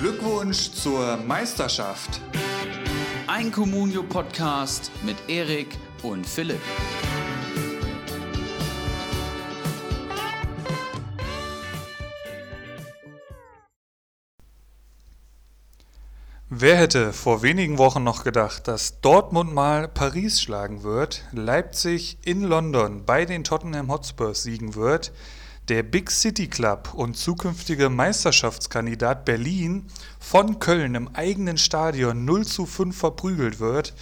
Glückwunsch zur Meisterschaft. Ein Communio-Podcast mit Erik und Philipp. Wer hätte vor wenigen Wochen noch gedacht, dass Dortmund mal Paris schlagen wird, Leipzig in London bei den Tottenham Hotspurs siegen wird, der Big City Club und zukünftige Meisterschaftskandidat Berlin von Köln im eigenen Stadion 0 zu 5 verprügelt wird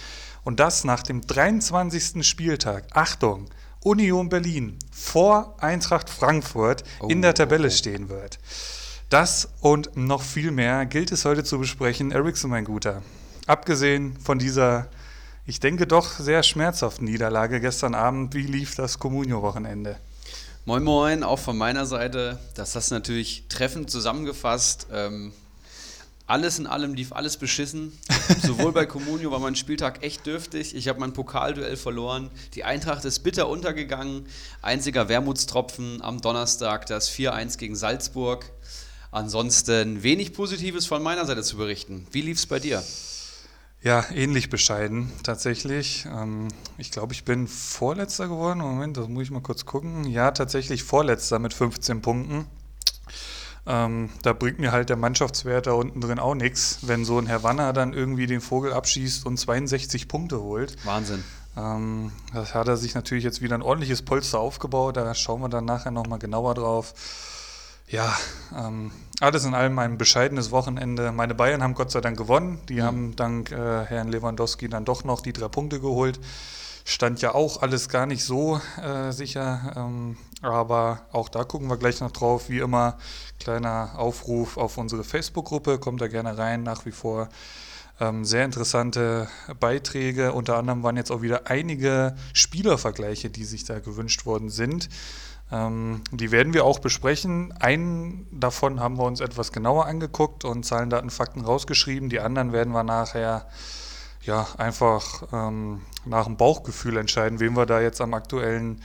und das nach dem 23. Spieltag. Achtung, Union Berlin vor Eintracht Frankfurt in der Tabelle stehen wird. Das und noch viel mehr gilt es heute zu besprechen. Ericsson, mein Guter. Abgesehen von dieser, ich denke doch sehr schmerzhaften Niederlage gestern Abend, wie lief das Comunio-Wochenende? Moin Moin, auch von meiner Seite. Das hast du natürlich treffend zusammengefasst. Ähm, alles in allem lief alles beschissen. Sowohl bei Comunio war mein Spieltag echt dürftig. Ich habe mein Pokalduell verloren. Die Eintracht ist bitter untergegangen. Einziger Wermutstropfen am Donnerstag das 4-1 gegen Salzburg. Ansonsten wenig Positives von meiner Seite zu berichten. Wie lief es bei dir? Ja, ähnlich bescheiden tatsächlich. Ähm, ich glaube, ich bin Vorletzter geworden. Moment, das muss ich mal kurz gucken. Ja, tatsächlich Vorletzter mit 15 Punkten. Ähm, da bringt mir halt der Mannschaftswert da unten drin auch nichts, wenn so ein Herr Wanner dann irgendwie den Vogel abschießt und 62 Punkte holt. Wahnsinn. Ähm, das hat er sich natürlich jetzt wieder ein ordentliches Polster aufgebaut. Da schauen wir dann nachher nochmal genauer drauf. Ja, ähm, alles in allem ein bescheidenes Wochenende. Meine Bayern haben Gott sei Dank gewonnen. Die mhm. haben dank äh, Herrn Lewandowski dann doch noch die drei Punkte geholt. Stand ja auch alles gar nicht so äh, sicher. Ähm, aber auch da gucken wir gleich noch drauf. Wie immer, kleiner Aufruf auf unsere Facebook-Gruppe. Kommt da gerne rein. Nach wie vor ähm, sehr interessante Beiträge. Unter anderem waren jetzt auch wieder einige Spielervergleiche, die sich da gewünscht worden sind. Ähm, die werden wir auch besprechen. Einen davon haben wir uns etwas genauer angeguckt und Zahlen, Daten, Fakten rausgeschrieben. Die anderen werden wir nachher ja, einfach ähm, nach dem Bauchgefühl entscheiden, wen wir da jetzt am aktuellen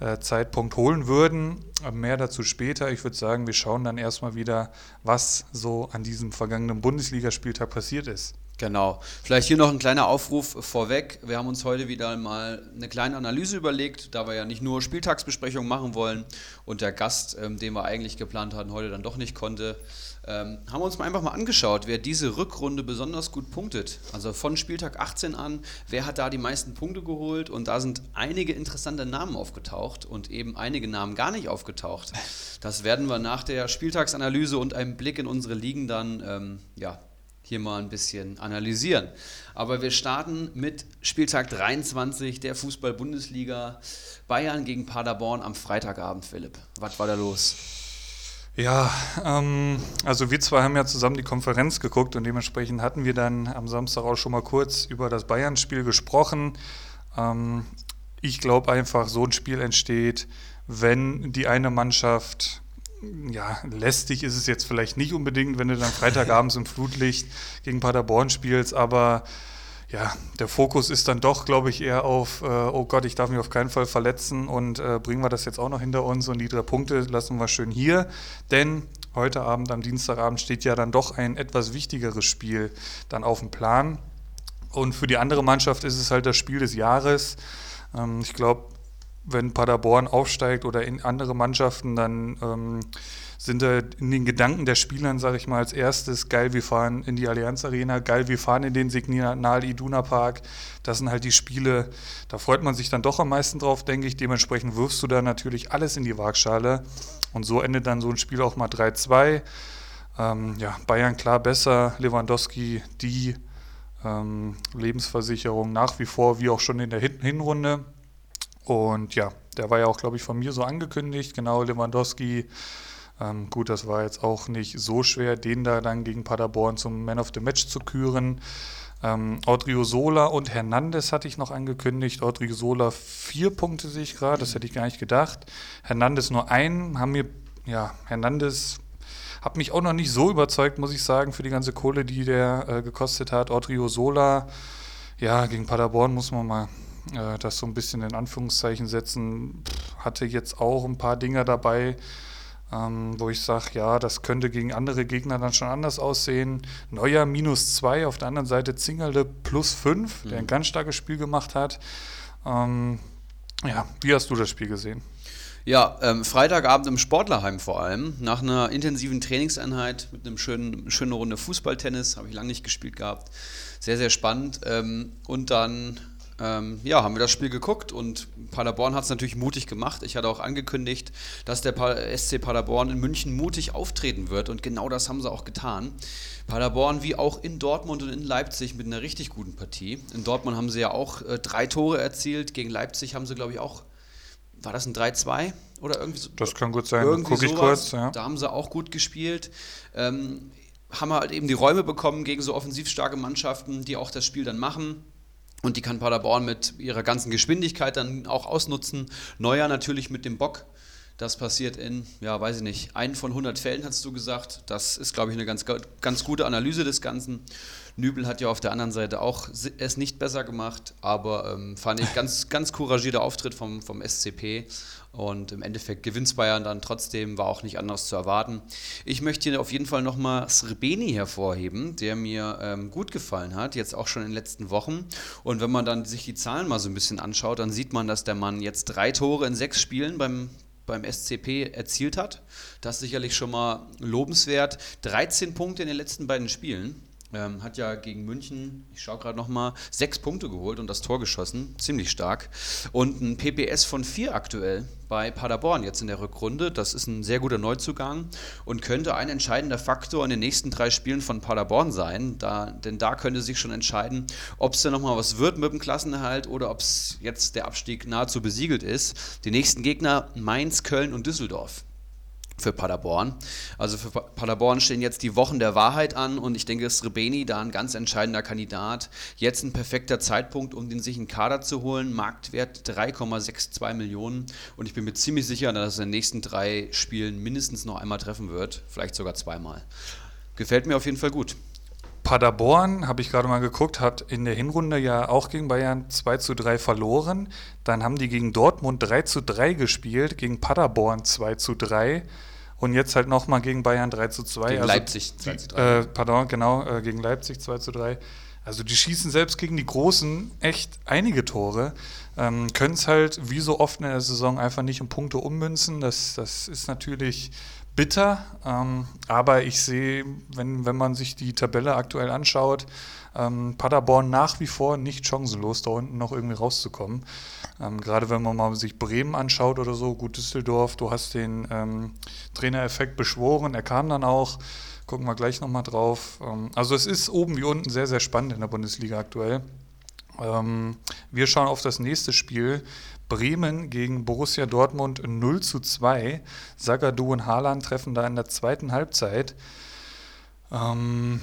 äh, Zeitpunkt holen würden. Mehr dazu später. Ich würde sagen, wir schauen dann erstmal wieder, was so an diesem vergangenen Bundesligaspieltag passiert ist. Genau. Vielleicht hier noch ein kleiner Aufruf vorweg. Wir haben uns heute wieder mal eine kleine Analyse überlegt, da wir ja nicht nur Spieltagsbesprechungen machen wollen und der Gast, ähm, den wir eigentlich geplant hatten, heute dann doch nicht konnte, ähm, haben wir uns mal einfach mal angeschaut, wer diese Rückrunde besonders gut punktet. Also von Spieltag 18 an, wer hat da die meisten Punkte geholt und da sind einige interessante Namen aufgetaucht und eben einige Namen gar nicht aufgetaucht. Das werden wir nach der Spieltagsanalyse und einem Blick in unsere Ligen dann ähm, ja, hier mal ein bisschen analysieren. Aber wir starten mit Spieltag 23 der Fußball-Bundesliga. Bayern gegen Paderborn am Freitagabend, Philipp. Was war da los? Ja, ähm, also wir zwei haben ja zusammen die Konferenz geguckt und dementsprechend hatten wir dann am Samstag auch schon mal kurz über das Bayern-Spiel gesprochen. Ähm, ich glaube einfach, so ein Spiel entsteht, wenn die eine Mannschaft ja, lästig ist es jetzt vielleicht nicht unbedingt, wenn du dann Freitagabends im Flutlicht gegen Paderborn spielst, aber ja, der Fokus ist dann doch, glaube ich, eher auf, äh, oh Gott, ich darf mich auf keinen Fall verletzen und äh, bringen wir das jetzt auch noch hinter uns und die drei Punkte lassen wir schön hier, denn heute Abend, am Dienstagabend, steht ja dann doch ein etwas wichtigeres Spiel dann auf dem Plan. Und für die andere Mannschaft ist es halt das Spiel des Jahres. Ähm, ich glaube, wenn Paderborn aufsteigt oder in andere Mannschaften, dann ähm, sind da in den Gedanken der Spielern, sage ich mal, als erstes geil, wir fahren in die Allianz Arena, geil, wir fahren in den Signal Iduna Park. Das sind halt die Spiele, da freut man sich dann doch am meisten drauf, denke ich. Dementsprechend wirfst du da natürlich alles in die Waagschale und so endet dann so ein Spiel auch mal 3-2. Ähm, ja, Bayern klar besser, Lewandowski die ähm, Lebensversicherung nach wie vor, wie auch schon in der Hin Hinrunde. Und ja, der war ja auch, glaube ich, von mir so angekündigt. Genau, Lewandowski. Ähm, gut, das war jetzt auch nicht so schwer, den da dann gegen Paderborn zum Man of the Match zu küren. Ähm, Sola und Hernandez hatte ich noch angekündigt. Sola vier Punkte sehe ich gerade, das hätte ich gar nicht gedacht. Hernandez nur einen, haben mir, ja, Hernandez hat mich auch noch nicht so überzeugt, muss ich sagen, für die ganze Kohle, die der äh, gekostet hat. Sola, ja, gegen Paderborn muss man mal äh, das so ein bisschen in Anführungszeichen setzen, hatte jetzt auch ein paar Dinge dabei, ähm, wo ich sage, ja, das könnte gegen andere Gegner dann schon anders aussehen. Neuer minus zwei, auf der anderen Seite Zingerle plus fünf, mhm. der ein ganz starkes Spiel gemacht hat. Ähm, ja, wie hast du das Spiel gesehen? Ja, ähm, Freitagabend im Sportlerheim vor allem, nach einer intensiven Trainingseinheit mit einem schönen schönen Runde Fußballtennis, habe ich lange nicht gespielt gehabt. Sehr, sehr spannend. Ähm, und dann ähm, ja, haben wir das Spiel geguckt und Paderborn hat es natürlich mutig gemacht. Ich hatte auch angekündigt, dass der SC Paderborn in München mutig auftreten wird und genau das haben sie auch getan. Paderborn wie auch in Dortmund und in Leipzig mit einer richtig guten Partie. In Dortmund haben sie ja auch äh, drei Tore erzielt, gegen Leipzig haben sie glaube ich auch war das ein 3-2 oder irgendwie so? Das kann gut sein, gucke ich kurz. Ja. Da haben sie auch gut gespielt. Ähm, haben halt eben die Räume bekommen gegen so offensiv starke Mannschaften, die auch das Spiel dann machen. Und die kann Paderborn mit ihrer ganzen Geschwindigkeit dann auch ausnutzen. Neuer natürlich mit dem Bock. Das passiert in, ja, weiß ich nicht, einen von 100 Fällen, hast du gesagt. Das ist, glaube ich, eine ganz, ganz gute Analyse des Ganzen. Nübel hat ja auf der anderen Seite auch es nicht besser gemacht, aber ähm, fand ich ganz, ganz couragierter Auftritt vom, vom SCP. Und im Endeffekt gewinnt Bayern dann trotzdem, war auch nicht anders zu erwarten. Ich möchte hier auf jeden Fall nochmal Srebeni hervorheben, der mir ähm, gut gefallen hat, jetzt auch schon in den letzten Wochen. Und wenn man dann sich die Zahlen mal so ein bisschen anschaut, dann sieht man, dass der Mann jetzt drei Tore in sechs Spielen beim beim SCP erzielt hat. Das ist sicherlich schon mal lobenswert. 13 Punkte in den letzten beiden Spielen. Ähm, hat ja gegen München, ich schaue gerade nochmal, sechs Punkte geholt und das Tor geschossen. Ziemlich stark. Und ein PPS von vier aktuell bei Paderborn jetzt in der Rückrunde. Das ist ein sehr guter Neuzugang und könnte ein entscheidender Faktor in den nächsten drei Spielen von Paderborn sein. Da, denn da könnte sich schon entscheiden, ob es da nochmal was wird mit dem Klassenerhalt oder ob es jetzt der Abstieg nahezu besiegelt ist. Die nächsten Gegner Mainz, Köln und Düsseldorf für Paderborn. Also für Paderborn stehen jetzt die Wochen der Wahrheit an und ich denke, dass Rebeni da ein ganz entscheidender Kandidat. Jetzt ein perfekter Zeitpunkt, um den sich einen Kader zu holen. Marktwert 3,62 Millionen und ich bin mir ziemlich sicher, dass er in den nächsten drei Spielen mindestens noch einmal treffen wird, vielleicht sogar zweimal. Gefällt mir auf jeden Fall gut. Paderborn, habe ich gerade mal geguckt, hat in der Hinrunde ja auch gegen Bayern 2 zu 3 verloren. Dann haben die gegen Dortmund 3 zu 3 gespielt, gegen Paderborn 2 zu 3 und jetzt halt nochmal gegen Bayern 3 zu 2. Gegen also, Leipzig 2 zu 3. Äh, pardon, genau, äh, gegen Leipzig 2 zu 3. Also die schießen selbst gegen die Großen echt einige Tore, ähm, können es halt wie so oft in der Saison einfach nicht um Punkte ummünzen. Das, das ist natürlich bitter, ähm, aber ich sehe, wenn, wenn man sich die Tabelle aktuell anschaut, ähm, Paderborn nach wie vor nicht chancenlos, da unten noch irgendwie rauszukommen. Ähm, gerade wenn man mal sich Bremen anschaut oder so, gut Düsseldorf, du hast den ähm, Trainereffekt beschworen, er kam dann auch. Gucken wir gleich nochmal drauf. Ähm, also es ist oben wie unten sehr, sehr spannend in der Bundesliga aktuell. Ähm, wir schauen auf das nächste Spiel. Bremen gegen Borussia Dortmund 0 zu 2. Sagadu und Haaland treffen da in der zweiten Halbzeit. Ähm,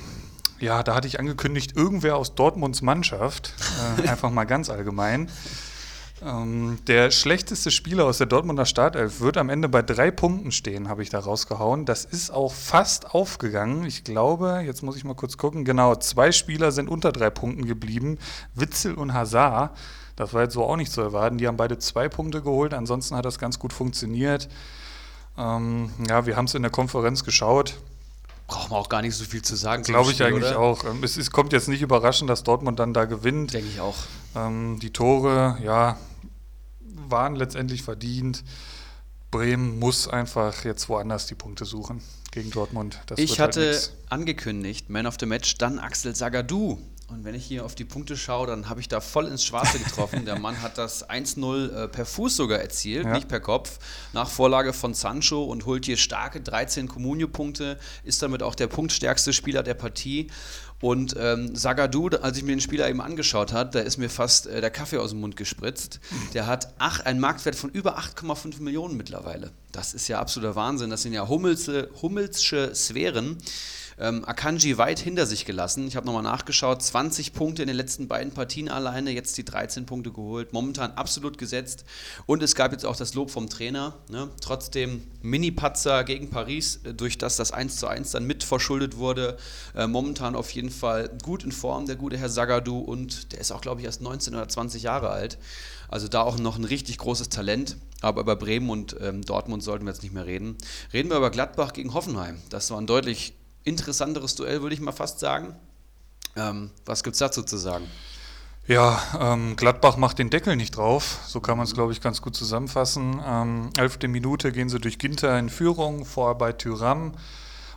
ja, da hatte ich angekündigt, irgendwer aus Dortmunds Mannschaft, äh, einfach mal ganz allgemein. Ähm, der schlechteste Spieler aus der Dortmunder Startelf wird am Ende bei drei Punkten stehen, habe ich da rausgehauen. Das ist auch fast aufgegangen. Ich glaube, jetzt muss ich mal kurz gucken, genau, zwei Spieler sind unter drei Punkten geblieben, Witzel und Hazard. Das war jetzt so auch nicht zu erwarten. Die haben beide zwei Punkte geholt, ansonsten hat das ganz gut funktioniert. Ähm, ja, wir haben es in der Konferenz geschaut braucht man auch gar nicht so viel zu sagen. Glaube ich eigentlich oder? auch. Ähm, es, es, kommt jetzt nicht überraschend, dass Dortmund dann da gewinnt. Denke ich auch. Ähm, die Tore, ja, waren letztendlich verdient. Bremen muss einfach jetzt woanders die Punkte suchen gegen Dortmund. Das ich halt hatte halt angekündigt, Man of the Match, dann Axel Sagadou. Und wenn ich hier auf die Punkte schaue, dann habe ich da voll ins Schwarze getroffen. Der Mann hat das 1-0 äh, per Fuß sogar erzielt, ja. nicht per Kopf, nach Vorlage von Sancho und holt hier starke 13 Comunio-Punkte, ist damit auch der punktstärkste Spieler der Partie. Und ähm, Sagadu, als ich mir den Spieler eben angeschaut habe, da ist mir fast äh, der Kaffee aus dem Mund gespritzt. Der hat ach, einen Marktwert von über 8,5 Millionen mittlerweile. Das ist ja absoluter Wahnsinn. Das sind ja Hummelse, Hummelsche Sphären. Ähm, Akanji weit hinter sich gelassen. Ich habe nochmal nachgeschaut, 20 Punkte in den letzten beiden Partien alleine, jetzt die 13 Punkte geholt, momentan absolut gesetzt. Und es gab jetzt auch das Lob vom Trainer. Ne? Trotzdem Mini-Patzer gegen Paris, äh, durch das das 1 zu 1 dann mit verschuldet wurde. Äh, momentan auf jeden Fall gut in Form, der gute Herr Sagadu. Und der ist auch, glaube ich, erst 19 oder 20 Jahre alt. Also da auch noch ein richtig großes Talent. Aber über Bremen und ähm, Dortmund sollten wir jetzt nicht mehr reden. Reden wir über Gladbach gegen Hoffenheim. Das war ein deutlich interessanteres Duell, würde ich mal fast sagen. Ähm, was gibt es dazu zu sagen? Ja, ähm, Gladbach macht den Deckel nicht drauf. So kann man es, glaube ich, ganz gut zusammenfassen. Ähm, elfte Minute gehen sie durch Ginter in Führung, vor bei Tyram.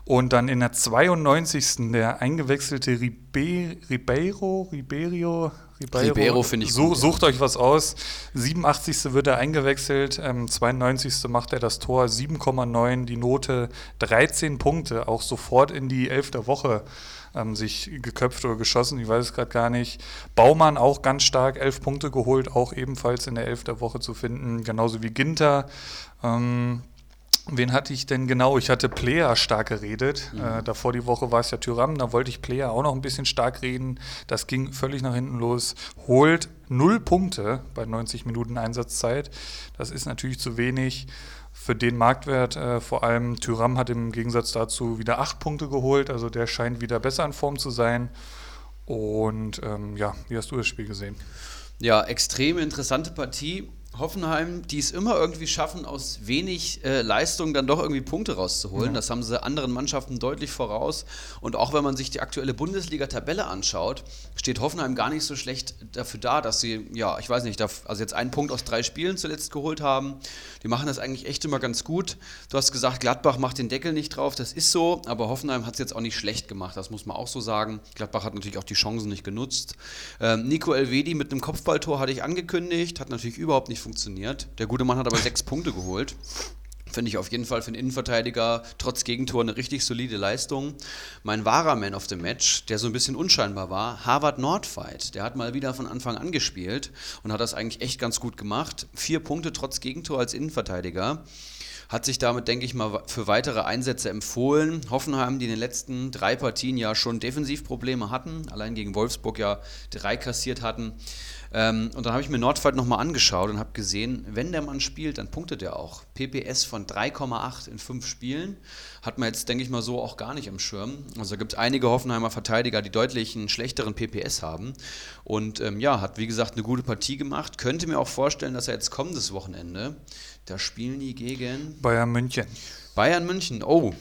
Und dann in der 92. der eingewechselte Ribe Ribeiro, Ribeiro, Ribeiro, Ribeiro finde ich gut, Sucht ja. euch was aus. 87. wird er eingewechselt, ähm, 92. macht er das Tor, 7,9 die Note, 13 Punkte, auch sofort in die elfte Woche ähm, sich geköpft oder geschossen, ich weiß es gerade gar nicht. Baumann auch ganz stark, elf Punkte geholt, auch ebenfalls in der elften Woche zu finden, genauso wie Ginter. Ähm, Wen hatte ich denn genau? Ich hatte Player stark geredet. Mhm. Äh, davor die Woche war es ja Tyram, da wollte ich Player auch noch ein bisschen stark reden. Das ging völlig nach hinten los. Holt null Punkte bei 90 Minuten Einsatzzeit. Das ist natürlich zu wenig für den Marktwert. Äh, vor allem Tyram hat im Gegensatz dazu wieder acht Punkte geholt. Also der scheint wieder besser in Form zu sein. Und ähm, ja, wie hast du das Spiel gesehen? Ja, extrem interessante Partie. Hoffenheim, die es immer irgendwie schaffen, aus wenig äh, Leistung dann doch irgendwie Punkte rauszuholen. Ja. Das haben sie anderen Mannschaften deutlich voraus. Und auch wenn man sich die aktuelle Bundesliga-Tabelle anschaut, steht Hoffenheim gar nicht so schlecht dafür da, dass sie, ja, ich weiß nicht, also jetzt einen Punkt aus drei Spielen zuletzt geholt haben. Die machen das eigentlich echt immer ganz gut. Du hast gesagt, Gladbach macht den Deckel nicht drauf. Das ist so, aber Hoffenheim hat es jetzt auch nicht schlecht gemacht. Das muss man auch so sagen. Gladbach hat natürlich auch die Chancen nicht genutzt. Ähm, Nico Elvedi mit einem Kopfballtor hatte ich angekündigt, hat natürlich überhaupt nicht funktioniert. Der gute Mann hat aber sechs Punkte geholt. Finde ich auf jeden Fall für den Innenverteidiger trotz Gegentor eine richtig solide Leistung. Mein wahrer Man of the Match, der so ein bisschen unscheinbar war, Harvard Nordfight. Der hat mal wieder von Anfang an gespielt und hat das eigentlich echt ganz gut gemacht. Vier Punkte trotz Gegentor als Innenverteidiger hat sich damit, denke ich mal, für weitere Einsätze empfohlen. Hoffenheim, die in den letzten drei Partien ja schon Defensivprobleme hatten, allein gegen Wolfsburg ja drei kassiert hatten, ähm, und dann habe ich mir Nordwald nochmal angeschaut und habe gesehen, wenn der Mann spielt, dann punktet er auch. PPS von 3,8 in fünf Spielen. Hat man jetzt, denke ich mal, so auch gar nicht im Schirm. Also gibt es einige Hoffenheimer Verteidiger, die deutlich einen schlechteren PPS haben. Und ähm, ja, hat wie gesagt eine gute Partie gemacht. Könnte mir auch vorstellen, dass er jetzt kommendes Wochenende, da spielen die gegen Bayern München. Bayern München, oh.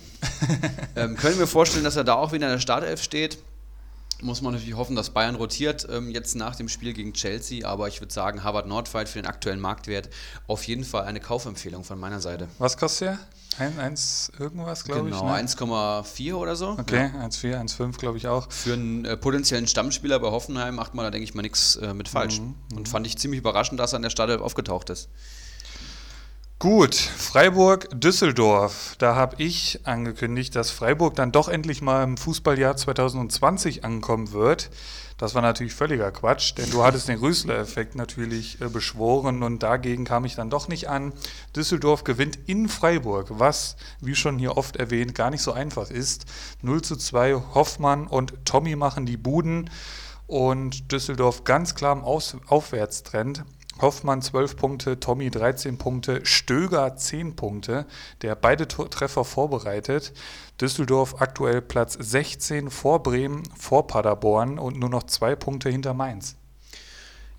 ähm, können wir vorstellen, dass er da auch wieder in der Startelf steht muss man natürlich hoffen, dass Bayern rotiert ähm, jetzt nach dem Spiel gegen Chelsea. Aber ich würde sagen, Harvard Nordfight für den aktuellen Marktwert auf jeden Fall eine Kaufempfehlung von meiner Seite. Was kostet er? 1 irgendwas, glaube genau, ich. Genau, ne? 1,4 oder so. Okay, ja. 1,4, 1,5 glaube ich auch. Für einen äh, potenziellen Stammspieler bei Hoffenheim macht man da, denke ich mal, nichts äh, mit falsch. Mhm, Und mhm. fand ich ziemlich überraschend, dass er an der Startelf aufgetaucht ist. Gut, Freiburg-Düsseldorf. Da habe ich angekündigt, dass Freiburg dann doch endlich mal im Fußballjahr 2020 ankommen wird. Das war natürlich völliger Quatsch, denn du hattest den Rösler-Effekt natürlich äh, beschworen und dagegen kam ich dann doch nicht an. Düsseldorf gewinnt in Freiburg, was, wie schon hier oft erwähnt, gar nicht so einfach ist. 0 zu 2, Hoffmann und Tommy machen die Buden und Düsseldorf ganz klar im Aus Aufwärtstrend. Hoffmann 12 Punkte, Tommy 13 Punkte, Stöger 10 Punkte, der beide Treffer vorbereitet. Düsseldorf aktuell Platz 16 vor Bremen, vor Paderborn und nur noch zwei Punkte hinter Mainz.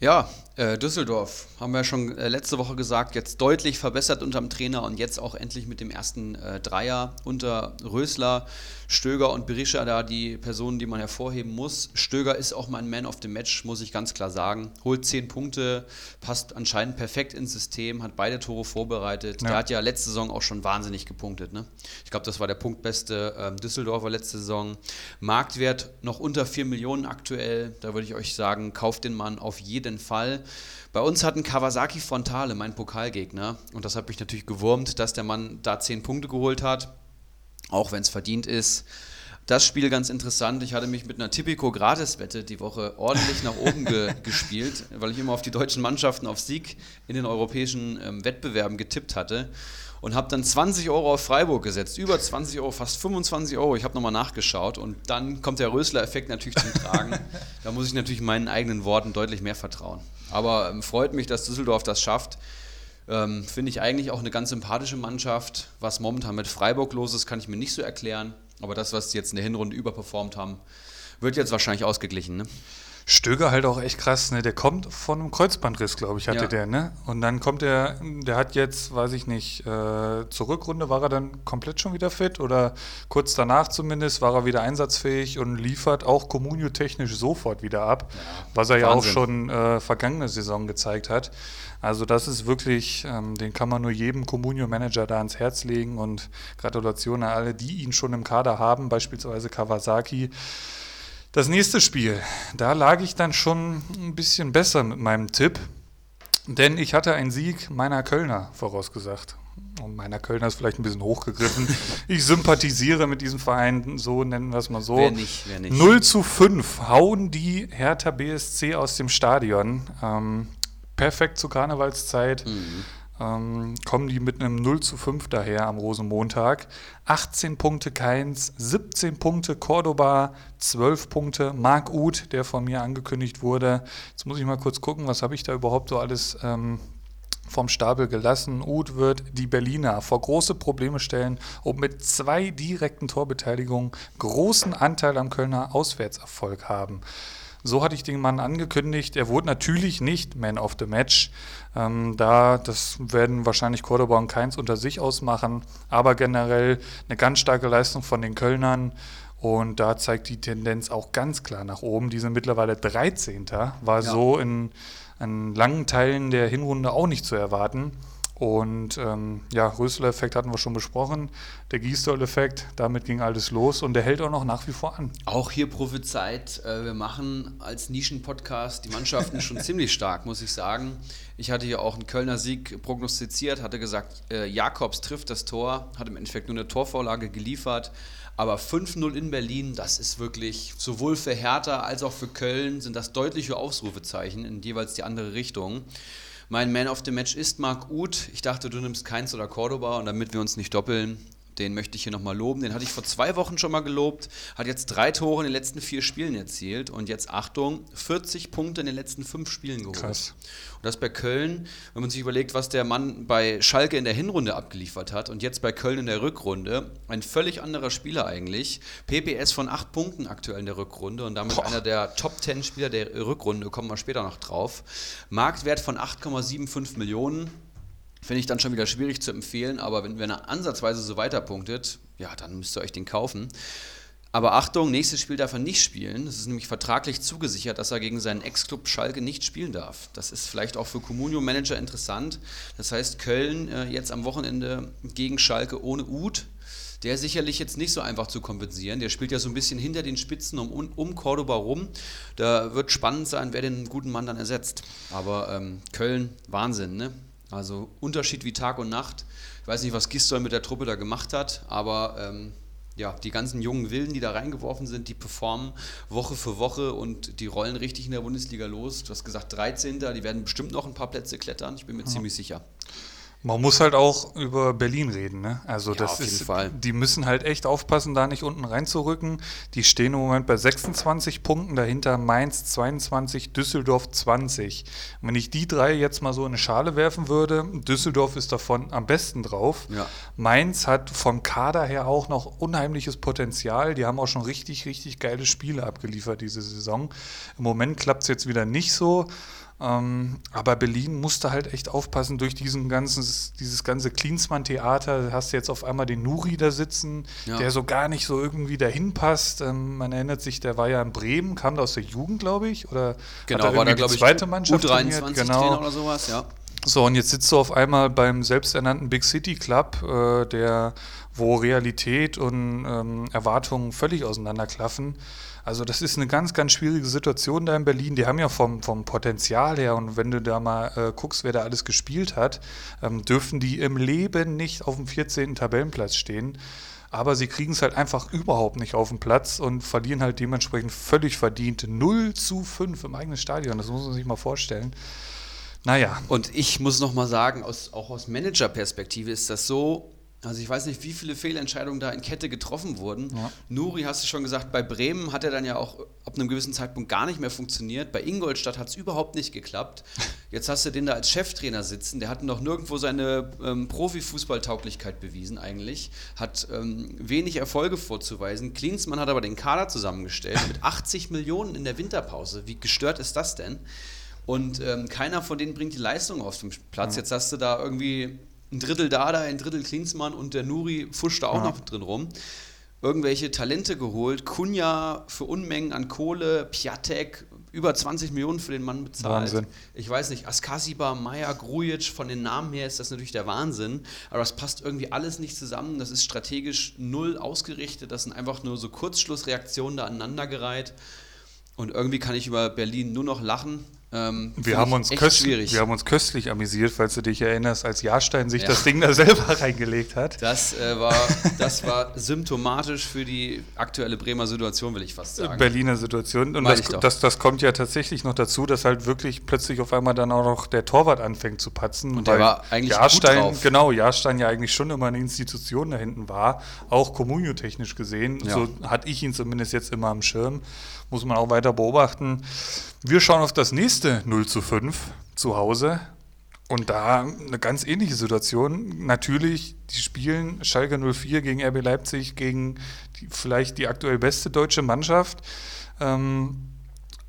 Ja, äh, Düsseldorf, haben wir schon äh, letzte Woche gesagt, jetzt deutlich verbessert unter dem Trainer und jetzt auch endlich mit dem ersten äh, Dreier unter Rösler, Stöger und Berisha da die Personen, die man hervorheben muss. Stöger ist auch mein Man of the Match, muss ich ganz klar sagen. Holt zehn Punkte, passt anscheinend perfekt ins System, hat beide Tore vorbereitet. Ja. Der hat ja letzte Saison auch schon wahnsinnig gepunktet. Ne? Ich glaube, das war der punktbeste äh, Düsseldorfer letzte Saison. Marktwert noch unter 4 Millionen aktuell. Da würde ich euch sagen, kauft den Mann auf jeden Fall. Bei uns hatten Kawasaki Frontale, mein Pokalgegner, und das hat mich natürlich gewurmt, dass der Mann da 10 Punkte geholt hat, auch wenn es verdient ist. Das Spiel ganz interessant. Ich hatte mich mit einer Tipico Gratiswette die Woche ordentlich nach oben ge gespielt, weil ich immer auf die deutschen Mannschaften auf Sieg in den europäischen ähm, Wettbewerben getippt hatte und habe dann 20 Euro auf Freiburg gesetzt. Über 20 Euro, fast 25 Euro. Ich habe nochmal nachgeschaut und dann kommt der Rösler-Effekt natürlich zum Tragen. da muss ich natürlich meinen eigenen Worten deutlich mehr vertrauen. Aber ähm, freut mich, dass Düsseldorf das schafft. Ähm, Finde ich eigentlich auch eine ganz sympathische Mannschaft. Was momentan mit Freiburg los ist, kann ich mir nicht so erklären. Aber das, was sie jetzt in der Hinrunde überperformt haben, Wird jetzt wahrscheinlich ausgeglichen, ne? Stöger halt auch echt krass, ne? Der kommt von einem Kreuzbandriss, glaube ich, hatte ja. der, ne? Und dann kommt er, der hat jetzt, weiß ich nicht, äh, zur Rückrunde war er dann komplett schon wieder fit oder kurz danach zumindest war er wieder einsatzfähig und liefert auch Communio-technisch sofort wieder ab, ja, was er Wahnsinn. ja auch schon äh, vergangene Saison gezeigt hat. Also das ist wirklich, ähm, den kann man nur jedem Communio-Manager da ans Herz legen und Gratulation an alle, die ihn schon im Kader haben, beispielsweise Kawasaki. Das nächste Spiel, da lag ich dann schon ein bisschen besser mit meinem Tipp, denn ich hatte einen Sieg meiner Kölner vorausgesagt. Und meiner Kölner ist vielleicht ein bisschen hochgegriffen. Ich sympathisiere mit diesem Verein, so nennen wir es mal so. Wer nicht, wer nicht. 0 zu 5 hauen die Hertha BSC aus dem Stadion. Ähm, perfekt zur Karnevalszeit. Mhm ähm, kommen die mit einem 0 zu 5 daher am Rosenmontag. 18 Punkte Keins, 17 Punkte Cordoba, 12 Punkte Marc Uth, der von mir angekündigt wurde. Jetzt muss ich mal kurz gucken, was habe ich da überhaupt so alles ähm, vom Stapel gelassen. Uth wird die Berliner vor große Probleme stellen und mit zwei direkten Torbeteiligungen großen Anteil am Kölner Auswärtserfolg haben. So hatte ich den Mann angekündigt. Er wurde natürlich nicht Man of the Match. Ähm, da, das werden wahrscheinlich Cordoba und Keins unter sich ausmachen, aber generell eine ganz starke Leistung von den Kölnern. Und da zeigt die Tendenz auch ganz klar nach oben. Die sind mittlerweile 13. War ja. so in, in langen Teilen der Hinrunde auch nicht zu erwarten. Und ähm, ja, Rösel-Effekt hatten wir schon besprochen. Der Gießdoll-Effekt, damit ging alles los und der hält auch noch nach wie vor an. Auch hier prophezeit, äh, wir machen als Nischen-Podcast die Mannschaften schon ziemlich stark, muss ich sagen. Ich hatte hier auch einen Kölner Sieg prognostiziert, hatte gesagt, äh, Jakobs trifft das Tor, hat im Endeffekt nur eine Torvorlage geliefert. Aber 5-0 in Berlin, das ist wirklich sowohl für Hertha als auch für Köln sind das deutliche Ausrufezeichen in jeweils die andere Richtung. Mein Man of the Match ist Marc Uth. Ich dachte, du nimmst Keins oder Cordoba und damit wir uns nicht doppeln, den möchte ich hier nochmal loben. Den hatte ich vor zwei Wochen schon mal gelobt. Hat jetzt drei Tore in den letzten vier Spielen erzielt. Und jetzt, Achtung, 40 Punkte in den letzten fünf Spielen geholt. Krass. Und das bei Köln, wenn man sich überlegt, was der Mann bei Schalke in der Hinrunde abgeliefert hat und jetzt bei Köln in der Rückrunde. Ein völlig anderer Spieler eigentlich. PPS von acht Punkten aktuell in der Rückrunde und damit Boah. einer der Top 10 Spieler der Rückrunde. Kommen wir später noch drauf. Marktwert von 8,75 Millionen Finde ich dann schon wieder schwierig zu empfehlen, aber wenn, wenn er ansatzweise so weiterpunktet, ja, dann müsst ihr euch den kaufen. Aber Achtung, nächstes Spiel darf er nicht spielen. Es ist nämlich vertraglich zugesichert, dass er gegen seinen Ex-Club Schalke nicht spielen darf. Das ist vielleicht auch für Comunio-Manager interessant. Das heißt, Köln äh, jetzt am Wochenende gegen Schalke ohne Uth. Der ist sicherlich jetzt nicht so einfach zu kompensieren. Der spielt ja so ein bisschen hinter den Spitzen um, um Cordoba rum. Da wird spannend sein, wer den guten Mann dann ersetzt. Aber ähm, Köln, Wahnsinn, ne? Also Unterschied wie Tag und Nacht. Ich weiß nicht, was Gistol mit der Truppe da gemacht hat, aber ähm, ja, die ganzen jungen Wilden, die da reingeworfen sind, die performen Woche für Woche und die rollen richtig in der Bundesliga los. Du hast gesagt 13. Die werden bestimmt noch ein paar Plätze klettern, ich bin mir ja. ziemlich sicher. Man muss halt auch über Berlin reden, ne? Also ja, das ist, Fall. die müssen halt echt aufpassen, da nicht unten reinzurücken. Die stehen im Moment bei 26 Punkten, dahinter Mainz 22, Düsseldorf 20. Und wenn ich die drei jetzt mal so in eine Schale werfen würde, Düsseldorf ist davon am besten drauf. Ja. Mainz hat vom Kader her auch noch unheimliches Potenzial. Die haben auch schon richtig, richtig geile Spiele abgeliefert diese Saison. Im Moment klappt es jetzt wieder nicht so. Ähm, aber Berlin musste halt echt aufpassen durch diesen ganzen, dieses ganze Klinsmann-Theater. Da hast du jetzt auf einmal den Nuri da sitzen, ja. der so gar nicht so irgendwie dahin passt. Ähm, man erinnert sich, der war ja in Bremen, kam da aus der Jugend, glaube ich, oder genau, hat er war da, glaube ich, zweite Mannschaft U23 genau. Oder sowas, ja. So, und jetzt sitzt du auf einmal beim selbsternannten Big City Club, äh, der, wo Realität und ähm, Erwartungen völlig auseinanderklaffen. Also das ist eine ganz, ganz schwierige Situation da in Berlin. Die haben ja vom, vom Potenzial her und wenn du da mal äh, guckst, wer da alles gespielt hat, ähm, dürfen die im Leben nicht auf dem 14. Tabellenplatz stehen. Aber sie kriegen es halt einfach überhaupt nicht auf den Platz und verlieren halt dementsprechend völlig verdient 0 zu 5 im eigenen Stadion. Das muss man sich mal vorstellen. Naja. Und ich muss noch mal sagen, aus, auch aus Managerperspektive ist das so Also ich weiß nicht, wie viele Fehlentscheidungen da in Kette getroffen wurden. Ja. Nuri, hast du schon gesagt, bei Bremen hat er dann ja auch ab einem gewissen Zeitpunkt gar nicht mehr funktioniert. Bei Ingolstadt hat es überhaupt nicht geklappt. Jetzt hast du den da als Cheftrainer sitzen. Der hat noch nirgendwo seine ähm, Profifußballtauglichkeit bewiesen eigentlich. Hat ähm, wenig Erfolge vorzuweisen. Klinsmann hat aber den Kader zusammengestellt mit 80 Millionen in der Winterpause. Wie gestört ist das denn? Und ähm, keiner von denen bringt die Leistung auf den Platz. Ja. Jetzt hast du da irgendwie ein Drittel Dada, ein Drittel Klinsmann und der Nuri fuscht da auch ja. noch drin rum. Irgendwelche Talente geholt, Kunja für Unmengen an Kohle, Piatek, über 20 Millionen für den Mann bezahlt. Wahnsinn. Ich weiß nicht, Askasiba, Meier, Grujic, von den Namen her ist das natürlich der Wahnsinn, aber das passt irgendwie alles nicht zusammen. Das ist strategisch null ausgerichtet, das sind einfach nur so Kurzschlussreaktionen da aneinandergereiht. Und irgendwie kann ich über Berlin nur noch lachen. Ähm, wir, haben uns köstlich, wir haben uns köstlich amüsiert, falls du dich erinnerst, als Jahrstein sich ja. das Ding da selber reingelegt hat. Das, äh, war, das war symptomatisch für die aktuelle Bremer Situation, will ich fast sagen. Berliner Situation. Und das, das, das, kommt ja tatsächlich noch dazu, dass halt wirklich plötzlich auf einmal dann auch noch der Torwart anfängt zu patzen. Und der war eigentlich Jahrstein, gut drauf. Genau, Jahrstein ja eigentlich schon immer eine Institution da hinten war, auch kommunio-technisch gesehen. Ja. So hatte ich ihn zumindest jetzt immer am Schirm muss man auch weiter beobachten. Wir schauen auf das nächste 0 zu 5 zu Hause. Und da eine ganz ähnliche Situation. Natürlich, die spielen Schalke 04 gegen RB Leipzig, gegen die, vielleicht die aktuell beste deutsche Mannschaft. Ähm,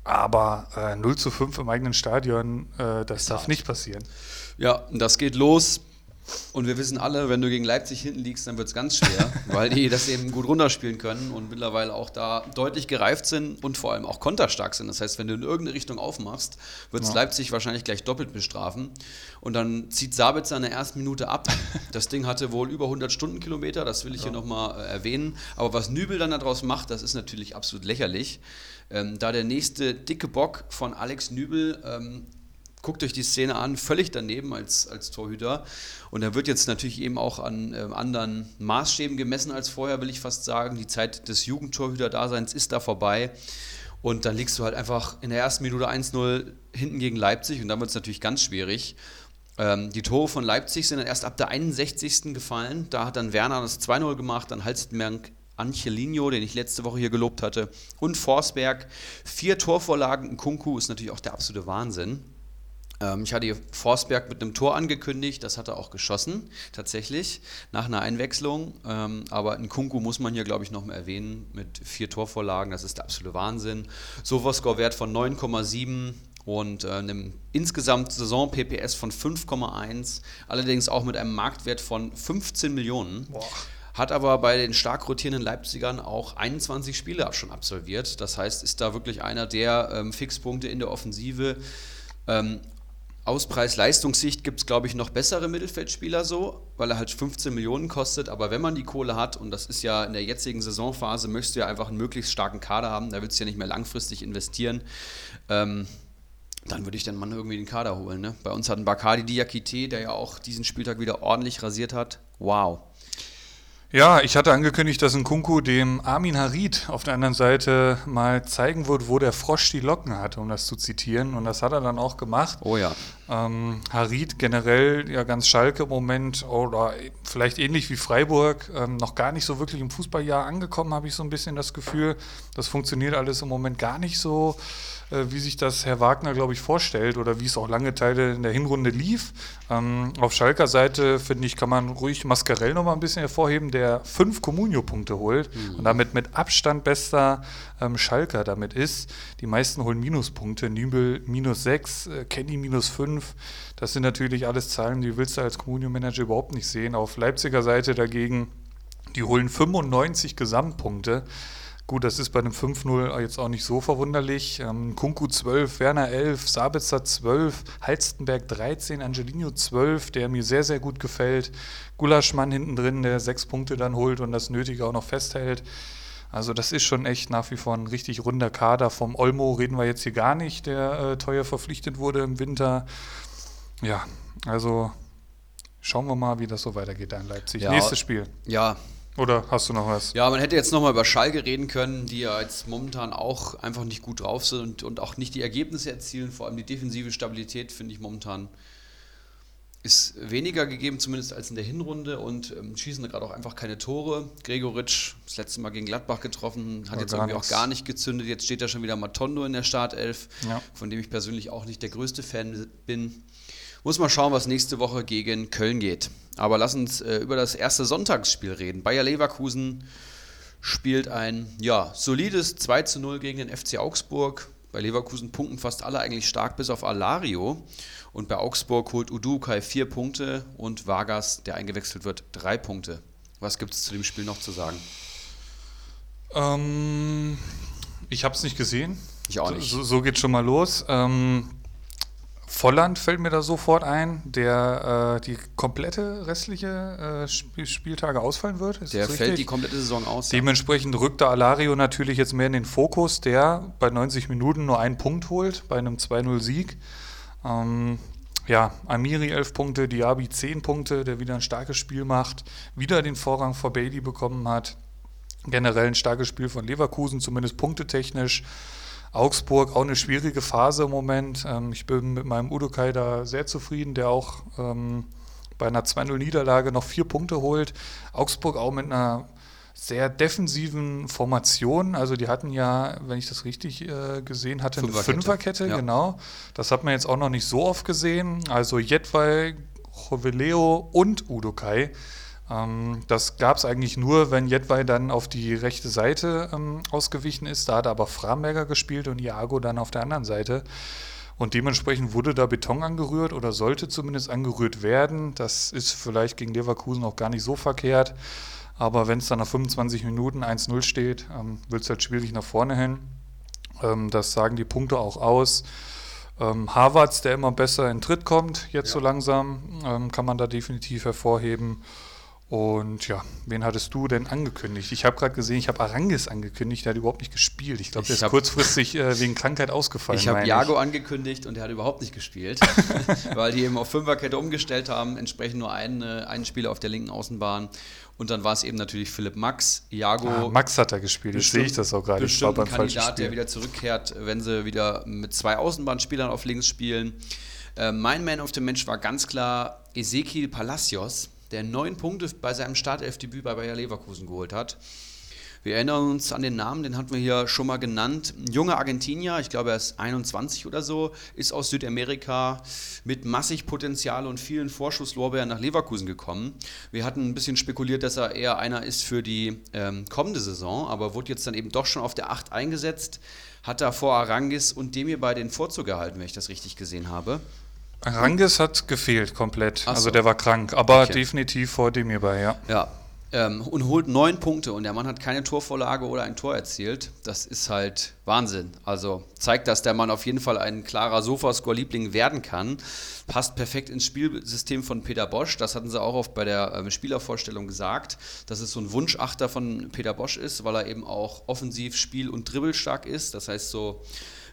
aber äh, 0 zu 5 im eigenen Stadion, äh, das darf nicht passieren. Ja, das geht los. Und wir wissen alle, wenn du gegen Leipzig hinten liegst, dann wird es ganz schwer, weil die das eben gut runterspielen können und mittlerweile auch da deutlich gereift sind und vor allem auch konterstark sind. Das heißt, wenn du in irgendeine Richtung aufmachst, wird es ja. Leipzig wahrscheinlich gleich doppelt bestrafen. Und dann zieht Sabitzer in der ersten Minute ab. Das Ding hatte wohl über 100 Stundenkilometer, das will ich ja. hier nochmal äh, erwähnen. Aber was Nübel dann daraus macht, das ist natürlich absolut lächerlich. Ähm, da der nächste dicke Bock von Alex Nübel ähm, guckt euch die Szene an, völlig daneben als, als Torhüter. Und er wird jetzt natürlich eben auch an äh, anderen Maßstäben gemessen als vorher, will ich fast sagen. Die Zeit des Jugendtorhüter-Daseins ist da vorbei. Und dann liegst du halt einfach in der ersten Minute 1-0 hinten gegen Leipzig und dann wird es natürlich ganz schwierig. Ähm, die Tore von Leipzig sind dann erst ab der 61. gefallen. Da hat dann Werner das 2-0 gemacht, dann Halstenberg Angelino, den ich letzte Woche hier gelobt hatte, und Forsberg. Vier Torvorlagen in Kunku ist natürlich auch der absolute Wahnsinn. Ähm, ich hatte Forsberg mit einem Tor angekündigt, das hat er auch geschossen, tatsächlich, nach einer Einwechslung. Ähm, aber in Kunku muss man hier, glaube ich, noch mal erwähnen, mit vier Torvorlagen, das ist der absolute Wahnsinn. Sofascore-Wert von 9,7 und äh, einem insgesamt Saison-PPS von 5,1, allerdings auch mit einem Marktwert von 15 Millionen. Boah hat aber bei den stark rotierenden Leipzigern auch 21 Spiele schon absolviert. Das heißt, ist da wirklich einer der ähm, Fixpunkte in der Offensive. Ähm, aus Preis-Leistungssicht gibt es, glaube ich, noch bessere Mittelfeldspieler so, weil er halt 15 Millionen kostet. Aber wenn man die Kohle hat, und das ist ja in der jetzigen Saisonphase, möchtest du ja einfach einen möglichst starken Kader haben, da willst du ja nicht mehr langfristig investieren, ähm, dann würde ich den Mann irgendwie den Kader holen. Ne? Bei uns hat ein Bakadi Diakite, der ja auch diesen Spieltag wieder ordentlich rasiert hat. Wow. Ja, ich hatte angekündigt, dass ein Kunku dem Armin Harid auf der anderen Seite mal zeigen wird, wo der Frosch die Locken hat, um das zu zitieren. Und das hat er dann auch gemacht. Oh ja. Ähm, Harid generell ja ganz Schalke im Moment oder vielleicht ähnlich wie Freiburg ähm, noch gar nicht so wirklich im Fußballjahr angekommen, habe ich so ein bisschen das Gefühl. Das funktioniert alles im Moment gar nicht so wie sich das Herr Wagner, glaube ich, vorstellt oder wie es auch lange Teile in der Hinrunde lief. Ähm, auf Schalker Seite, finde ich, kann man ruhig Mascarell noch mal ein bisschen hervorheben, der fünf Comunio-Punkte holt mhm. und damit mit Abstand bester ähm, Schalker damit ist. Die meisten holen Minuspunkte, Nübel minus sechs, äh, Kenny minus fünf. Das sind natürlich alles Zahlen, die willst du als Comunio-Manager überhaupt nicht sehen. Auf Leipziger Seite dagegen, die holen 95 Gesamtpunkte. Gut, das ist bei einem 5-0 jetzt auch nicht so verwunderlich. Ähm, Kunku 12, Werner 11, Sabitzer 12, Halstenberg 13, Angelino 12, der mir sehr, sehr gut gefällt. Gulaschmann hinten drin, der sechs Punkte dann holt und das Nötige auch noch festhält. Also das ist schon echt nach wie vor ein richtig runder Kader. Vom Olmo reden wir jetzt hier gar nicht, der äh, teuer verpflichtet wurde im Winter. Ja, also schauen wir mal, wie das so weitergeht da in Leipzig. Ja, Nächstes Spiel. Ja, oder hast du noch was? Ja, man hätte jetzt nochmal über Schalke reden können, die ja jetzt momentan auch einfach nicht gut drauf sind und, und auch nicht die Ergebnisse erzielen. Vor allem die defensive Stabilität finde ich momentan ist weniger gegeben, zumindest als in der Hinrunde und ähm, schießen gerade auch einfach keine Tore. Gregoritsch, das letzte Mal gegen Gladbach getroffen, hat War jetzt irgendwie nix. auch gar nicht gezündet. Jetzt steht da schon wieder Matondo in der Startelf, ja. von dem ich persönlich auch nicht der größte Fan bin. Muss mal schauen, was nächste Woche gegen Köln geht. Aber lass uns äh, über das erste Sonntagsspiel reden. Bayer Leverkusen spielt ein ja, solides 2 zu 0 gegen den FC Augsburg. Bei Leverkusen punkten fast alle eigentlich stark, bis auf Alario. Und bei Augsburg holt Udukai vier Punkte und Vargas, der eingewechselt wird, drei Punkte. Was gibt es zu dem Spiel noch zu sagen? Ähm, ich habe es nicht gesehen. Ich auch nicht. So, so geht schon mal los. Ähm, Volland fällt mir da sofort ein, der äh, die komplette restliche äh, Sp Spieltage ausfallen wird. Ist der fällt die komplette Saison aus. Dementsprechend rückt der Alario natürlich jetzt mehr in den Fokus, der bei 90 Minuten nur einen Punkt holt, bei einem 2-0-Sieg. Ähm, ja, Amiri 11 Punkte, Diaby 10 Punkte, der wieder ein starkes Spiel macht, wieder den Vorrang vor Bailey bekommen hat. Generell ein starkes Spiel von Leverkusen, zumindest punktetechnisch. Augsburg auch eine schwierige Phase im Moment. Ähm, ich bin mit meinem Udokai da sehr zufrieden, der auch ähm, bei einer 2-0-Niederlage noch vier Punkte holt. Augsburg auch mit einer sehr defensiven Formation. Also die hatten ja, wenn ich das richtig äh, gesehen hatte, Fünferkette. eine Fünferkette, ja. genau. Das hat man jetzt auch noch nicht so oft gesehen. Also Jetwal, Joveleo und Udokai. Ähm, das gab es eigentlich nur, wenn Jedwai dann auf die rechte Seite ähm, ausgewichen ist. Da hat aber Framberger gespielt und Iago dann auf der anderen Seite. Und dementsprechend wurde da Beton angerührt oder sollte zumindest angerührt werden. Das ist vielleicht gegen Leverkusen auch gar nicht so verkehrt. Aber wenn es dann nach 25 Minuten 1-0 steht, ähm, wird es halt schwierig nach vorne hin. Ähm, das sagen die Punkte auch aus. Ähm, Harvards, der immer besser in Tritt kommt, jetzt ja. so langsam, ähm, kann man da definitiv hervorheben. Und ja, wen hattest du denn angekündigt? Ich habe gerade gesehen, ich habe Arangis angekündigt, der hat überhaupt nicht gespielt. Ich glaube, der ist kurzfristig äh, wegen Krankheit ausgefallen. Ich habe Jago angekündigt und der hat überhaupt nicht gespielt, weil die eben auf Fünferkette umgestellt haben, entsprechend nur einen, äh, einen Spieler auf der linken Außenbahn. Und dann war es eben natürlich Philipp Max, Jago. Ah, Max hat er gespielt, jetzt sehe ich das auch gerade. Ich war beim Kandidat, der wieder zurückkehrt, wenn sie wieder mit zwei Außenbahnspielern auf links spielen. Äh, mein Man of the Match war ganz klar Ezekiel Palacios der neun Punkte bei seinem Startelfdebüt bei Bayer Leverkusen geholt hat. Wir erinnern uns an den Namen, den hatten wir hier schon mal genannt. Ein junger Argentinier, ich glaube er ist 21 oder so, ist aus Südamerika mit massig Potenzial und vielen Vorschusslorbeeren nach Leverkusen gekommen. Wir hatten ein bisschen spekuliert, dass er eher einer ist für die ähm, kommende Saison, aber wurde jetzt dann eben doch schon auf der 8 eingesetzt. Hat da vor Arangis und Demir bei den Vorzug gehalten, wenn ich das richtig gesehen habe. Rangis hat gefehlt komplett. So. Also der war krank, aber okay. definitiv vor dem hierbei, ja. Ja. Ähm, und holt neun Punkte und der Mann hat keine Torvorlage oder ein Tor erzielt. Das ist halt Wahnsinn. Also zeigt, dass der Mann auf jeden Fall ein klarer Sofascore-Liebling werden kann. Passt perfekt ins Spielsystem von Peter Bosch. Das hatten sie auch oft bei der ähm, Spielervorstellung gesagt, dass es so ein Wunschachter von Peter Bosch ist, weil er eben auch offensiv spiel- und dribbelstark ist. Das heißt so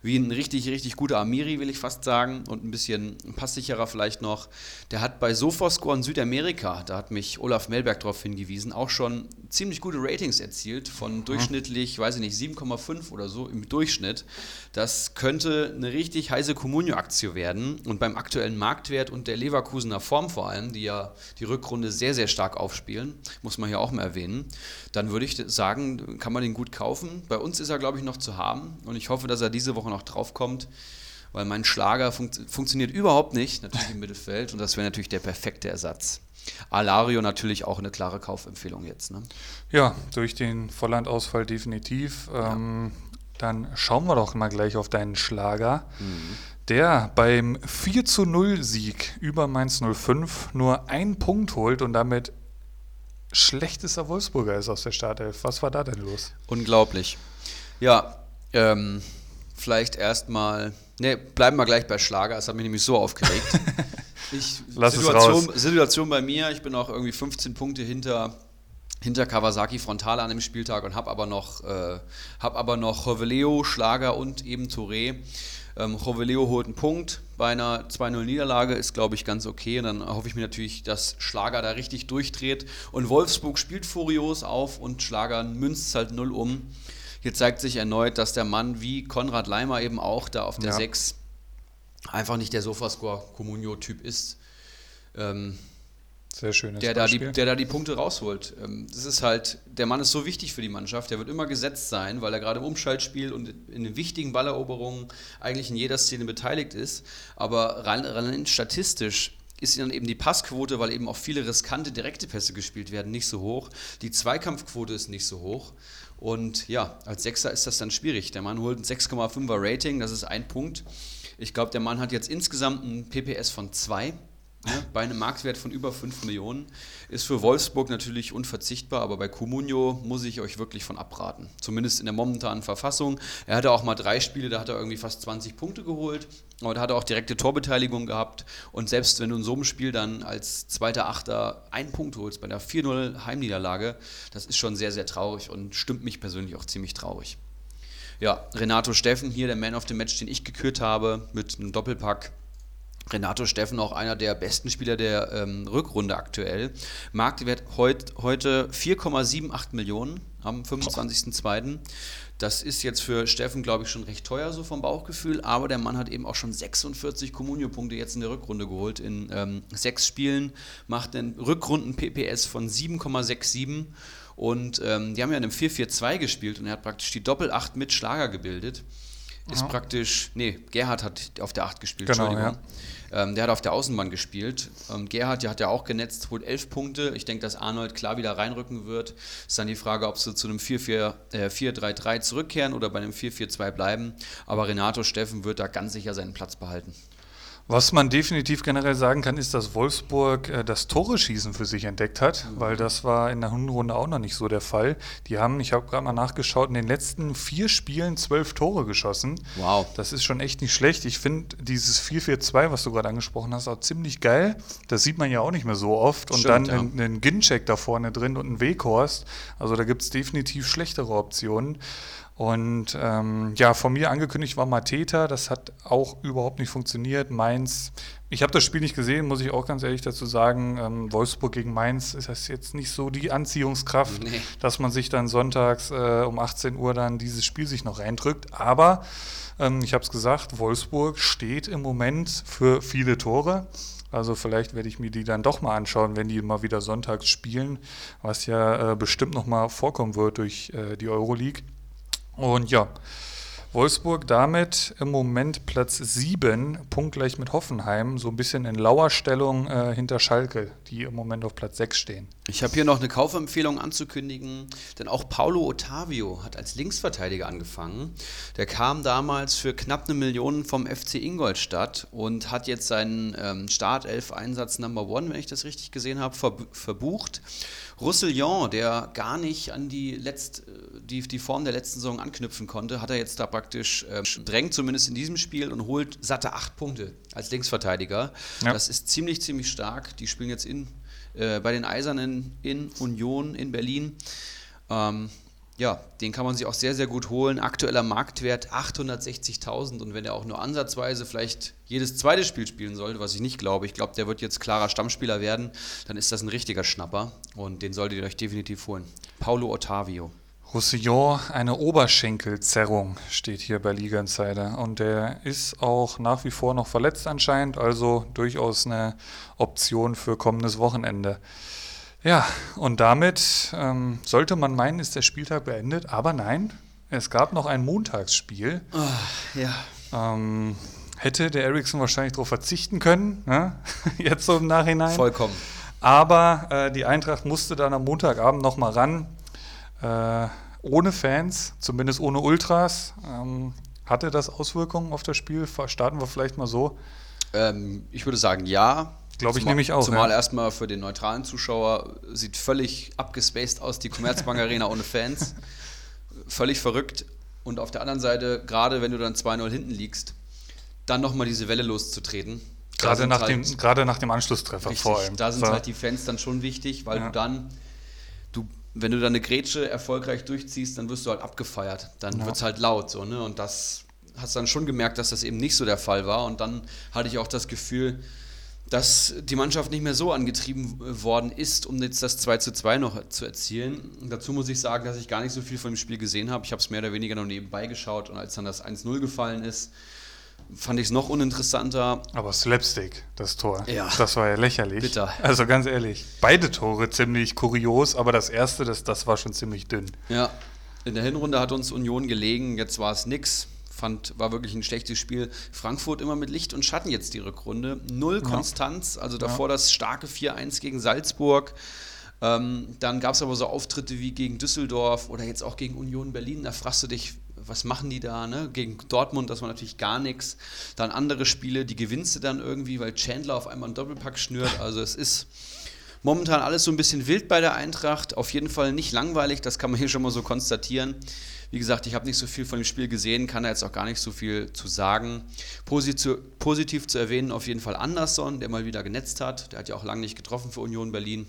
wie ein richtig, richtig guter Amiri, will ich fast sagen, und ein bisschen passsicherer vielleicht noch. Der hat bei Sofascore in Südamerika, da hat mich Olaf Melberg darauf hingewiesen, auch schon ziemlich gute Ratings erzielt, von durchschnittlich, weiß ich nicht, 7,5 oder so im Durchschnitt. Das könnte eine richtig heiße Comunio-Aktie werden und beim aktuellen Marktwert und der Leverkusener Form vor allem, die ja die Rückrunde sehr, sehr stark aufspielen, muss man hier auch mal erwähnen, dann würde ich sagen, kann man den gut kaufen. Bei uns ist er, glaube ich, noch zu haben und ich hoffe, dass er diese Woche noch drauf kommt, weil mein Schlager fun funktioniert überhaupt nicht, natürlich im Mittelfeld und das wäre natürlich der perfekte Ersatz. Alario natürlich auch eine klare Kaufempfehlung jetzt. Ne? Ja, durch den Vollandausfall definitiv. Ja. Ähm, dann schauen wir doch mal gleich auf deinen Schlager. Mhm. Der beim 4 zu 0 Sieg über Mainz 05 nur einen Punkt holt und damit schlechtester Wolfsburger ist aus der Startelf. Was war da denn los? Unglaublich. Ja, ähm, vielleicht erstmal, ne, bleiben wir gleich bei Schlager, das hat mich nämlich so aufgeregt. Ich, Situation, es. Situation bei mir, ich bin auch irgendwie 15 Punkte hinter, hinter Kawasaki Frontale an dem Spieltag und habe aber noch, äh, hab aber noch Joveleo, Schlager und eben Touré. Ähm, Joveleo holt einen Punkt bei einer 2-0-Niederlage, ist glaube ich ganz okay. Und dann hoffe ich mir natürlich, dass Schlager da richtig durchdreht. Und Wolfsburg spielt furios auf und Schlager münzt halt null um. Hier zeigt sich erneut, dass der Mann wie Konrad Leimer eben auch da auf der ja. 6 einfach nicht der Sofascore Comunio-Typ ist. ähm, Sehr schönes der, da die, Beispiel. der da die Punkte rausholt. Ähm, Das ist halt, der Mann ist so wichtig für die Mannschaft, der wird immer gesetzt sein, weil er gerade im Umschaltspiel und in den wichtigen Balleroberungen eigentlich in jeder Szene beteiligt ist. Aber rein, rein statistisch ist dann eben die Passquote, weil eben auch viele riskante direkte Pässe gespielt werden, nicht so hoch. Die Zweikampfquote ist nicht so hoch. Und ja, als Sechser ist das dann schwierig. Der Mann holt ein 6,5er Rating, das ist ein Punkt. Ich glaube, der Mann hat jetzt insgesamt ein PPS von 2. Ne, bei einem Marktwert von über 5 Millionen ist für Wolfsburg natürlich unverzichtbar, aber bei Comunio muss ich euch wirklich von abraten. Zumindest in der momentanen Verfassung. Er hatte auch mal drei Spiele, da hat er irgendwie fast 20 Punkte geholt, da hat er auch direkte Torbeteiligung gehabt. Und selbst wenn du in so einem Spiel dann als zweiter Achter einen Punkt holst bei der 4-0 Heimniederlage, das ist schon sehr, sehr traurig und stimmt mich persönlich auch ziemlich traurig. Ja, Renato Steffen hier, der Man of the Match, den ich gekürt habe, mit einem Doppelpack. Renato Steffen auch einer der besten Spieler der ähm, Rückrunde aktuell. Marktwert heut, heute 4,78 Millionen am 25.02. Das ist jetzt für Steffen, glaube ich, schon recht teuer, so vom Bauchgefühl, aber der Mann hat eben auch schon 46 Comunio-Punkte jetzt in der Rückrunde geholt. In ähm, sechs Spielen macht den Rückrunden-PPS von 7,67 und ähm, die haben ja in einem 4-4-2 gespielt und er hat praktisch die Doppel-8 mit Schlager gebildet. Ist Ja. praktisch, nee, Gerhard hat auf der 8 gespielt, Genau, Entschuldigung. Ähm, der hat auf der Außenbahn gespielt. Ähm, Gerhard, der hat ja auch genetzt, holt 11 Punkte. Ich denke, dass Arnold klar wieder reinrücken wird. Ist dann die Frage, ob sie zu einem 4-4, äh, 4-3-3 zurückkehren oder bei einem 4-4-2 bleiben. Aber Renato Steffen wird da ganz sicher seinen Platz behalten. Was man definitiv generell sagen kann, ist, dass Wolfsburg äh, das Tore-Schießen für sich entdeckt hat, weil das war in der Hinrunde auch noch nicht so der Fall. Die haben, ich habe gerade mal nachgeschaut, in den letzten vier Spielen zwölf Tore geschossen. Wow. Das ist schon echt nicht schlecht. Ich finde dieses 4-4-2, was du gerade angesprochen hast, auch ziemlich geil. Das sieht man ja auch nicht mehr so oft. Und Stimmt, dann ja. einen, einen Ginczek da vorne drin und einen Weghorst. Also da gibt es definitiv schlechtere Optionen. Und ähm, ja, von mir angekündigt war Mateta, das hat auch überhaupt nicht funktioniert. Mainz, ich habe das Spiel nicht gesehen, muss ich auch ganz ehrlich dazu sagen. Ähm, Wolfsburg gegen Mainz ist das jetzt nicht so die Anziehungskraft, Nee. dass man sich dann sonntags äh, um 18 Uhr dann dieses Spiel sich noch reindrückt. Aber ähm, ich habe es gesagt, Wolfsburg steht im Moment für viele Tore. Also vielleicht werde ich mir die dann doch mal anschauen, wenn die mal wieder sonntags spielen, was ja äh, bestimmt noch mal vorkommen wird durch äh, die Euroleague. Und ja, Wolfsburg damit im Moment Platz 7, punktgleich mit Hoffenheim, so ein bisschen in Lauerstellung äh, hinter Schalke, die im Moment auf Platz 6 stehen. Ich habe hier noch eine Kaufempfehlung anzukündigen, denn auch Paulo Ottavio hat als Linksverteidiger angefangen. Der kam damals für knapp eine Million vom FC Ingolstadt und hat jetzt seinen ähm, Startelf-Einsatz Number One, wenn ich das richtig gesehen habe, verb verbucht. Roussillon, der gar nicht an die, letzt, äh, die, die Form der letzten Saison anknüpfen konnte, hat er jetzt da praktisch ähm, drängt zumindest in diesem Spiel und holt satte acht Punkte als Linksverteidiger. Ja. Das ist ziemlich, ziemlich stark. Die spielen jetzt in, äh, bei den Eisernen in Union in Berlin. Ähm, ja, den kann man sich auch sehr, sehr gut holen. Aktueller Marktwert 860.000 und wenn er auch nur ansatzweise vielleicht jedes zweite Spiel spielen sollte, was ich nicht glaube, ich glaube, der wird jetzt klarer Stammspieler werden, dann ist das ein richtiger Schnapper und den solltet ihr euch definitiv holen. Paulo Ottavio. Roussillon, eine Oberschenkelzerrung steht hier bei Liga Insider. Und der ist auch nach wie vor noch verletzt anscheinend, also durchaus eine Option für kommendes Wochenende. Ja, und damit ähm, sollte man meinen, ist der Spieltag beendet, aber nein, es gab noch ein Montagsspiel. ja. Ähm, hätte der Ericsson wahrscheinlich darauf verzichten können, ne? jetzt so im Nachhinein. Vollkommen. Aber äh, die Eintracht musste dann am Montagabend nochmal ran. Äh, ohne Fans, zumindest ohne Ultras. Ähm, hatte das Auswirkungen auf das Spiel? Starten wir vielleicht mal so. Ähm, ich würde sagen, ja. Glaube ich Zumal- nämlich auch, Zumal ja. erstmal für den neutralen Zuschauer sieht völlig abgespaced aus, die Commerzbank Arena ohne Fans. Völlig verrückt. Und auf der anderen Seite, gerade wenn du dann 2-0 hinten liegst, dann nochmal diese Welle loszutreten. Gerade nach, halt- dem, gerade nach dem Anschlusstreffer Richtig, vor allem. Da sind halt die Fans dann schon wichtig, weil Ja. du dann, du, wenn du dann eine Grätsche erfolgreich durchziehst, dann wirst du halt abgefeiert. Dann Ja. wird es halt laut so, ne? Und das hast dann schon gemerkt, dass das eben nicht so der Fall war. Und dann hatte ich auch das Gefühl, dass die Mannschaft nicht mehr so angetrieben worden ist, um jetzt das 2 zu 2 noch zu erzielen. Dazu muss ich sagen, dass ich gar nicht so viel von dem Spiel gesehen habe. Ich habe es mehr oder weniger noch nebenbei geschaut und als dann das 1-0 gefallen ist, fand ich es noch uninteressanter. Aber Slapstick, das Tor, Ja. das war ja lächerlich. Bitter. Also ganz ehrlich, beide Tore ziemlich kurios, aber das erste, das, das war schon ziemlich dünn. Ja, in der Hinrunde hat uns Union gelegen, jetzt war es nix. Fand, war wirklich ein schlechtes Spiel. Frankfurt immer mit Licht und Schatten jetzt die Rückrunde. Null Konstanz, also davor das starke 4-1 gegen Salzburg. Ähm, dann gab es aber so Auftritte wie gegen Düsseldorf oder jetzt auch gegen Union Berlin. Da fragst du dich, was machen die da? Ne? Gegen Dortmund, das war natürlich gar nichts. Dann andere Spiele, die gewinnst du dann irgendwie, weil Chandler auf einmal einen Doppelpack schnürt. Also es ist momentan alles so ein bisschen wild bei der Eintracht. Auf jeden Fall nicht langweilig, das kann man hier schon mal so konstatieren. Wie gesagt, ich habe nicht so viel von dem Spiel gesehen, kann da jetzt auch gar nicht so viel zu sagen. Positiv, positiv zu erwähnen auf jeden Fall Andersson, der mal wieder genetzt hat. Der hat ja auch lange nicht getroffen für Union Berlin.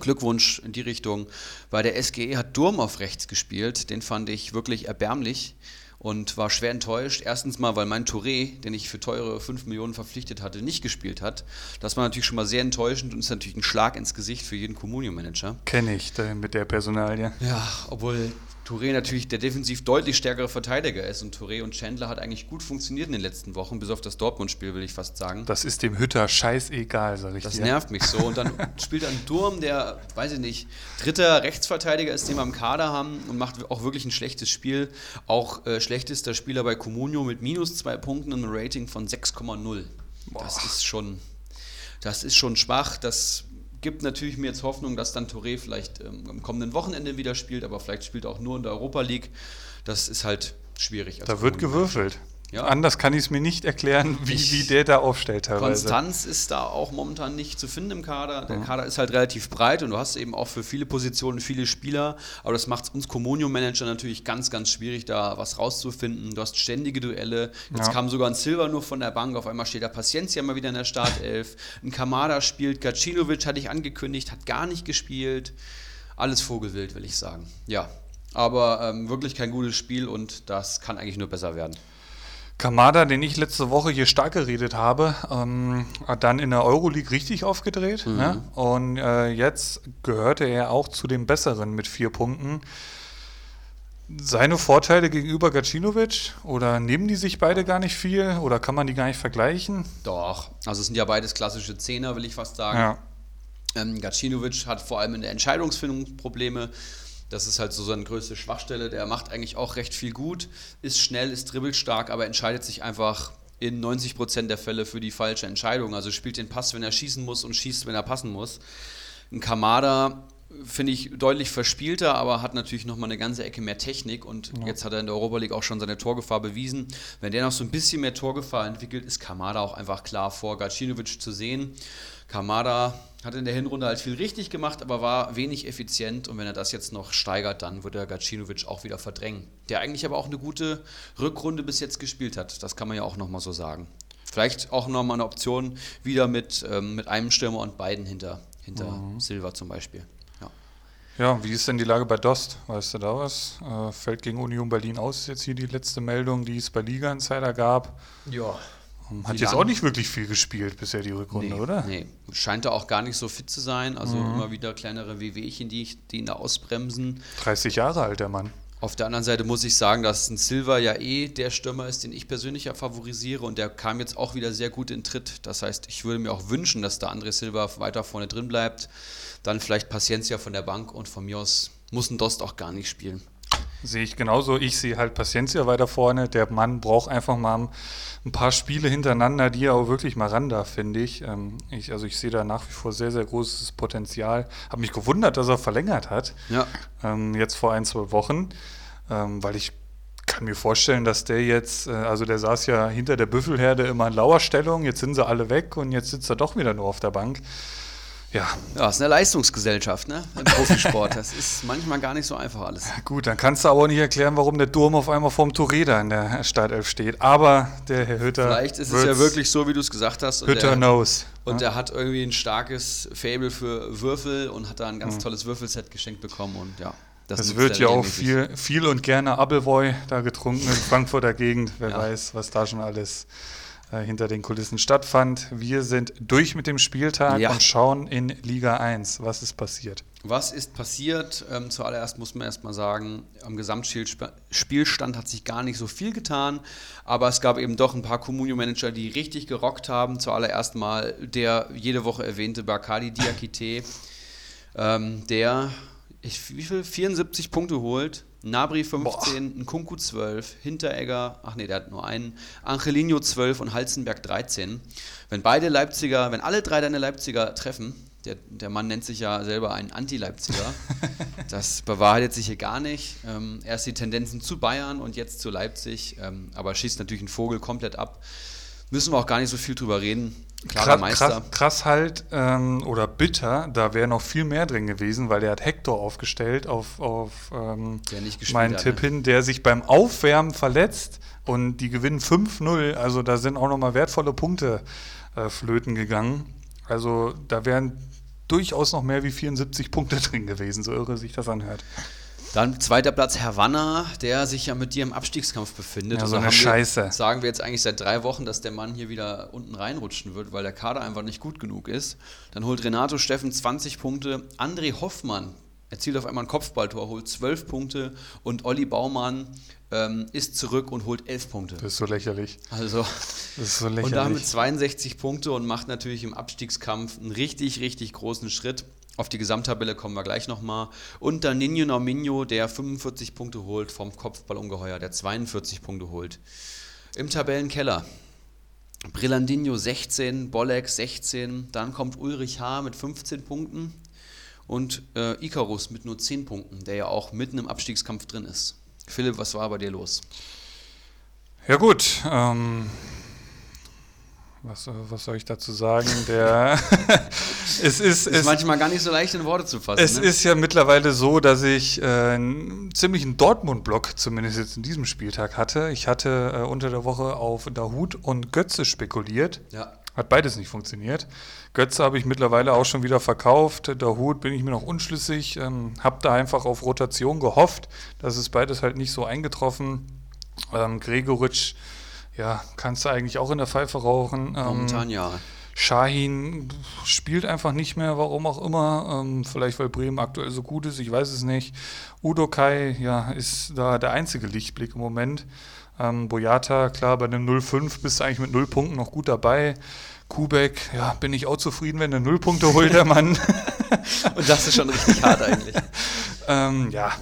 Glückwunsch in die Richtung. Bei der SGE hat Durm auf rechts gespielt. Den fand ich wirklich erbärmlich und war schwer enttäuscht. Erstens mal, weil mein Touré, den ich für teure 5 Millionen verpflichtet hatte, nicht gespielt hat. Das war natürlich schon mal sehr enttäuschend und ist natürlich ein Schlag ins Gesicht für jeden Communio-Manager. Kenne ich mit der Personalie. Ja, obwohl Touré natürlich der defensiv deutlich stärkere Verteidiger ist und Touré und Chandler hat eigentlich gut funktioniert in den letzten Wochen, bis auf das Dortmund-Spiel, will ich fast sagen. Das ist dem Hütter scheißegal, sag ich Das dir. nervt mich so. Und dann spielt ein Durm, der, weiß ich nicht, dritter Rechtsverteidiger ist, den wir im Kader haben und macht auch wirklich ein schlechtes Spiel. Auch äh, schlechtester Spieler bei Comunio mit minus zwei Punkten und einem Rating von 6,0. Das ist schon, das ist schon schwach. Das gibt natürlich mir jetzt Hoffnung, dass dann Touré vielleicht ähm, am kommenden Wochenende wieder spielt, aber vielleicht spielt er auch nur in der Europa League. Das ist halt schwierig. Da wird gewürfelt. Ja. Anders kann ich es mir nicht erklären, wie, Ich- wie der da aufstellt teilweise. Konstanz ist da auch momentan nicht zu finden im Kader. Der Kader ist halt relativ breit und du hast eben auch für viele Positionen viele Spieler, aber das macht es uns Communio-Manager natürlich ganz, ganz schwierig, da was rauszufinden. Du hast ständige Duelle. Jetzt Ja. kam sogar ein Silva nur von der Bank, auf einmal steht der Paciencia mal wieder in der Startelf. Ein Kamada spielt, Gacinovic hatte ich angekündigt, hat gar nicht gespielt. Alles Vogelwild, will ich sagen. Ja, aber ähm, wirklich kein gutes Spiel und das kann eigentlich nur besser werden. Kamada, den ich letzte Woche hier stark geredet habe, ähm, hat dann in der Euroleague richtig aufgedreht. Mhm. Ne? Und äh, jetzt gehörte er auch zu den Besseren mit vier Punkten. Seine Vorteile gegenüber Gacinovic? Oder nehmen die sich beide gar nicht viel? Oder kann man die gar nicht vergleichen? Doch, also es sind ja beides klassische Zehner, will ich fast sagen. Ja. Ähm, Gacinovic hat vor allem in der Entscheidungsfindung Probleme. Das ist halt so seine größte Schwachstelle. Der macht eigentlich auch recht viel gut, ist schnell, ist dribbelstark, aber entscheidet sich einfach in 90% der Fälle für die falsche Entscheidung. Also spielt den Pass, wenn er schießen muss und schießt, wenn er passen muss. Ein Kamada finde ich deutlich verspielter, aber hat natürlich nochmal eine ganze Ecke mehr Technik und jetzt hat er in der Europa League auch schon seine Torgefahr bewiesen. Wenn der noch so ein bisschen mehr Torgefahr entwickelt, ist Kamada auch einfach klar vor Gacinovic zu sehen. Kamada hat in der Hinrunde halt viel richtig gemacht, aber war wenig effizient und wenn er das jetzt noch steigert, dann wird er Gacinovic auch wieder verdrängen. Der eigentlich aber auch eine gute Rückrunde bis jetzt gespielt hat, das kann man ja auch nochmal so sagen. Vielleicht auch nochmal eine Option wieder mit, ähm, mit einem Stürmer und beiden hinter, hinter Silva zum Beispiel. Ja. Ja, wie ist denn die Lage bei Dost? Weißt du da was? Äh, fällt gegen Union Berlin aus, ist jetzt hier die letzte Meldung, die es bei Liga Insider gab. ja. Hat jetzt auch nicht wirklich viel gespielt bisher die Rückrunde, Nee, oder? nee, scheint er auch gar nicht so fit zu sein. Also immer wieder kleinere Wehwehchen, die, ich- die ihn da ausbremsen. 30 Jahre alt, der Mann. Auf der anderen Seite muss ich sagen, dass ein Silva ja eh der Stürmer ist, den ich persönlich ja favorisiere und der kam jetzt auch wieder sehr gut in Tritt. Das heißt, ich würde mir auch wünschen, dass der André Silva weiter vorne drin bleibt. Dann vielleicht Paciencia von der Bank und von mir aus muss ein Dost auch gar nicht spielen. Sehe ich genauso. Ich sehe halt Paciencia weiter vorne. Der Mann braucht einfach mal ein paar Spiele hintereinander, die er auch wirklich mal ran darf, finde ich. Ähm, ich. Also ich sehe da nach wie vor sehr, sehr großes Potenzial. Habe mich gewundert, dass er verlängert hat. Ja, ähm, jetzt vor ein, zwei Wochen, ähm, weil ich kann mir vorstellen, dass der jetzt, äh, also der saß ja hinter der Büffelherde immer in Lauerstellung, jetzt sind sie alle weg und jetzt sitzt er doch wieder nur auf der Bank. Ja, ja, ist eine Leistungsgesellschaft, ne? Im Profisport. Das ist manchmal gar nicht so einfach alles. gut, dann kannst du aber auch nicht erklären, warum der Durm auf einmal vorm Touré da in der Startelf steht. Aber der Herr Hütter. Vielleicht ist es ja wirklich so, wie du es gesagt hast. und Hütter der- knows. Und ja? er hat irgendwie ein starkes Fable für Würfel und hat da ein Mhm. ganz tolles Würfelset geschenkt bekommen und ja. Das Es nutzt wird ja auch viel, viel und gerne Appleboy da getrunken in Frankfurter Gegend. Wer Ja. weiß, was da schon alles hinter den Kulissen stattfand. Wir sind durch mit dem Spieltag Ja. und schauen in Liga 1. Was ist passiert? Was ist passiert? Ähm, zuallererst muss man erstmal sagen, am Gesamtspielstand hat sich gar nicht so viel getan, aber es gab eben doch ein paar Communio-Manager, die richtig gerockt haben. Zuallererst mal der jede Woche erwähnte Bakadi Diakite, ähm, der ich, wie viel? 74 Punkte holt. Nabri 15, Nkunku 12, Hinteregger, ach nee, der hat nur einen, Angelino 12 und Halzenberg 13. Wenn beide Leipziger, wenn alle drei deine Leipziger treffen, der, der Mann nennt sich ja selber ein Anti-Leipziger, das bewahrheitet sich hier gar nicht. Ähm, erst die Tendenzen zu Bayern und jetzt zu Leipzig, ähm, aber schießt natürlich einen Vogel komplett ab. Müssen wir auch gar nicht so viel drüber reden. Klarer Krass, Meister. krass, krass halt, ähm, oder bitter, da wäre noch viel mehr drin gewesen, weil der hat Hector aufgestellt auf, auf ähm, meinen hat, Tipp ne? hin, der sich beim Aufwärmen verletzt und die gewinnen 5-0. Also da sind auch nochmal wertvolle Punkte äh, flöten gegangen. Also da wären durchaus noch mehr wie 74 Punkte drin gewesen, so irre sich das anhört. Dann zweiter Platz Havanna, der sich ja mit dir im Abstiegskampf befindet. Ja, Und so da eine haben wir- Scheiße. Sagen wir jetzt eigentlich seit drei Wochen, dass der Mann hier wieder unten reinrutschen wird, weil der Kader einfach nicht gut genug ist. Dann holt Renato Steffen 20 Punkte. André Hoffmann erzielt auf einmal ein Kopfballtor, holt 12 Punkte. Und Olli Baumann ähm, ist zurück und holt 11 Punkte. Das ist so lächerlich. Also, so und lächerlich. damit 62 Punkte und macht natürlich im Abstiegskampf einen richtig, richtig großen Schritt. Auf die Gesamttabelle kommen wir gleich nochmal. Und dann Ninho Norminho, der 45 Punkte holt vom Kopfballungeheuer, der 42 Punkte holt. Im Tabellenkeller. Brillandinho 16, Bolek 16, dann kommt Ulrich H. mit 15 Punkten und äh, Icarus mit nur 10 Punkten, der ja auch mitten im Abstiegskampf drin ist. Philipp, was war bei dir los? Ja gut, ähm, was, äh, was soll ich dazu sagen? Der es ist, Ist es, manchmal gar nicht so leicht in Worte zu fassen. es ne? ist ja mittlerweile so, dass ich äh, einen ziemlichen Dortmund-Block zumindest jetzt in diesem Spieltag hatte. Ich hatte äh, unter der Woche auf Dahut und Götze spekuliert. ja. Hat beides nicht funktioniert. Götze habe ich mittlerweile auch schon wieder verkauft. Der Hut bin ich mir noch unschlüssig. Ähm, habe da einfach auf Rotation gehofft. Das ist beides halt nicht so eingetroffen. Ähm, Gregoritsch, ja, kannst du eigentlich auch in der Pfeife rauchen. Ähm, Momentan ja. Shahin spielt einfach nicht mehr, warum auch immer. Ähm, vielleicht weil Bremen aktuell so gut ist, ich weiß es nicht. Udo Kai, ja, ist da der einzige Lichtblick im Moment. Ähm, Boyata, klar, bei einem 0-5 bist du eigentlich mit 0 Punkten noch gut dabei. Kubek, ja, bin ich auch zufrieden, wenn er 0 Punkte holt, der Mann. Und das ist schon richtig hart eigentlich. ähm, ja,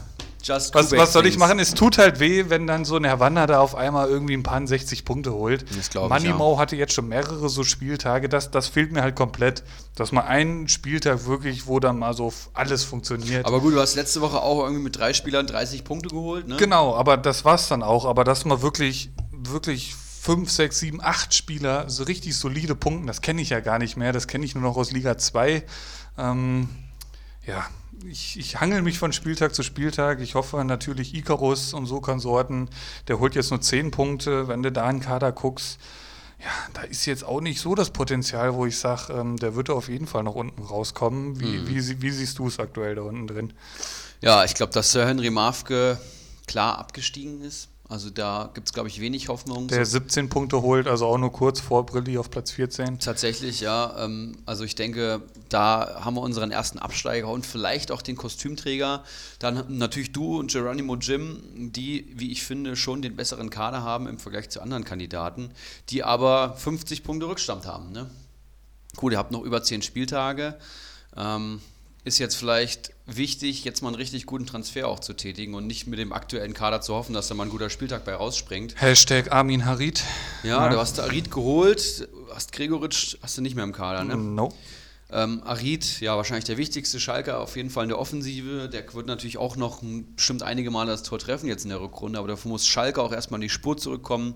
Just was, was soll ich machen? Es tut halt weh, wenn dann so ein Havanna da auf einmal irgendwie ein paar 60 Punkte holt. Das glaub ich, Manimau hatte jetzt schon mehrere so Spieltage. Das, das fehlt mir halt komplett. Dass mal einen Spieltag wirklich, wo dann mal so alles funktioniert. Aber gut, du hast letzte Woche auch irgendwie mit drei Spielern 30 Punkte geholt, ne? genau, aber das war's dann auch. Aber dass mal wirklich, wirklich fünf, sechs, sieben, acht Spieler so richtig solide punkten, das kenne ich ja gar nicht mehr. Das kenne ich nur noch aus Liga 2. Ähm, ja, ich, ich hangel mich von Spieltag zu Spieltag. Ich hoffe natürlich Icarus und so Konsorten, der holt jetzt nur 10 Punkte. Wenn du da in den Kader guckst, ja, da ist jetzt auch nicht so das Potenzial, wo ich sage, ähm, der wird auf jeden Fall noch unten rauskommen. Wie, wie, sie- wie siehst du es aktuell da unten drin? Ja, ich glaube, dass Sir Henry Mafke klar abgestiegen ist. Also da gibt es, glaube ich, wenig Hoffnung. Der 17 Punkte holt, also auch nur kurz vor Brilli auf Platz 14. Tatsächlich, ja. Ähm, also ich denke, da haben wir unseren ersten Absteiger und vielleicht auch den Kostümträger. Dann natürlich du und Geronimo Jim, die, wie ich finde, schon den besseren Kader haben im Vergleich zu anderen Kandidaten, die aber 50 Punkte Rückstand haben. Ne? Gut, ihr habt noch über 10 Spieltage. Ähm, ist jetzt vielleicht wichtig, jetzt mal einen richtig guten Transfer auch zu tätigen und nicht mit dem aktuellen Kader zu hoffen, dass da mal ein guter Spieltag bei rausspringt. Hashtag Armin Harid. Ja, Ja. du hast Arid geholt, hast Gregoritsch, hast du nicht mehr im Kader, ne? No. Ähm, Arid, ja, wahrscheinlich der wichtigste Schalker, auf jeden Fall in der Offensive. Der wird natürlich auch noch bestimmt einige Male das Tor treffen jetzt in der Rückrunde, aber dafür muss Schalke auch erstmal in die Spur zurückkommen.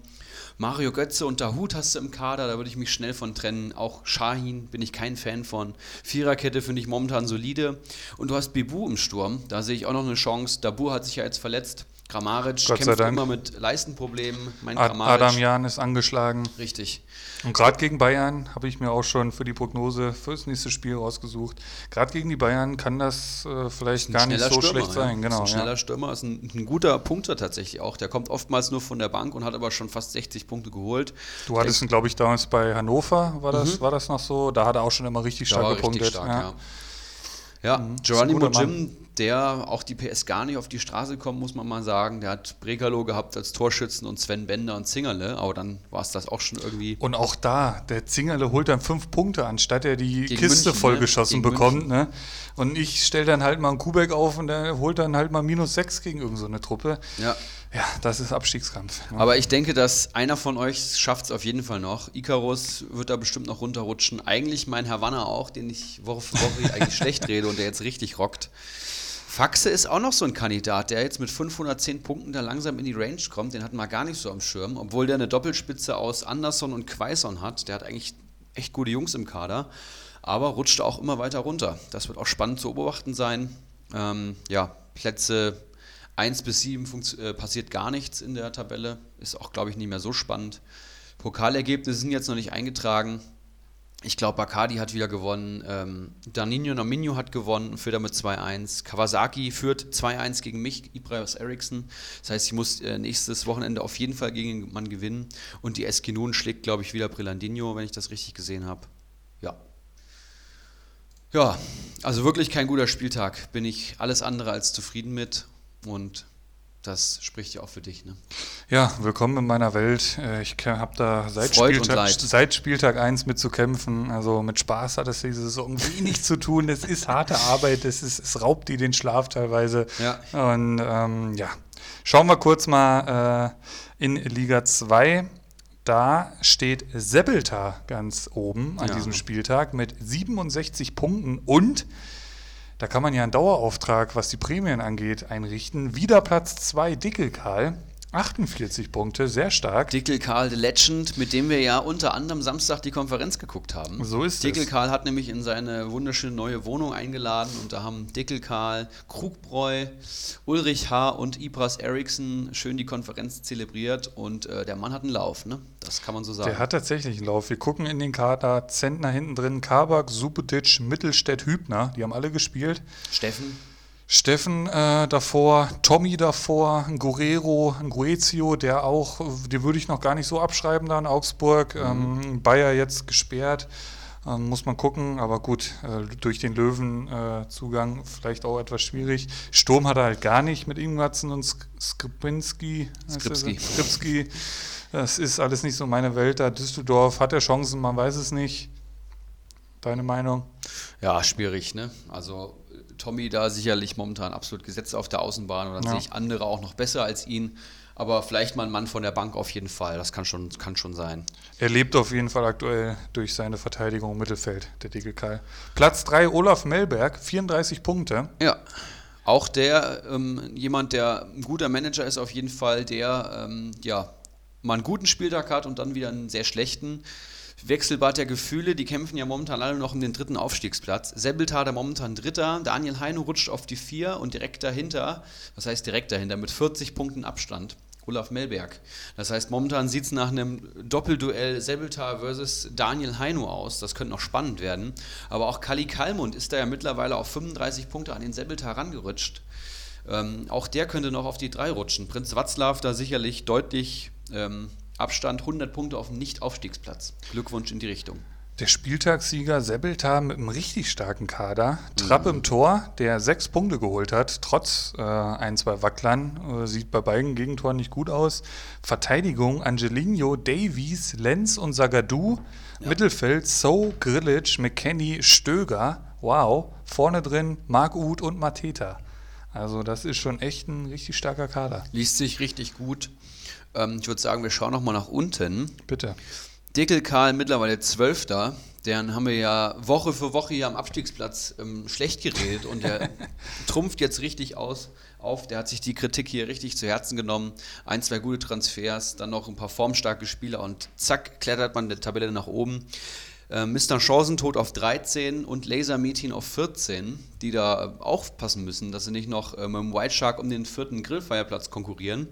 Mario Götze und Dahut hast du im Kader, da würde ich mich schnell von trennen. Auch Shahin bin ich kein Fan von. Viererkette finde ich momentan solide. Und du hast Bibu im Sturm, da sehe ich auch noch eine Chance. Dabu hat sich ja jetzt verletzt. Kramaric Gott kämpft immer mit Leistenproblemen. Mein Ad Kramaric. Adam Jan ist angeschlagen. Richtig. Und gerade gegen Bayern habe ich mir auch schon für die Prognose fürs nächste Spiel rausgesucht. Gerade gegen die Bayern kann das äh, vielleicht gar nicht so schlecht sein. Ja. Genau, Ist ein schneller ja. Stürmer, ist ein, ein guter Punkter tatsächlich auch. Der kommt oftmals nur von der Bank und hat aber schon fast 60 Punkte geholt. Du hattest ihn, glaube ich, damals bei Hannover, war das, war das noch so? Da hat er auch schon immer richtig stark er richtig gepunktet. stark, ja. ja. Ja, Mhm. Geronimo Jim, der auch die PS gar nicht auf die Straße kommt, muss man mal sagen. Der hat Brekalo gehabt als Torschützen und Sven Bender und Zingerle, aber dann war es das auch schon irgendwie. Und auch da, der Zingerle holt dann fünf Punkte, anstatt er die Gegen Kiste München, vollgeschossen ne? Bekommt. Ne? Und ich stelle dann halt mal einen Kubek auf und der holt dann halt mal minus sechs gegen irgendeine so eine Truppe. Ja. Ja, das ist Abstiegskampf. Ne? Aber ich denke, dass einer von euch schafft es auf jeden Fall noch. Icarus wird da bestimmt noch runterrutschen. Eigentlich mein Havanna auch, den ich Woche für Woche eigentlich schlecht rede und der jetzt richtig rockt. Faxe ist auch noch so ein Kandidat, der jetzt mit 510 Punkten da langsam in die Range kommt. Den hatten wir gar nicht so am Schirm, obwohl der eine Doppelspitze aus Anderson und Quaison hat. Der hat eigentlich echt gute Jungs im Kader, aber rutscht auch immer weiter runter. Das wird auch spannend zu beobachten sein. Ähm, ja, Plätze 1 bis 7 funktio- äh, passiert gar nichts in der Tabelle. Ist auch, glaube ich, nicht mehr so spannend. Pokalergebnisse sind jetzt noch nicht eingetragen. Ich glaube, Bacardi hat wieder gewonnen. Ähm, Danino Nominio hat gewonnen, führt damit 2-1. Kawasaki führt 2-1 gegen mich, Ibrahim Eriksson. Das heißt, ich muss äh, nächstes Wochenende auf jeden Fall gegen den Mann gewinnen. Und die Eskinun schlägt, glaube ich, wieder Brillandinho, wenn ich das richtig gesehen habe. Ja. Ja, also wirklich kein guter Spieltag. Bin ich alles andere als zufrieden mit. Und das spricht ja auch für dich, ne? Ja, willkommen in meiner Welt. Äh, Ich habe da seit Freud Spieltag, seit Spieltag 1 mit zu kämpfen. Also mit Spaß hat es diese Saison wenig zu tun. Es ist harte Arbeit, es, ist, es raubt die den Schlaf teilweise. Ja. Und ähm, ja, schauen wir kurz mal äh, in Liga 2. Da steht Sebelta ganz oben an Ja. diesem Spieltag mit 67 Punkten und da kann man ja einen Dauerauftrag, was die Prämien angeht, einrichten. Wieder Platz 2, Dickelkarl. 48 Punkte, sehr stark. Dickel Karl the Legend, mit dem wir ja unter anderem Samstag die Konferenz geguckt haben. So ist Dickel es. Karl hat nämlich in seine wunderschöne neue Wohnung eingeladen und da haben Dickel Karl, Krugbräu, Ulrich H. und Ibras Eriksson schön die Konferenz zelebriert und äh, der Mann hat einen Lauf, ne? Das kann man so sagen. Der hat tatsächlich einen Lauf. Wir gucken in den Kader. Zentner hinten drin, Kabak, Subotic, Mittelstädt, Hübner. Die haben alle gespielt. Steffen, Steffen äh, davor, Tommy davor, ein Guerrero, ein Guezio, der auch, den würde ich noch gar nicht so abschreiben da in Augsburg. Ähm, Bayer jetzt gesperrt, ähm, muss man gucken, aber gut, äh, durch den Löwenzugang äh, vielleicht auch etwas schwierig. Sturm hat er halt gar nicht mit Ingwatzen und Sk Skripinski. Skripski. Skripski. Das ist alles nicht so meine Welt da. Düsseldorf hat er Chancen, man weiß es nicht. Deine Meinung? ja, schwierig, ne? Also Tommy da sicherlich momentan absolut gesetzt auf der Außenbahn und dann Ja. sehe ich andere auch noch besser als ihn. Aber vielleicht mal ein Mann von der Bank auf jeden Fall. Das kann schon, kann schon sein. Er lebt auf jeden Fall aktuell durch seine Verteidigung im Mittelfeld, der Dickelkai. Platz 3, Olaf Melberg, 34 Punkte. Ja. Auch der, ähm, jemand, der ein guter Manager ist, auf jeden Fall, der ähm, ja mal einen guten Spieltag hat und dann wieder einen sehr schlechten. Wechselbad der Gefühle, die kämpfen ja momentan alle noch um den dritten Aufstiegsplatz. Sebbeltader momentan Dritter, Daniel Heino rutscht auf die Vier und direkt dahinter, was heißt direkt dahinter, mit 40 Punkten Abstand, Olaf Melberg. Das heißt, momentan sieht es nach einem Doppelduell Sebbeltar versus Daniel Heino aus. Das könnte noch spannend werden. Aber auch Kali Kalmund ist da ja mittlerweile auf 35 Punkte an den Sebbeltar rangerutscht. Ähm, auch der könnte noch auf die drei rutschen. Prinz Watzlaw da sicherlich deutlich ähm, Abstand, 100 Punkte auf dem Nicht-Aufstiegsplatz. Glückwunsch in die Richtung. Der Spieltagssieger Sebbeltar mit einem richtig starken Kader. Trapp im Tor, der sechs Punkte geholt hat, trotz äh, ein, zwei Wacklern. Äh, sieht bei beiden Gegentoren nicht gut aus. Verteidigung: Angelino, Davies, Lenz und Sagadu. Mittelfeld: So, Grilic, McKenny, Stöger. Wow. Vorne drin Marc Uth und Mateta. Also, das ist schon echt ein richtig starker Kader. Liest sich richtig gut. Ähm, ich würde sagen, wir schauen nochmal nach unten. Bitte. Dickel Karl mittlerweile Zwölfter. Den haben wir ja Woche für Woche hier am Abstiegsplatz ähm, schlecht geredet und der trumpft jetzt richtig aus, auf. Der hat sich die Kritik hier richtig zu Herzen genommen. Ein, zwei gute Transfers, dann noch ein paar formstarke Spieler und zack, klettert man der Tabelle nach oben. Äh, Mr. Chancentod auf 13 und Laser Meeting auf 14, die da äh, aufpassen müssen, dass sie nicht noch äh, mit dem White Shark um den vierten Grillfeierplatz konkurrieren.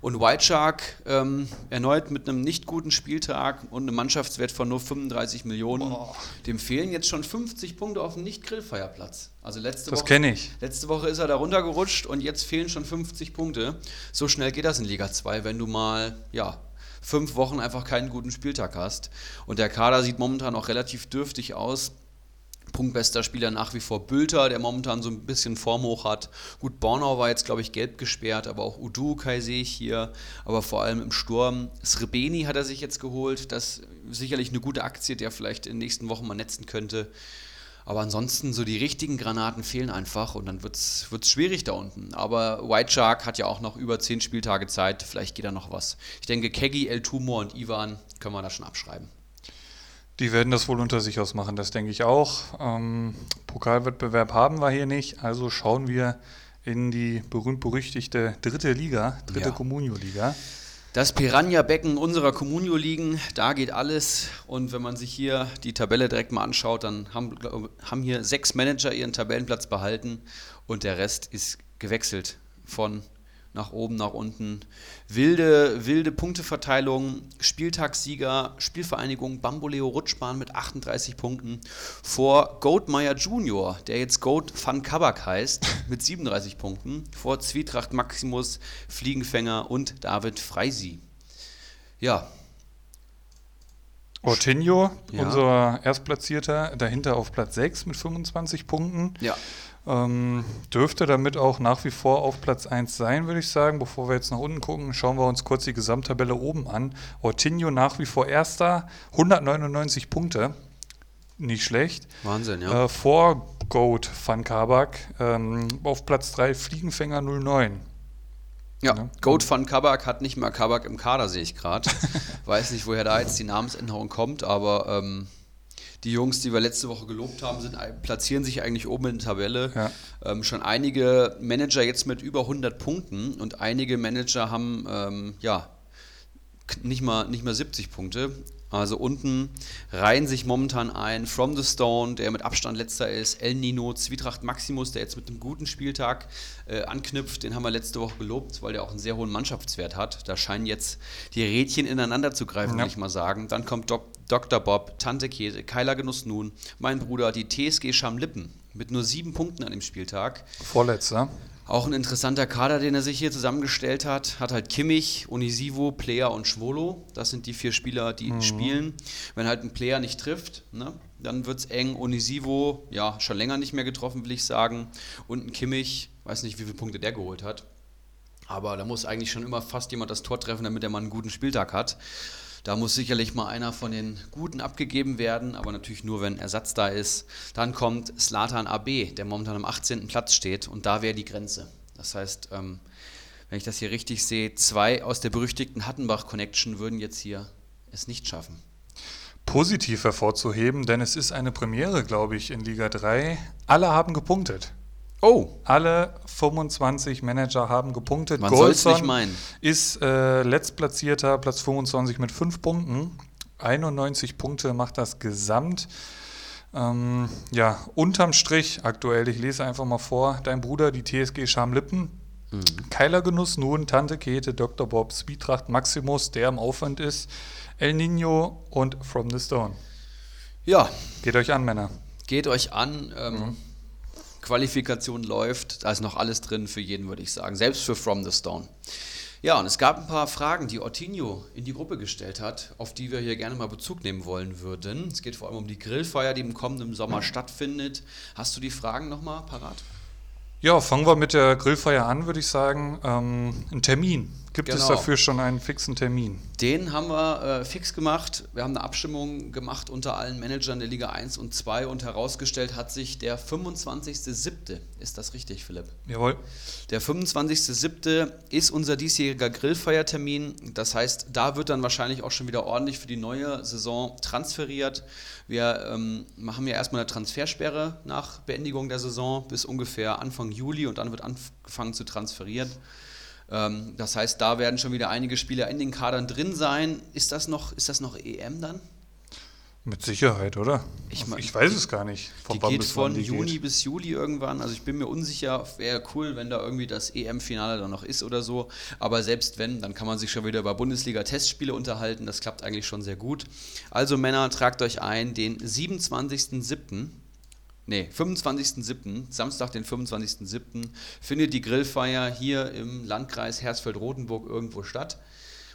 Und White Shark ähm, erneut mit einem nicht guten Spieltag und einem Mannschaftswert von nur 35 Millionen. Boah. Dem fehlen jetzt schon 50 Punkte auf dem Nicht-Grillfeierplatz. Also letzte das Woche. kenne ich. Letzte Woche ist er da runtergerutscht und jetzt fehlen schon 50 Punkte. So schnell geht das in Liga 2, wenn du mal, ja, fünf Wochen einfach keinen guten Spieltag hast. Und der Kader sieht momentan auch relativ dürftig aus. Punktbester Spieler nach wie vor Bülter, der momentan so ein bisschen Form hoch hat. Gut, Bornau war jetzt, glaube ich, gelb gesperrt, aber auch Udukai sehe ich hier. Aber vor allem im Sturm. Srebeni hat er sich jetzt geholt. Das ist sicherlich eine gute Aktie, der vielleicht in den nächsten Wochen mal netzen könnte. Aber ansonsten, so die richtigen Granaten fehlen einfach und dann wird es schwierig da unten. Aber White Shark hat ja auch noch über zehn Spieltage Zeit, vielleicht geht da noch was. Ich denke, Keggy, El Tumor und Ivan können wir da schon abschreiben. Die werden das wohl unter sich ausmachen, das denke ich auch. Ähm, Pokalwettbewerb haben wir hier nicht, also schauen wir in die berühmt-berüchtigte dritte Liga, dritte ja. Communio-Liga. Das Piranha-Becken unserer Communio liegen, da geht alles. Und wenn man sich hier die Tabelle direkt mal anschaut, dann haben, haben hier sechs Manager ihren Tabellenplatz behalten und der Rest ist gewechselt von nach oben, nach unten. Wilde, wilde Punkteverteilung, Spieltagssieger, Spielvereinigung Bamboleo Rutschbahn mit 38 Punkten vor Goatmeier Junior, der jetzt Goat van Kabak heißt, mit 37 Punkten, vor Zwietracht Maximus, Fliegenfänger und David Freisi. Ja. Ortinho, ja. unser Erstplatzierter, dahinter auf Platz 6 mit 25 Punkten. Ja. Ähm, dürfte damit auch nach wie vor auf Platz 1 sein, würde ich sagen. Bevor wir jetzt nach unten gucken, schauen wir uns kurz die Gesamttabelle oben an. Ortinho nach wie vor erster, 199 Punkte. Nicht schlecht. Wahnsinn, ja. Äh, vor Goat van Kabak ähm, auf Platz 3 Fliegenfänger 09. Ja, ja. Goat van Kabak hat nicht mehr Kabak im Kader, sehe ich gerade. Weiß nicht, woher da jetzt die Namensänderung kommt, aber ähm, die Jungs, die wir letzte Woche gelobt haben, sind, platzieren sich eigentlich oben in der Tabelle. Ja. Ähm, schon einige Manager jetzt mit über 100 Punkten und einige Manager haben ähm, ja nicht mal, nicht mal 70 Punkte. Also unten reihen sich momentan ein From the Stone, der mit Abstand letzter ist, El Nino, Zwietracht Maximus, der jetzt mit einem guten Spieltag äh, anknüpft. Den haben wir letzte Woche gelobt, weil der auch einen sehr hohen Mannschaftswert hat. Da scheinen jetzt die Rädchen ineinander zu greifen, ja. würde ich mal sagen. Dann kommt Doc, Dr. Bob, Tante Käse, Keiler Genuss Nun, mein Bruder, die TSG Schamlippen mit nur sieben Punkten an dem Spieltag. Vorletzter. Auch ein interessanter Kader, den er sich hier zusammengestellt hat. Hat halt Kimmich, Onisivo, Player und Schwolo. Das sind die vier Spieler, die mhm. spielen. Wenn halt ein Player nicht trifft, ne, dann wird es eng. Onisivo, ja, schon länger nicht mehr getroffen, will ich sagen. Und ein Kimmich, weiß nicht, wie viele Punkte der geholt hat. Aber da muss eigentlich schon immer fast jemand das Tor treffen, damit er mal einen guten Spieltag hat. Da muss sicherlich mal einer von den Guten abgegeben werden, aber natürlich nur, wenn Ersatz da ist. Dann kommt Slatan AB, der momentan am 18. Platz steht und da wäre die Grenze. Das heißt, ähm, wenn ich das hier richtig sehe, zwei aus der berüchtigten Hattenbach-Connection würden jetzt hier es nicht schaffen. Positiv hervorzuheben, denn es ist eine Premiere, glaube ich, in Liga 3. Alle haben gepunktet. Oh. Alle 25 Manager haben gepunktet. Man soll es nicht meinen. ist äh, letztplatzierter, Platz 25 mit 5 Punkten. 91 Punkte macht das Gesamt. Ähm, ja, unterm Strich aktuell, ich lese einfach mal vor, dein Bruder, die TSG Schamlippen, mhm. Keilergenuss nun, Tante Käthe, Dr. Bob, Zwietracht Maximus, der im Aufwand ist, El Nino und From the Stone. Ja. Geht euch an, Männer. Geht euch an. Ähm, mhm. Qualifikation läuft, da ist noch alles drin für jeden, würde ich sagen, selbst für From the Stone. Ja, und es gab ein paar Fragen, die Ortinho in die Gruppe gestellt hat, auf die wir hier gerne mal Bezug nehmen wollen würden. Es geht vor allem um die Grillfeier, die im kommenden Sommer stattfindet. Hast du die Fragen nochmal parat? Ja, fangen wir mit der Grillfeier an, würde ich sagen. Ähm, ein Termin. Gibt genau. es dafür schon einen fixen Termin? Den haben wir äh, fix gemacht. Wir haben eine Abstimmung gemacht unter allen Managern der Liga 1 und 2 und herausgestellt hat sich der 25.07. Ist das richtig, Philipp? Jawohl. Der 25.07. ist unser diesjähriger Grillfeiertermin. Das heißt, da wird dann wahrscheinlich auch schon wieder ordentlich für die neue Saison transferiert. Wir ähm, haben ja erstmal eine Transfersperre nach Beendigung der Saison bis ungefähr Anfang Juli und dann wird angefangen zu transferieren. Ähm, das heißt, da werden schon wieder einige Spieler in den Kadern drin sein. Ist das noch, ist das noch EM dann? Mit Sicherheit, oder? Ich, mein, ich weiß es gar nicht. Von die geht von die Juni geht. bis Juli irgendwann. Also ich bin mir unsicher, wäre cool, wenn da irgendwie das EM-Finale dann noch ist oder so. Aber selbst wenn, dann kann man sich schon wieder über Bundesliga-Testspiele unterhalten. Das klappt eigentlich schon sehr gut. Also Männer, tragt euch ein, den 27.07. Nee, 25.07., Samstag, den 25.07., findet die Grillfeier hier im Landkreis Hersfeld-Rotenburg irgendwo statt.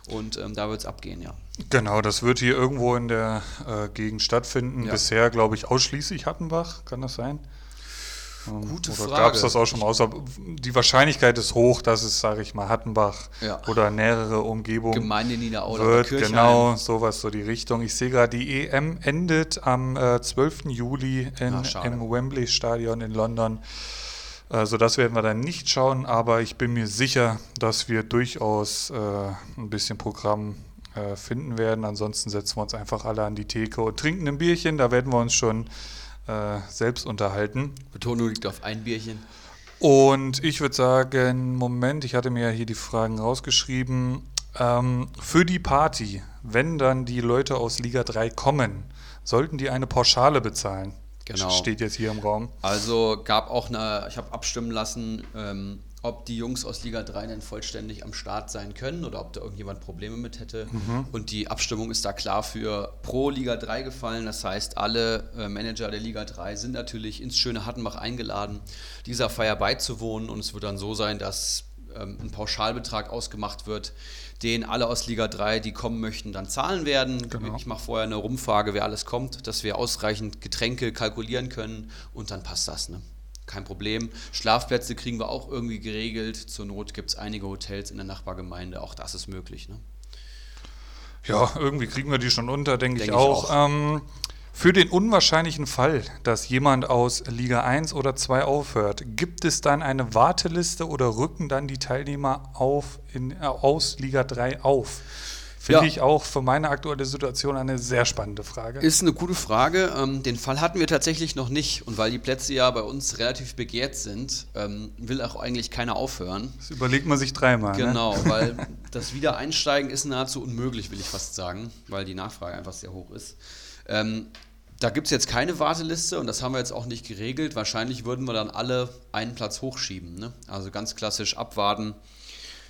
Und ähm, da wird es abgehen, ja. Genau, das wird hier irgendwo in der äh, Gegend stattfinden. Ja. Bisher, glaube ich, ausschließlich Hattenbach, kann das sein? Ähm, Gute oder Frage. Gab es das auch schon mal? Außer die Wahrscheinlichkeit ist hoch, dass es, sage ich mal, Hattenbach ja. oder nähere Umgebung Gemeinde Niederau wird. Genau, sowas so die Richtung. Ich sehe gerade, die EM endet am äh, 12. Juli in, Ach, im Wembley Stadion in London. Also das werden wir dann nicht schauen, aber ich bin mir sicher, dass wir durchaus äh, ein bisschen Programm äh, finden werden. Ansonsten setzen wir uns einfach alle an die Theke und trinken ein Bierchen. Da werden wir uns schon äh, selbst unterhalten. Betonung liegt auf ein Bierchen. Und ich würde sagen, Moment, ich hatte mir ja hier die Fragen rausgeschrieben. Ähm, für die Party, wenn dann die Leute aus Liga 3 kommen, sollten die eine Pauschale bezahlen? Genau. Steht jetzt hier im Raum. Also gab auch eine, ich habe abstimmen lassen, ähm, ob die Jungs aus Liga 3 denn vollständig am Start sein können oder ob da irgendjemand Probleme mit hätte. Mhm. Und die Abstimmung ist da klar für pro Liga 3 gefallen. Das heißt, alle äh, Manager der Liga 3 sind natürlich ins schöne Hattenbach eingeladen, dieser Feier beizuwohnen. Und es wird dann so sein, dass ähm, ein Pauschalbetrag ausgemacht wird, den alle aus Liga 3, die kommen möchten, dann zahlen werden. Genau. Ich mache vorher eine Rumfrage, wer alles kommt, dass wir ausreichend Getränke kalkulieren können und dann passt das. Ne? Kein Problem. Schlafplätze kriegen wir auch irgendwie geregelt. Zur Not gibt es einige Hotels in der Nachbargemeinde. Auch das ist möglich. Ne? Ja, irgendwie kriegen wir die schon unter, denke denk ich, ich auch. auch. Ähm, für den unwahrscheinlichen Fall, dass jemand aus Liga 1 oder 2 aufhört, gibt es dann eine Warteliste oder rücken dann die Teilnehmer auf in, äh, aus Liga 3 auf? Finde ja. ich auch für meine aktuelle Situation eine sehr spannende Frage. Ist eine gute Frage. Ähm, den Fall hatten wir tatsächlich noch nicht. Und weil die Plätze ja bei uns relativ begehrt sind, ähm, will auch eigentlich keiner aufhören. Das überlegt man sich dreimal. Ne? Genau, ne? weil das Wiedereinsteigen ist nahezu unmöglich, will ich fast sagen, weil die Nachfrage einfach sehr hoch ist. Ähm, da gibt es jetzt keine Warteliste und das haben wir jetzt auch nicht geregelt. Wahrscheinlich würden wir dann alle einen Platz hochschieben. Ne? Also ganz klassisch abwarten,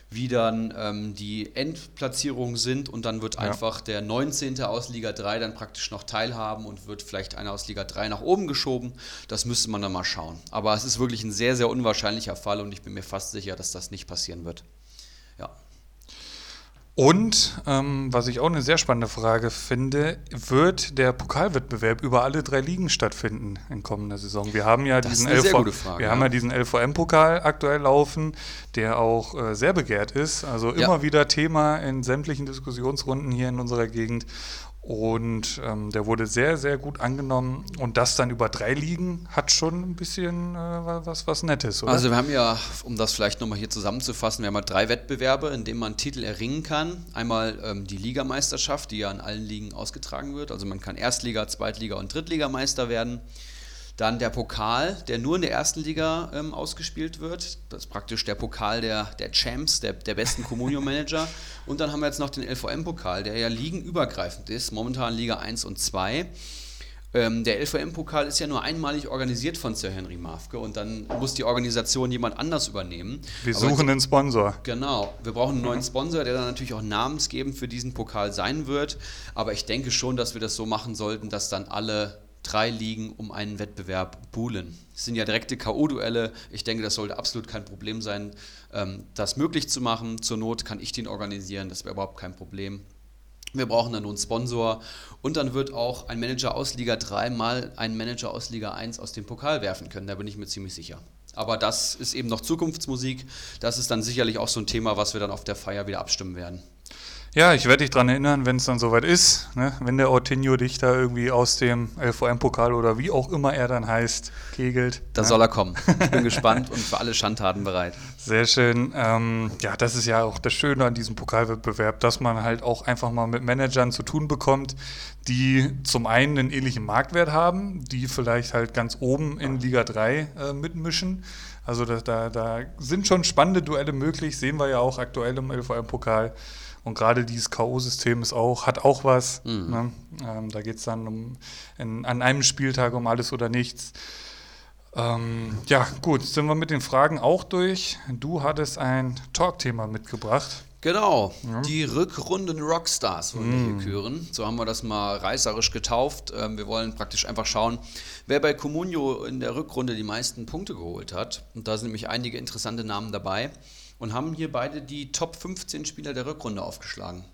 wie dann ähm, die Endplatzierungen sind und dann wird ja. einfach der 19. aus Liga 3 dann praktisch noch teilhaben und wird vielleicht einer aus Liga 3 nach oben geschoben. Das müsste man dann mal schauen. Aber es ist wirklich ein sehr, sehr unwahrscheinlicher Fall und ich bin mir fast sicher, dass das nicht passieren wird. Und ähm, was ich auch eine sehr spannende Frage finde, wird der Pokalwettbewerb über alle drei Ligen stattfinden in kommender Saison? Wir haben ja das diesen LV Frage, wir ja. haben ja diesen LVM-Pokal aktuell laufen, der auch äh, sehr begehrt ist. Also immer ja. wieder Thema in sämtlichen Diskussionsrunden hier in unserer Gegend. Und ähm, der wurde sehr, sehr gut angenommen. Und das dann über drei Ligen hat schon ein bisschen äh, was, was Nettes, oder? Also wir haben ja, um das vielleicht nochmal hier zusammenzufassen, wir haben ja drei Wettbewerbe, in denen man Titel erringen kann. Einmal ähm, die Ligameisterschaft, die ja in allen Ligen ausgetragen wird. Also man kann Erstliga, Zweitliga und Drittligameister werden. Dann der Pokal, der nur in der ersten Liga ähm, ausgespielt wird. Das ist praktisch der Pokal der, der Champs, der, der besten Communio-Manager. Und dann haben wir jetzt noch den LVM-Pokal, der ja ligenübergreifend ist, momentan Liga 1 und 2. Ähm, der LVM-Pokal ist ja nur einmalig organisiert von Sir Henry Mafke und dann muss die Organisation jemand anders übernehmen. Wir Aber suchen einen Sponsor. Genau, wir brauchen einen neuen Sponsor, der dann natürlich auch namensgebend für diesen Pokal sein wird. Aber ich denke schon, dass wir das so machen sollten, dass dann alle drei Ligen um einen Wettbewerb buhlen. Es sind ja direkte K.O.-Duelle. Ich denke, das sollte absolut kein Problem sein, ähm, das möglich zu machen. Zur Not kann ich den organisieren, das wäre überhaupt kein Problem. Wir brauchen dann nur einen Sponsor und dann wird auch ein Manager aus Liga 3 mal einen Manager aus Liga 1 aus dem Pokal werfen können, da bin ich mir ziemlich sicher. Aber das ist eben noch Zukunftsmusik. Das ist dann sicherlich auch so ein Thema, was wir dann auf der Feier wieder abstimmen werden. Ja, ich werde dich daran erinnern, wenn es dann soweit ist, ne? wenn der Ortinho dich da irgendwie aus dem LVM-Pokal oder wie auch immer er dann heißt, kegelt. Da ne? soll er kommen. Ich bin gespannt und für alle Schandtaten bereit. Sehr schön. Ähm, ja, das ist ja auch das Schöne an diesem Pokalwettbewerb, dass man halt auch einfach mal mit Managern zu tun bekommt, die zum einen einen ähnlichen Marktwert haben, die vielleicht halt ganz oben in Liga 3 äh, mitmischen. Also da, da, da sind schon spannende Duelle möglich, sehen wir ja auch aktuell im LVM-Pokal. Und gerade dieses K.O.-System ist auch, hat auch was. Mhm. Ne? Ähm, da geht es dann um, in, an einem Spieltag um alles oder nichts. Ähm, ja, gut, sind wir mit den Fragen auch durch. Du hattest ein Talkthema mitgebracht. Genau, die Rückrunden Rockstars wollen wir hier küren. So haben wir das mal reißerisch getauft. Ähm, wir wollen praktisch einfach schauen, wer bei Comunio in der Rückrunde die meisten Punkte geholt hat. Und da sind nämlich einige interessante Namen dabei und haben hier beide die Top 15 Spieler der Rückrunde aufgeschlagen.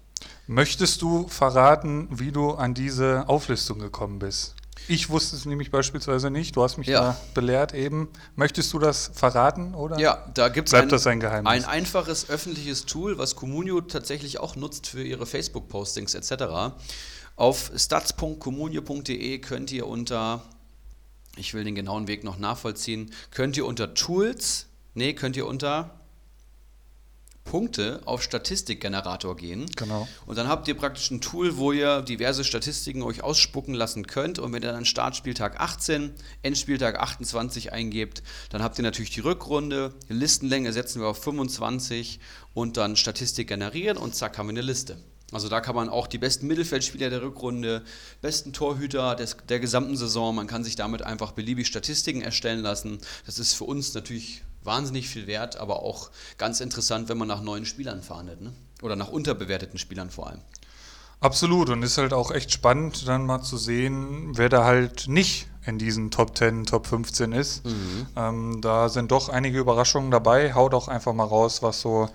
Möchtest du verraten, wie du an diese Auflistung gekommen bist? Ich wusste es nämlich beispielsweise nicht. Du hast mich Ja. da belehrt eben. Möchtest du das verraten oder? Ja, da gibt es ein, ein Geheimnis? ein einfaches öffentliches Tool, was Comunio tatsächlich auch nutzt für ihre Facebook-Postings etc. Auf stats.comunio.de könnt ihr unter, ich will den genauen Weg noch nachvollziehen, könnt ihr unter Tools, nee, könnt ihr unter Punkte auf Statistikgenerator gehen. Genau. Und dann habt ihr praktisch ein Tool, wo ihr diverse Statistiken euch ausspucken lassen könnt. Und wenn ihr dann Startspieltag 18, Endspieltag 28 eingebt, dann habt ihr natürlich die Rückrunde. Die Listenlänge setzen wir auf 25 und dann Statistik generieren und zack haben wir eine Liste. Also da kann man auch die besten Mittelfeldspieler der Rückrunde, besten Torhüter des, der gesamten Saison, man kann sich damit einfach beliebig Statistiken erstellen lassen. Das ist für uns natürlich wahnsinnig viel wert, aber auch ganz interessant, wenn man nach neuen Spielern fahndet. Ne? Oder nach unterbewerteten Spielern vor allem. Absolut. Und ist halt auch echt spannend, dann mal zu sehen, wer da halt nicht in diesen Top 10, Top 15 ist. Ähm, da sind doch einige Überraschungen dabei. Hau doch einfach mal raus, was so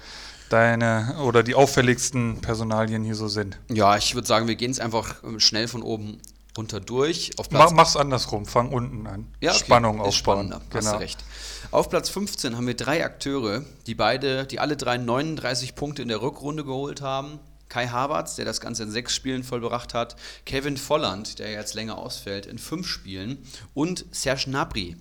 deine oder die auffälligsten Personalien hier so sind. Ja, ich würde sagen, wir gehen es einfach ähm, schnell von oben runter durch. Auf Mach, mach's andersrum, fang unten an. Ja, okay. Spannung aufbauen. spannender, Hast du recht. Auf Platz 15 haben wir drei Akteure, die beide, die alle drei 39 Punkte in der Rückrunde geholt haben. Kai Havertz, der das Ganze in sechs Spielen vollbracht hat, Kevin Volland, der jetzt länger ausfällt, in fünf Spielen und Serge Gnabry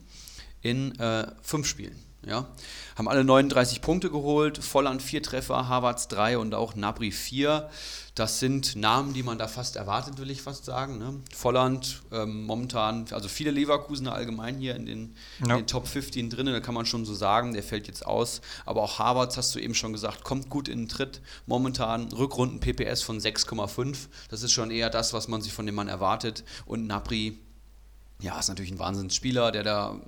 in äh, fünf Spielen. Ja, haben alle 39 Punkte geholt, Volland vier Treffer, Havertz drei und auch Gnabry vier. Das sind Namen, die man da fast erwartet, will ich fast sagen. Ne? Volland ähm, momentan, also viele Leverkusener allgemein hier in den, Ja. in den Top 15 drin, da kann man schon so sagen, der fällt jetzt aus. Aber auch Havertz, hast du eben schon gesagt, kommt gut in den Tritt. Momentan Rückrunden PPS von 6,5. Das ist schon eher das, was man sich von dem Mann erwartet. Und Gnabry, ja, ist natürlich ein Wahnsinnsspieler, der da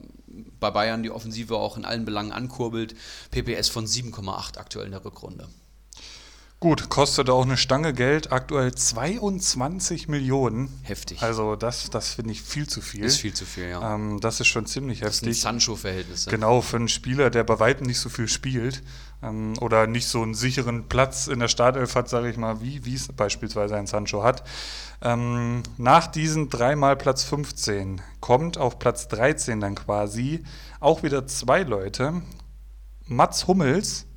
bei Bayern die Offensive auch in allen Belangen ankurbelt. PPS von 7,8 aktuell in der Rückrunde. Gut, kostet auch eine Stange Geld, aktuell 22 Millionen. Heftig. Also das, das finde ich viel zu viel. Ist viel zu viel, ja. Ähm, das ist schon ziemlich das sind heftig. Sancho-Verhältnisse. Genau, für einen Spieler, der bei weitem nicht so viel spielt ähm, oder nicht so einen sicheren Platz in der Startelf hat, sage ich mal, wie wie es beispielsweise ein Sancho hat. Ähm, nach diesen dreimal Platz 15 kommt auf Platz 13 dann quasi auch wieder zwei Leute. Mats Hummels,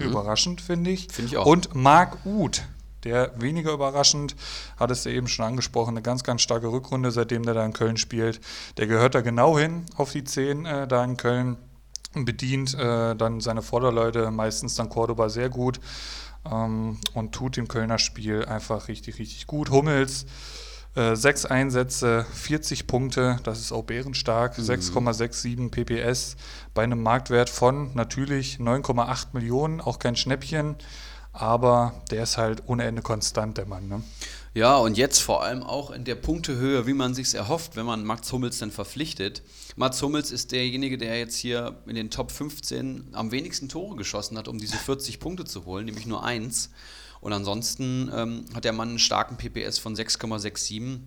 überraschend finde ich. Mhm. Finde ich auch. Und Marc Uth, der weniger überraschend, hat es ja eben schon angesprochen, eine ganz, ganz starke Rückrunde, seitdem der da in Köln spielt. Der gehört da genau hin auf die 10 äh, da in Köln und bedient äh, dann seine Vorderleute, meistens dann Cordoba sehr gut ähm, und tut dem Kölner Spiel einfach richtig, richtig gut. Hummels, äh, sechs Einsätze, 40 Punkte, das ist auch bärenstark, 6,67 PPS bei einem Marktwert von natürlich 9,8 Millionen, auch kein Schnäppchen, aber der ist halt ohne Ende konstant, der Mann. Ne? Ja, und jetzt vor allem auch in der Punktehöhe, wie man sich erhofft, wenn man Mats Hummels dann verpflichtet. Mats Hummels ist derjenige, der jetzt hier in den Top 15 am wenigsten Tore geschossen hat, um diese 40 Punkte zu holen, nämlich nur eins. Und ansonsten ähm, hat der Mann einen starken PPS von 6,67.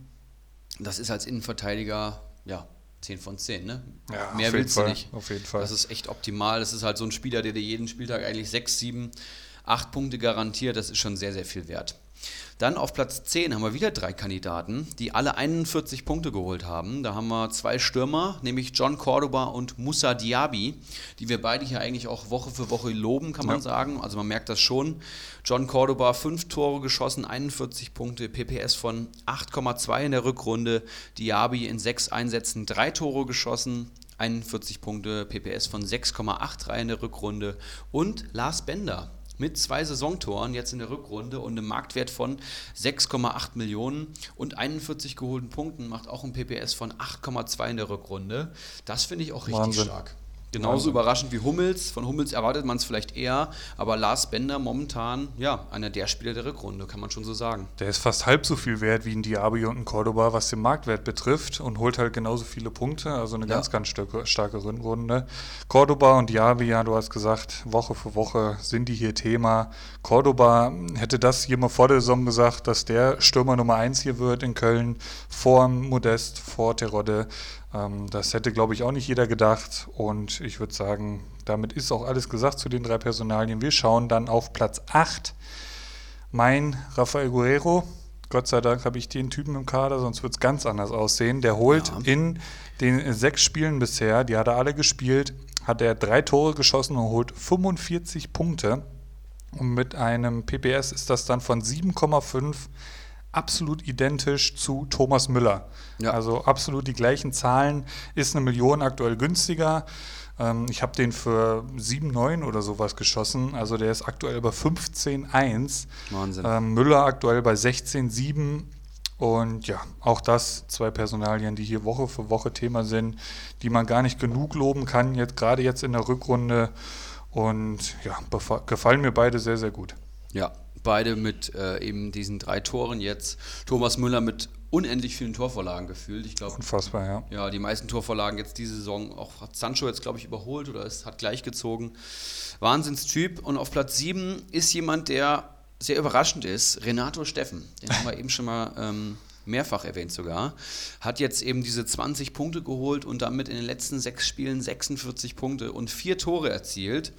Das ist als Innenverteidiger, ja, 10 von 10, ne? Ja, Mehr willst du Fall, nicht. auf jeden Fall. Das ist echt optimal. Das ist halt so ein Spieler, der dir jeden Spieltag eigentlich 6, 7, 8 Punkte garantiert. Das ist schon sehr, sehr viel wert. Dann auf Platz 10 haben wir wieder drei Kandidaten, die alle 41 Punkte geholt haben. Da haben wir zwei Stürmer, nämlich John Cordoba und Musa Diaby, die wir beide hier eigentlich auch Woche für Woche loben, kann man Ja. sagen. Also man merkt das schon. John Cordoba fünf Tore geschossen, 41 Punkte, PPS von 8,2 in der Rückrunde. Diaby in sechs Einsätzen drei Tore geschossen, 41 Punkte, PPS von 6,83 in der Rückrunde. Und Lars Bender mit zwei Saisontoren jetzt in der Rückrunde und einem Marktwert von 6,8 Millionen und 41 geholten Punkten macht auch ein PPS von 8,2 in der Rückrunde. Das finde ich auch richtig Wahnsinn. stark. Genauso Wahnsinn. überraschend wie Hummels. Von Hummels erwartet man es vielleicht eher, aber Lars Bender momentan, ja, einer der Spieler der Rückrunde, kann man schon so sagen. Der ist fast halb so viel wert wie ein Diaby und ein Cordoba, was den Marktwert betrifft und holt halt genauso viele Punkte. Also eine Ja. ganz, ganz starke, starke Rückrunde. Cordoba und Diaby, ja, du hast gesagt, Woche für Woche sind die hier Thema. Cordoba hätte das jemand vor der Saison gesagt, dass der Stürmer Nummer 1 hier wird in Köln, vor Modest, vor Terodde. Ähm, das hätte, glaube ich, auch nicht jeder gedacht. Und ich würde sagen, damit ist auch alles gesagt zu den drei Personalien. Wir schauen dann auf Platz 8 mein Rafael Guerrero, Gott sei Dank habe ich den Typen im Kader, sonst wird es ganz anders aussehen. Der holt Ja. in den sechs Spielen bisher, die hat er alle gespielt, hat er drei Tore geschossen und holt 45 Punkte. Und mit einem PPS ist das dann von 7,5 absolut identisch zu Thomas Müller. Ja. Also absolut die gleichen Zahlen, ist eine Million aktuell günstiger. Ähm, ich habe den für 7,9 oder sowas geschossen. Also der ist aktuell bei 15,1. Wahnsinn. Ähm, Müller aktuell bei 16,7. Und ja, auch das zwei Personalien, die hier Woche für Woche Thema sind, die man gar nicht genug loben kann, jetzt gerade jetzt in der Rückrunde. Und ja, gefallen mir beide sehr, sehr gut. Ja, beide mit äh, eben diesen drei Toren jetzt. Thomas Müller mit unendlich vielen Torvorlagen gefühlt. Ich glaube, Unfassbar, ja. ja, die meisten Torvorlagen jetzt diese Saison. Auch hat Sancho jetzt, glaube ich, überholt oder es hat gleichgezogen. Wahnsinnstyp. Und auf Platz 7 ist jemand, der sehr überraschend ist. Renato Steffen. Den haben wir eben schon mal ähm, mehrfach erwähnt sogar. Hat jetzt eben diese 20 Punkte geholt und damit in den letzten sechs Spielen 46 Punkte und vier Tore erzielt.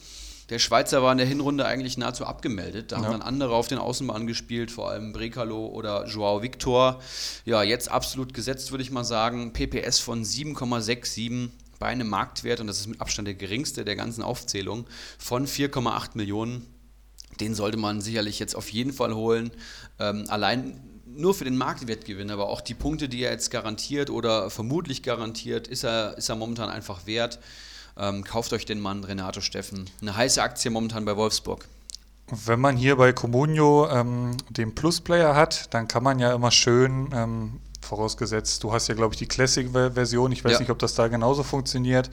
Der Schweizer war in der Hinrunde eigentlich nahezu abgemeldet. Da haben Ja. dann andere auf den Außenbahnen gespielt, vor allem Brekalo oder Joao Victor. Ja, jetzt absolut gesetzt, würde ich mal sagen. PPS von 7,67 bei einem Marktwert, und das ist mit Abstand der geringste der ganzen Aufzählung, von 4,8 Millionen. Den sollte man sicherlich jetzt auf jeden Fall holen. Ähm, allein nur für den Marktwertgewinn, aber auch die Punkte, die er jetzt garantiert oder vermutlich garantiert, ist er, ist er momentan einfach wert. Ähm, kauft euch den Mann, Renato Steffen. Eine heiße Aktie momentan bei Wolfsburg. Wenn man hier bei Comunio ähm, den Plus-Player hat, dann kann man ja immer schön, ähm, vorausgesetzt, du hast ja, glaube ich, die Classic-Version, ich weiß Ja. nicht, ob das da genauso funktioniert,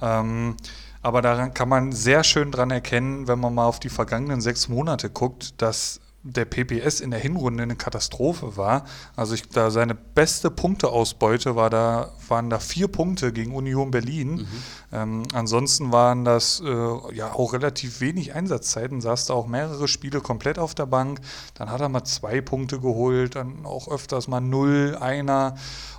ähm, aber daran kann man sehr schön dran erkennen, wenn man mal auf die vergangenen sechs Monate guckt, dass der PPS in der Hinrunde eine Katastrophe war. Also ich, da seine beste Punkteausbeute war da, waren da vier Punkte gegen Union Berlin. Ähm, ansonsten waren das äh, ja auch relativ wenig Einsatzzeiten, saß da auch mehrere Spiele komplett auf der Bank. Dann hat er mal zwei Punkte geholt, dann auch öfters mal null, einer.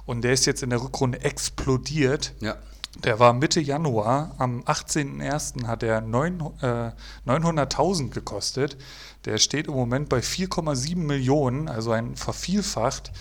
Und der ist jetzt in der Rückrunde explodiert. Ja. Der war Mitte Januar, am 18.01. hat er äh, 900.000 gekostet. Der steht im Moment bei 4,7 Millionen, also ein vervielfacht.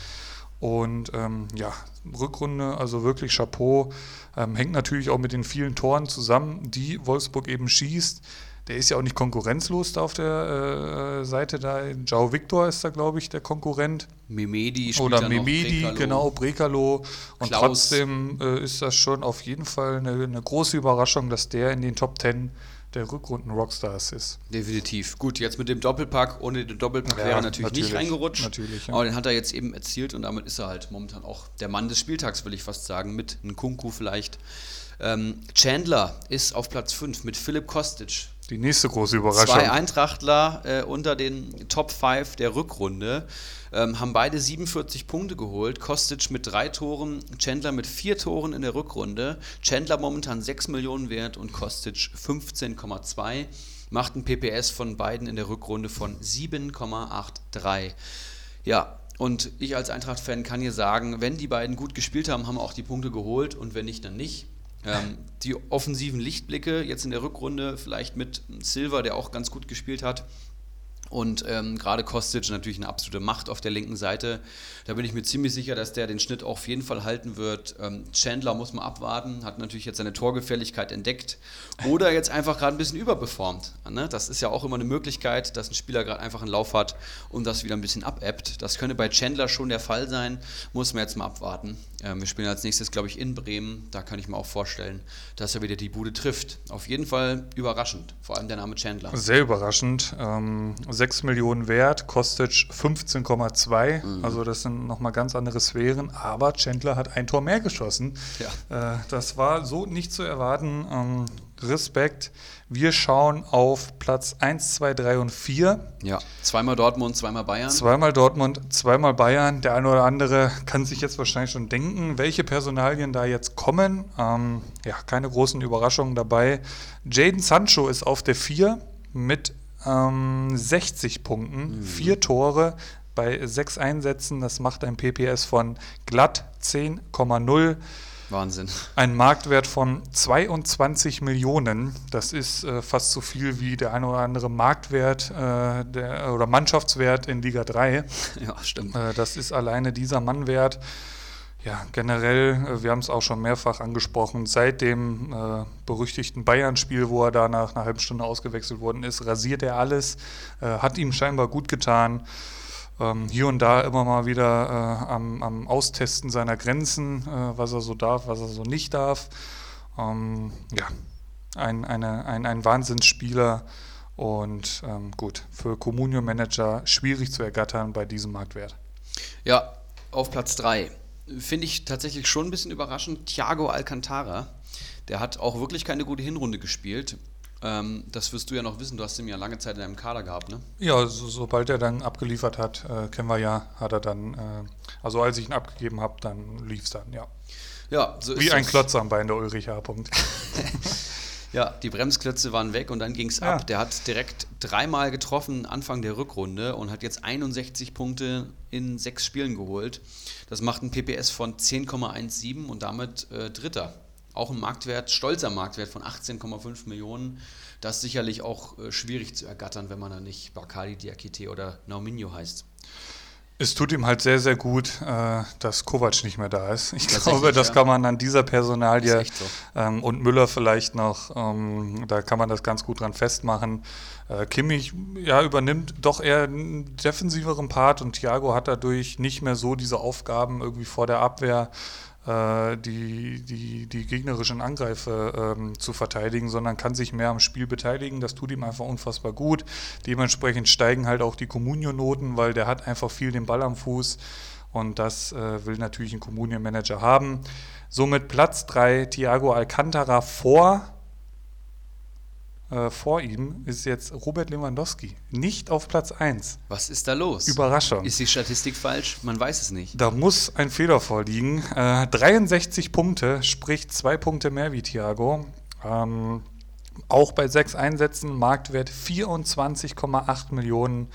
Und ähm, ja, Rückrunde, also wirklich Chapeau. Ähm, hängt natürlich auch mit den vielen Toren zusammen, die Wolfsburg eben schießt. Der ist ja auch nicht konkurrenzlos da auf der äh, Seite da. Jao Victor ist da, glaube ich, der Konkurrent. Memedi spielt Oder Memedi, Brekalo. genau, Brekalo. Und Klaus. trotzdem äh, ist das schon auf jeden Fall eine, eine große Überraschung, dass der in den Top 10 der Rückrunden-Rockstars ist. Definitiv. Gut, jetzt mit dem Doppelpack, ohne den Doppelpack Ja, wäre er natürlich, nicht natürlich. reingerutscht. Natürlich, ja. Aber den hat er jetzt eben erzielt und damit ist er halt momentan auch der Mann des Spieltags, will ich fast sagen, mit Nkunku vielleicht. Ähm, Chandler ist auf Platz 5 mit Philipp Kostic. Die nächste große Überraschung. Zwei Eintrachtler äh, unter den Top 5 der Rückrunde ähm, haben beide 47 Punkte geholt. Kostic mit drei Toren, Chandler mit vier Toren in der Rückrunde. Chandler momentan 6 Millionen wert und Kostic 15,2. Macht ein PPS von beiden in der Rückrunde von 7,83. Ja, und ich als Eintracht-Fan kann hier sagen, wenn die beiden gut gespielt haben, haben auch die Punkte geholt und wenn nicht, dann nicht. Ähm, die offensiven Lichtblicke jetzt in der Rückrunde, vielleicht mit Silva, der auch ganz gut gespielt hat. Und ähm, gerade Kostic natürlich eine absolute Macht auf der linken Seite. Da bin ich mir ziemlich sicher, dass der den Schnitt auch auf jeden Fall halten wird. Ähm, Chandler muss man abwarten, hat natürlich jetzt seine Torgefährlichkeit entdeckt. Oder jetzt einfach gerade ein bisschen überperformt. Ne? Das ist ja auch immer eine Möglichkeit, dass ein Spieler gerade einfach einen Lauf hat und das wieder ein bisschen abebbt. Das könnte bei Chandler schon der Fall sein. Muss man jetzt mal abwarten. Ähm, wir spielen als nächstes, glaube ich, in Bremen. Da kann ich mir auch vorstellen, dass er wieder die Bude trifft. Auf jeden Fall überraschend. Vor allem der Name Chandler. Sehr überraschend. Ähm, 6 Millionen wert, Kostic 15,2. Mhm. Also das sind nochmal ganz andere Sphären. Aber Chandler hat ein Tor mehr geschossen. Ja. Äh, das war so nicht zu erwarten. Ähm, Respekt. Wir schauen auf Platz 1, 2, 3 und 4. Ja, zweimal Dortmund, zweimal Bayern. Zweimal Dortmund, zweimal Bayern. Der eine oder andere kann sich jetzt wahrscheinlich schon denken, welche Personalien da jetzt kommen. Ähm, ja, keine großen Überraschungen dabei. Jaden Sancho ist auf der 4 mit ähm, 60 Punkten, mhm. vier Tore bei sechs Einsätzen. Das macht ein PPS von glatt 10,0. Wahnsinn. Ein Marktwert von 22 Millionen. Das ist äh, fast so viel wie der eine oder andere Marktwert äh, der, oder Mannschaftswert in Liga 3. Ja, stimmt. Äh, das ist alleine dieser Mannwert. Ja, generell, äh, wir haben es auch schon mehrfach angesprochen, seit dem äh, berüchtigten Bayern-Spiel, wo er da nach einer halben Stunde ausgewechselt worden ist, rasiert er alles, äh, hat ihm scheinbar gut getan ähm, hier und da immer mal wieder äh, am, am, Austesten seiner Grenzen, äh, was er so darf, was er so nicht darf. Ähm, ja, ein, eine, ein, ein Wahnsinnsspieler und ähm, gut, für Communio-Manager schwierig zu ergattern bei diesem Marktwert. Ja, auf Platz 3 finde ich tatsächlich schon ein bisschen überraschend. Thiago Alcantara, der hat auch wirklich keine gute Hinrunde gespielt. Ähm, das wirst du ja noch wissen, du hast ihn ja lange Zeit in deinem Kader gehabt, ne? Ja, so, sobald er dann abgeliefert hat, äh, kennen wir ja, hat er dann, äh, also als ich ihn abgegeben habe, dann lief es dann, ja. Ja, so Wie ein Klotz am Bein der Ulrich H. Punkt. ja, die Bremsklötze waren weg und dann ging es ja. ab. Der hat direkt dreimal getroffen Anfang der Rückrunde und hat jetzt 61 Punkte in sechs Spielen geholt. Das macht ein PPS von 10,17 und damit äh, Dritter auch ein Marktwert, stolzer Marktwert von 18,5 Millionen. Das ist sicherlich auch äh, schwierig zu ergattern, wenn man da nicht Bakali Diakite oder Nauminho heißt. Es tut ihm halt sehr, sehr gut, äh, dass Kovac nicht mehr da ist. Ich glaube, das ja. kann man an dieser Personalie so. ähm, und Müller vielleicht noch, ähm, da kann man das ganz gut dran festmachen. Äh, Kimmich ja, übernimmt doch eher einen defensiveren Part und Thiago hat dadurch nicht mehr so diese Aufgaben irgendwie vor der Abwehr die, die, die gegnerischen Angreifer ähm, zu verteidigen, sondern kann sich mehr am Spiel beteiligen. Das tut ihm einfach unfassbar gut. Dementsprechend steigen halt auch die Communio-Noten, weil der hat einfach viel den Ball am Fuß und das äh, will natürlich ein Communio-Manager haben. Somit Platz 3 Thiago Alcantara vor äh, vor ihm ist jetzt Robert Lewandowski. Nicht auf Platz 1. Was ist da los? Überraschung. Ist die Statistik falsch? Man weiß es nicht. Da muss ein Fehler vorliegen. Äh, 63 Punkte, sprich zwei Punkte mehr wie Thiago. Ähm, auch bei sechs Einsätzen, Marktwert 24,8 Millionen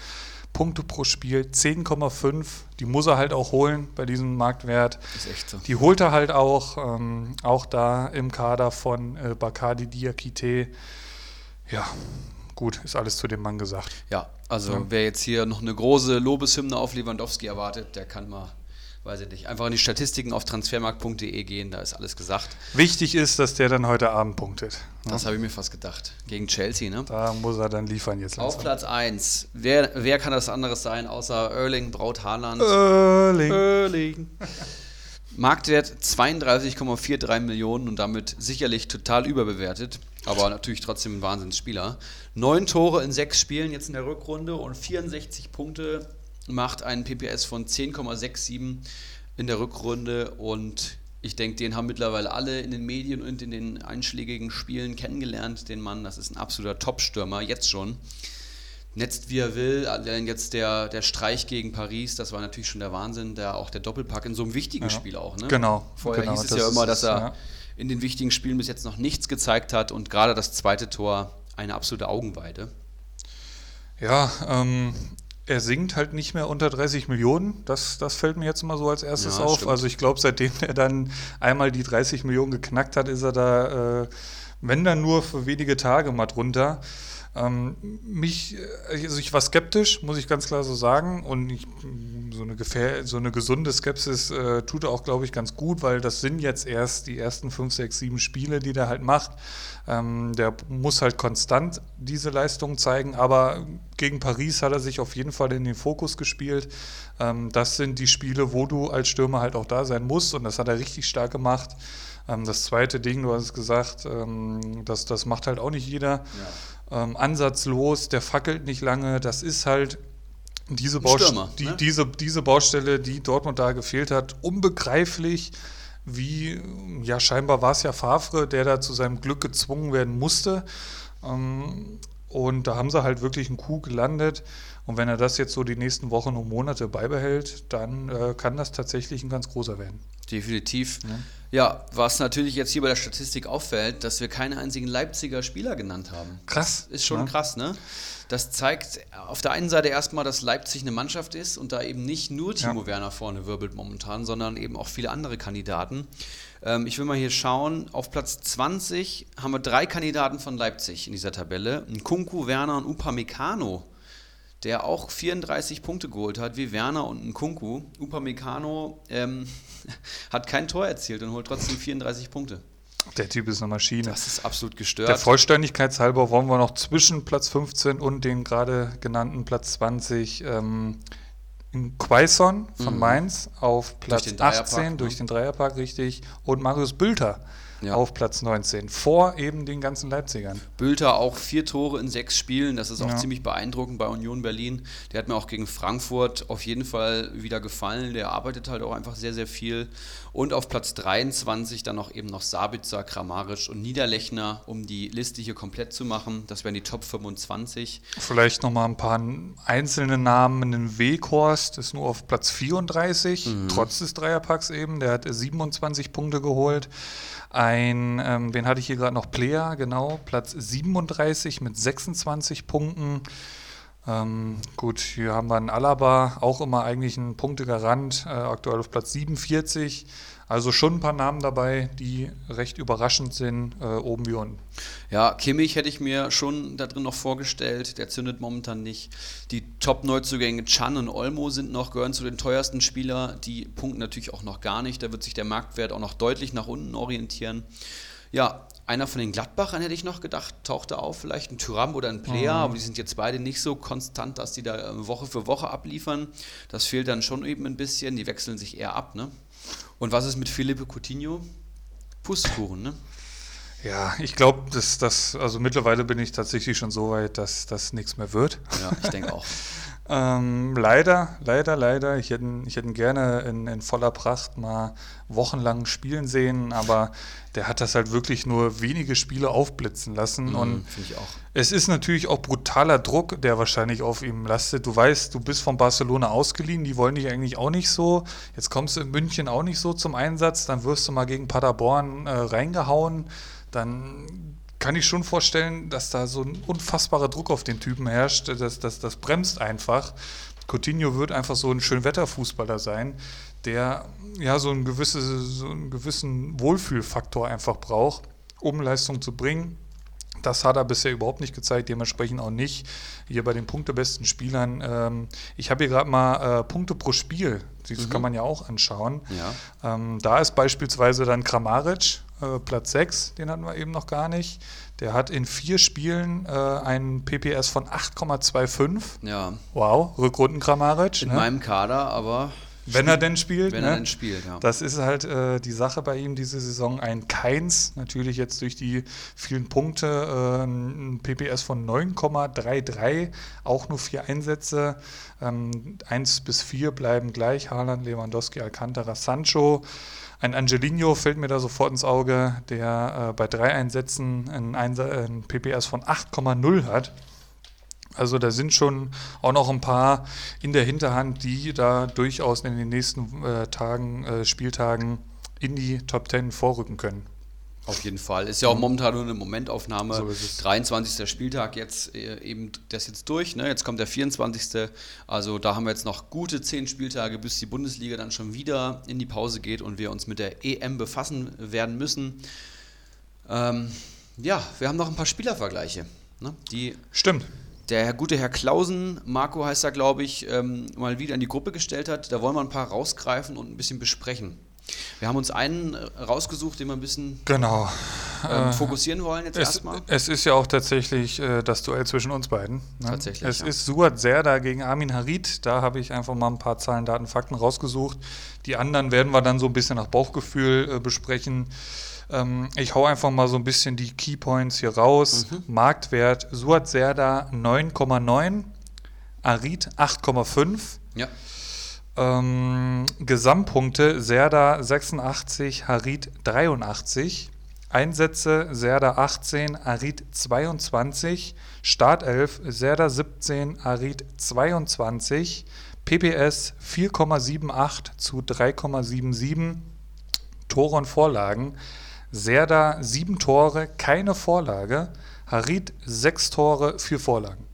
Punkte pro Spiel, 10,5. Die muss er halt auch holen bei diesem Marktwert. Ist echt so. Die holt er halt auch, ähm, auch da im Kader von äh, Bakadi Diakite. Ja, gut, ist alles zu dem Mann gesagt. Ja, also ja. wer jetzt hier noch eine große Lobeshymne auf Lewandowski erwartet, der kann mal weiß ich nicht, einfach in die Statistiken auf transfermarkt.de gehen, da ist alles gesagt. Wichtig ist, dass der dann heute Abend punktet. Ne? Das habe ich mir fast gedacht. Gegen Chelsea, ne? Da muss er dann liefern jetzt. Langsam. Auf Platz 1. Wer, wer kann das anderes sein, außer Erling Braut Haaland? Erling. Erling. Marktwert 32,43 Millionen und damit sicherlich total überbewertet, aber natürlich trotzdem ein Wahnsinnsspieler. Neun Tore in sechs Spielen jetzt in der Rückrunde und 64 Punkte macht einen PPS von 10,67 in der Rückrunde und ich denke, den haben mittlerweile alle in den Medien und in den einschlägigen Spielen kennengelernt, den Mann. Das ist ein absoluter Top-Stürmer, jetzt schon netzt wie er will. Allein jetzt der, der Streich gegen Paris, das war natürlich schon der Wahnsinn, der auch der Doppelpack in so einem wichtigen ja. Spiel auch. Ne? Genau. Vorher genau, hieß es ja immer, dass er ja. In den wichtigen Spielen bis jetzt noch nichts gezeigt hat und gerade das zweite Tor eine absolute Augenweide. Ja, ähm, er sinkt halt nicht mehr unter 30 Millionen. Das, das fällt mir jetzt mal so als erstes ja, auf. Stimmt. Also ich glaube, seitdem er dann einmal die 30 Millionen geknackt hat, ist er da, äh, wenn dann nur für wenige Tage mal drunter. Ähm, mich, äh, also ich war skeptisch, muss ich ganz klar so sagen. Und ich, so, eine Gefähr so eine gesunde Skepsis äh, tut auch, glaube ich, ganz gut, weil das sind jetzt erst die ersten fünf, sechs, sieben Spiele, die der halt macht. Ähm, der muss halt konstant diese Leistung zeigen, aber gegen Paris hat er sich auf jeden Fall in den Fokus gespielt. Ähm, das sind die Spiele, wo du als Stürmer halt auch da sein musst und das hat er richtig stark gemacht. Ähm, das zweite Ding, du hast es gesagt, ähm, das, das macht halt auch nicht jeder. Ja. Ähm, ansatzlos, der fackelt nicht lange. Das ist halt diese, Baust Stürmer, die, ne? diese, diese Baustelle, die Dortmund da gefehlt hat, unbegreiflich, wie, ja, scheinbar war es ja Favre, der da zu seinem Glück gezwungen werden musste. Ähm, und da haben sie halt wirklich einen Coup gelandet. Und wenn er das jetzt so die nächsten Wochen und Monate beibehält, dann äh, kann das tatsächlich ein ganz großer werden. Definitiv. Ja. was natürlich jetzt hier bei der Statistik auffällt, dass wir keinen einzigen Leipziger Spieler genannt haben. Krass. Ist schon ne? krass, ne? Das zeigt auf der einen Seite erstmal, dass Leipzig eine Mannschaft ist und da eben nicht nur Timo Ja. Werner vorne wirbelt momentan, sondern eben auch viele andere Kandidaten. Ähm, ich will mal hier schauen. Auf Platz 20 haben wir drei Kandidaten von Leipzig in dieser Tabelle: Kunku, Werner und Upamecano, der auch 34 Punkte geholt hat, wie Werner und Nkunku. Upamecano ähm, hat kein Tor erzielt und holt trotzdem 34 Punkte. Der Typ ist eine Maschine. Das ist absolut Der gestört. Vollständigkeit halber wollen wir noch zwischen Platz 15 und den gerade genannten Platz 20 ähm, in Quaison von Mhm. Mainz auf Platz Dreierpack, 18 ne? durch den Dreierpark richtig und Marius Bülter Ja. auf Platz 19 vor eben den ganzen Leipzigern. Bülter auch vier Tore in sechs Spielen. Das ist auch Ja. ziemlich beeindruckend bei Union Berlin. Der hat mir auch gegen Frankfurt auf jeden Fall wieder gefallen. Der arbeitet halt auch einfach sehr, sehr viel. Und auf Platz 23 dann noch eben noch Sabitzer, Kramaric und Niederlechner, um die Liste hier komplett zu machen. Das wären die Top 25. Vielleicht nochmal ein paar einzelne Namen. Den Weghorst ist nur auf Platz 34, Mhm. trotz des Dreierpacks eben. Der hat 27 Punkte geholt. Ein, ähm, wen hatte ich hier gerade noch? Player, genau, Platz 37 mit 26 Punkten. Ähm, gut, hier haben wir einen Alaba, auch immer eigentlich ein Punktegarant, äh, aktuell auf Platz 47. Also schon ein paar Namen dabei, die recht überraschend sind, äh, oben wie unten. Ja, Kimmich hätte ich mir schon da drin noch vorgestellt. Der zündet momentan nicht. Die Top-Neuzugänge Chan und Olmo sind noch, gehören zu den teuersten Spielern. Die punkten natürlich auch noch gar nicht. Da wird sich der Marktwert auch noch deutlich nach unten orientieren. Ja, einer von den Gladbachern hätte ich noch gedacht, tauchte auf, vielleicht ein Tyram oder ein Player, aber die sind jetzt beide nicht so konstant, dass die da äh, Woche für Woche abliefern. Das fehlt dann schon eben ein bisschen. Die wechseln sich eher ab, ne? Und was ist mit Felipe Coutinho? Pustekuchen, ne? Ja, ich glaube, dass das, also mittlerweile bin ich tatsächlich schon so weit, dass das nichts mehr wird. Ja, ich denke auch. Ähm, leider, leider, leider. Ich hätte, ihn- ich hätte ihn gerne in, in voller Pracht mal wochenlang spielen sehen, aber der hat das halt wirklich nur wenige Spiele aufblitzen lassen. Und Mhm, auch. es ist natürlich auch brutaler Druck, der wahrscheinlich auf ihm lastet. Du weißt, du bist von Barcelona ausgeliehen, die wollen dich eigentlich auch nicht so. Jetzt kommst du in München auch nicht so zum Einsatz, dann wirst du mal gegen Paderborn äh, reingehauen. Dann kann ich schon vorstellen, dass da so ein unfassbarer Druck auf den Typen herrscht. Das, das, das bremst einfach. Coutinho wird einfach so ein Schönwetterfußballer sein, der ja so, ein gewisse, so einen gewissen Wohlfühlfaktor einfach braucht, um Leistung zu bringen. Das hat er bisher überhaupt nicht gezeigt, dementsprechend auch nicht hier bei den punktebesten Spielern. Ähm, ich habe hier gerade mal äh, Punkte pro Spiel, das kann man ja auch anschauen. Ja. Ähm, da ist beispielsweise dann Kramaric, äh, Platz 6, den hatten wir eben noch gar nicht. Der hat in vier Spielen äh, einen PPS von 8,25. Ja, Wow, Rückrunden Kramaric. in Ne? meinem Kader, aber Wenn er denn spielt. wenn ne? er denn spielt, ja. Das ist halt äh, die Sache bei ihm diese Saison. Ein Keins, natürlich jetzt durch die vielen Punkte, äh, ein PPS von 9,33, auch nur vier Einsätze. Ähm, 1 bis 4 bleiben gleich. Haaland, Lewandowski, Alcantara, Sancho. Ein Angelino fällt mir da sofort ins Auge, der äh, bei drei Einsätzen ein, Einsa äh, ein PPS von 8,0 hat. Also da sind schon auch noch ein paar in der Hinterhand, die da durchaus in den nächsten äh, Tagen, äh, Spieltagen in die Top 10 vorrücken können. Auf jeden Fall. Ist ja auch momentan nur eine Momentaufnahme. So ist es. 23. Spieltag jetzt äh, eben das jetzt durch. Ne? Jetzt kommt der 24. Also da haben wir jetzt noch gute 10 Spieltage, bis die Bundesliga dann schon wieder in die Pause geht und wir uns mit der EM befassen werden müssen. Ähm, ja, wir haben noch ein paar Spielervergleiche, ne? die Stimmt. der gute Herr Klausen, Marco heißt er, glaube ich, ähm, mal wieder in die Gruppe gestellt hat. Da wollen wir ein paar rausgreifen und ein bisschen besprechen. Wir haben uns einen äh, rausgesucht, den wir ein bisschen Genau. ähm, fokussieren wollen jetzt Es, erstmal. es ist ja auch tatsächlich äh, das Duell zwischen uns beiden. Ne? Tatsächlich, Es ja. ist Suat Serda gegen Armin Harid. Da habe ich einfach mal ein paar Zahlen, Daten, Fakten rausgesucht. Die anderen werden wir dann so ein bisschen nach Bauchgefühl äh, besprechen. Ähm, ich hau einfach mal so ein bisschen die Keypoints hier raus. Mhm. Marktwert Suat Serda 9,9, Arid 8,5. Ja. Ähm, Gesamtpunkte Serda 86, Harid 83. Einsätze Serda 18, Arid 22. Startelf Serda 17, Arid 22. PPS 4,78 zu 3,77. Tore und Vorlagen. Serda 7 Tore, keine Vorlage. Harid 6 Tore, 4 Vorlagen.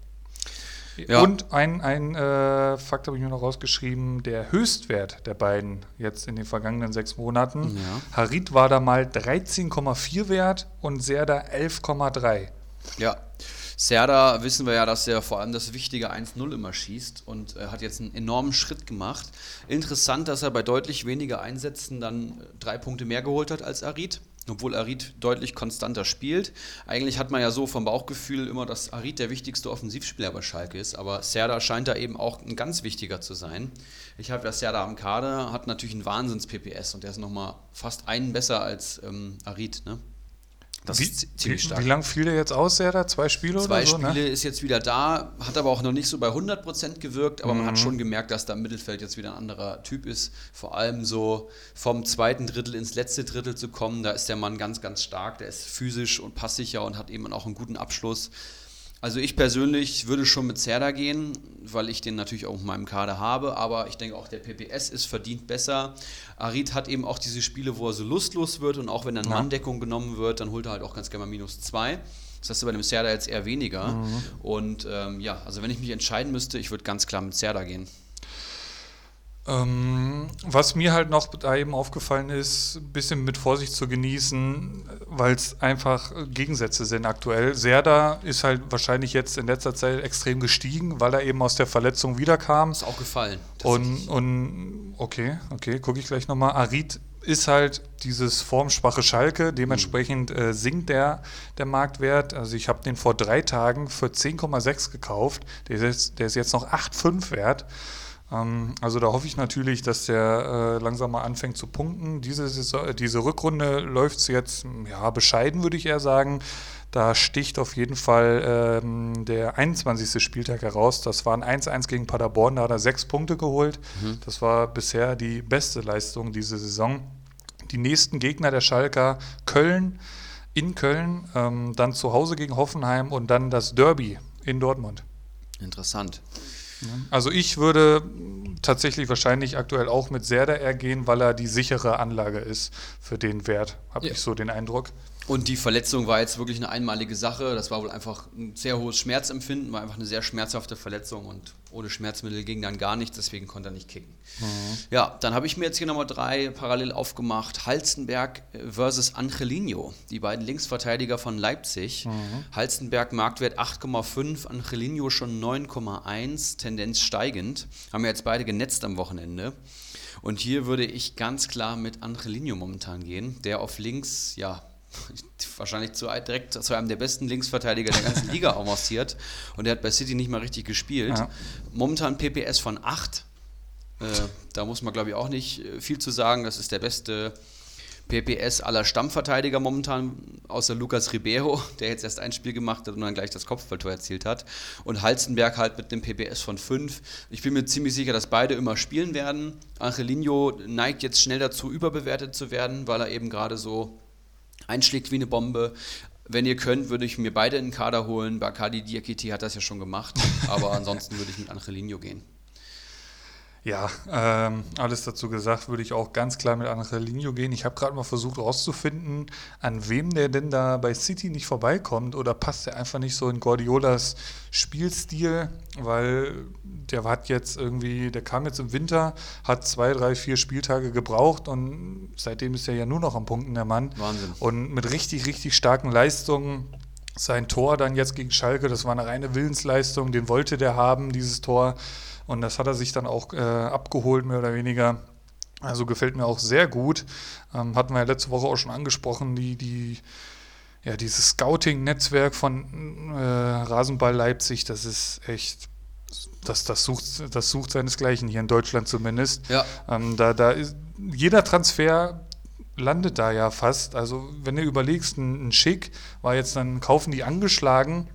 Ja. Und ein, ein äh, Fakt habe ich mir noch rausgeschrieben: der Höchstwert der beiden jetzt in den vergangenen sechs Monaten. Ja. Harid war da mal 13,4 wert und Serda 11,3. Ja. Serda wissen wir ja, dass er vor allem das wichtige 1-0 immer schießt und äh, hat jetzt einen enormen Schritt gemacht. Interessant, dass er bei deutlich weniger Einsätzen dann drei Punkte mehr geholt hat als Arid obwohl Arid deutlich konstanter spielt. Eigentlich hat man ja so vom Bauchgefühl immer, dass Arid der wichtigste Offensivspieler bei Schalke ist, aber Serda scheint da eben auch ein ganz wichtiger zu sein. Ich habe ja Serda am Kader, hat natürlich einen Wahnsinns-PPS und der ist nochmal fast einen besser als ähm, Arid, ne? Das wie, ist ziemlich stark. Wie lange fiel der jetzt aus, Serda? Zwei Spiele Zwei oder so? Zwei ne? Spiele ne? ist jetzt wieder da, hat aber auch noch nicht so bei 100% gewirkt, aber mhm. man hat mhm. schon gemerkt, dass da im Mittelfeld jetzt wieder ein anderer Typ ist. Vor allem so vom zweiten Drittel ins letzte Drittel zu kommen, da ist der Mann ganz, ganz stark. Der ist physisch und passsicher und hat eben auch einen guten Abschluss. Also ich persönlich würde schon mit Serda gehen, weil ich den natürlich auch in meinem Kader habe, aber ich denke auch der PPS ist verdient besser. Arid hat eben auch diese Spiele, wo er so lustlos wird und auch wenn dann ja. Manndeckung genommen wird, dann holt er halt auch ganz gerne mal minus zwei. Das hast du bei dem Serda jetzt eher weniger. Mhm. Und ähm, ja, also wenn ich mich entscheiden müsste, ich würde ganz klar mit Serda gehen. Ähm, was mir halt noch da eben aufgefallen ist, ein bisschen mit Vorsicht zu genießen, weil es einfach Gegensätze sind aktuell. Serda ist halt wahrscheinlich jetzt in letzter Zeit extrem gestiegen, weil er eben aus der Verletzung wiederkam. Ist auch gefallen. Und, und okay, okay, gucke ich gleich nochmal. Arid ist halt dieses formschwache Schalke, dementsprechend äh, sinkt der, der Marktwert. Also ich habe den vor drei Tagen für 10,6 gekauft, der ist, jetzt, der ist jetzt noch 8,5 wert. Ähm, also da hoffe ich natürlich, dass der äh, langsam mal anfängt zu punkten. Diese, Saison, diese Rückrunde läuft jetzt ja, bescheiden, würde ich eher sagen. Da sticht auf jeden Fall ähm, der 21. Spieltag heraus. Das war ein 1-1 gegen Paderborn, da hat er sechs Punkte geholt. Mhm. Das war bisher die beste Leistung diese Saison. Die nächsten Gegner der Schalker, Köln, in Köln, ähm, dann zu Hause gegen Hoffenheim und dann das Derby in Dortmund. Interessant. Also ich würde tatsächlich wahrscheinlich aktuell auch mit Serda ergehen, weil er die sichere Anlage ist für den Wert, habe ja. ich so den Eindruck. Und die Verletzung war jetzt wirklich eine einmalige Sache. Das war wohl einfach ein sehr hohes Schmerzempfinden, war einfach eine sehr schmerzhafte Verletzung und ohne Schmerzmittel ging dann gar nichts, deswegen konnte er nicht kicken. Mhm. Ja, dann habe ich mir jetzt hier nochmal drei parallel aufgemacht. Halstenberg versus Angelino, die beiden Linksverteidiger von Leipzig. Mhm. Halstenberg Marktwert 8,5, Angelino schon 9,1, Tendenz steigend. Haben wir jetzt beide genetzt am Wochenende. Und hier würde ich ganz klar mit Angelino momentan gehen, der auf links, ja, wahrscheinlich zu, direkt zu einem der besten Linksverteidiger der ganzen Liga avanciert. Und der hat bei City nicht mal richtig gespielt. Ja. Momentan PPS von 8. Äh, da muss man, glaube ich, auch nicht äh, viel zu sagen. Das ist der beste PPS aller Stammverteidiger momentan, außer Lucas Ribeiro, der jetzt erst ein Spiel gemacht hat und dann gleich das Kopfballtor erzielt hat. Und Halzenberg halt mit dem PPS von 5. Ich bin mir ziemlich sicher, dass beide immer spielen werden. Angelino neigt jetzt schnell dazu, überbewertet zu werden, weil er eben gerade so einschlägt wie eine Bombe. Wenn ihr könnt, würde ich mir beide in den Kader holen. Bakadi Diakiti hat das ja schon gemacht, aber ansonsten würde ich mit Angelino gehen. Ja, ähm, alles dazu gesagt, würde ich auch ganz klar mit Angelino gehen. Ich habe gerade mal versucht herauszufinden, an wem der denn da bei City nicht vorbeikommt oder passt er einfach nicht so in Guardiolas Spielstil, weil der hat jetzt irgendwie, der kam jetzt im Winter, hat zwei, drei, vier Spieltage gebraucht und seitdem ist er ja nur noch am Punkten, der Mann. Wahnsinn. Und mit richtig, richtig starken Leistungen. Sein Tor dann jetzt gegen Schalke, das war eine reine Willensleistung, den wollte der haben, dieses Tor. Und das hat er sich dann auch äh, abgeholt, mehr oder weniger. Also gefällt mir auch sehr gut. Ähm, hatten wir ja letzte Woche auch schon angesprochen, die, die, ja, dieses Scouting-Netzwerk von äh, Rasenball Leipzig, das ist echt, das, das, sucht, das sucht seinesgleichen hier in Deutschland zumindest. Ja. Ähm, da, da ist jeder Transfer landet da ja fast. Also, wenn du überlegst, ein, ein Schick war jetzt dann, kaufen die angeschlagen.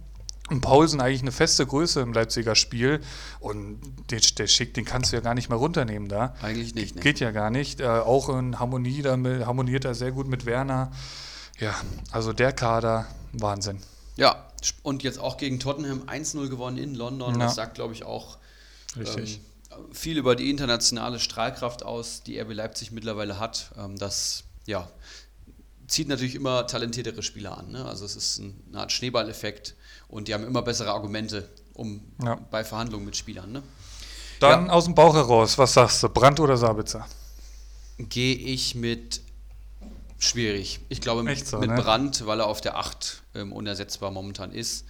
Und Paulsen eigentlich eine feste Größe im Leipziger Spiel. Und den, der Schick, den kannst du ja gar nicht mehr runternehmen da. Eigentlich nicht. Ne? Geht ja gar nicht. Äh, auch in Harmonie, damit harmoniert er sehr gut mit Werner. Ja, also der Kader, Wahnsinn. Ja, und jetzt auch gegen Tottenham 1-0 gewonnen in London. Ja. Das sagt, glaube ich, auch. Ähm, viel über die internationale Strahlkraft aus, die RB Leipzig mittlerweile hat. Ähm, das ja, zieht natürlich immer talentiertere Spieler an. Ne? Also es ist eine Art Schneeballeffekt und die haben immer bessere Argumente um ja. bei Verhandlungen mit Spielern. Ne? Dann ja. aus dem Bauch heraus, was sagst du, Brandt oder Sabitzer? Gehe ich mit schwierig. Ich glaube mit, so, mit ne? Brandt, weil er auf der 8 ähm, unersetzbar momentan ist.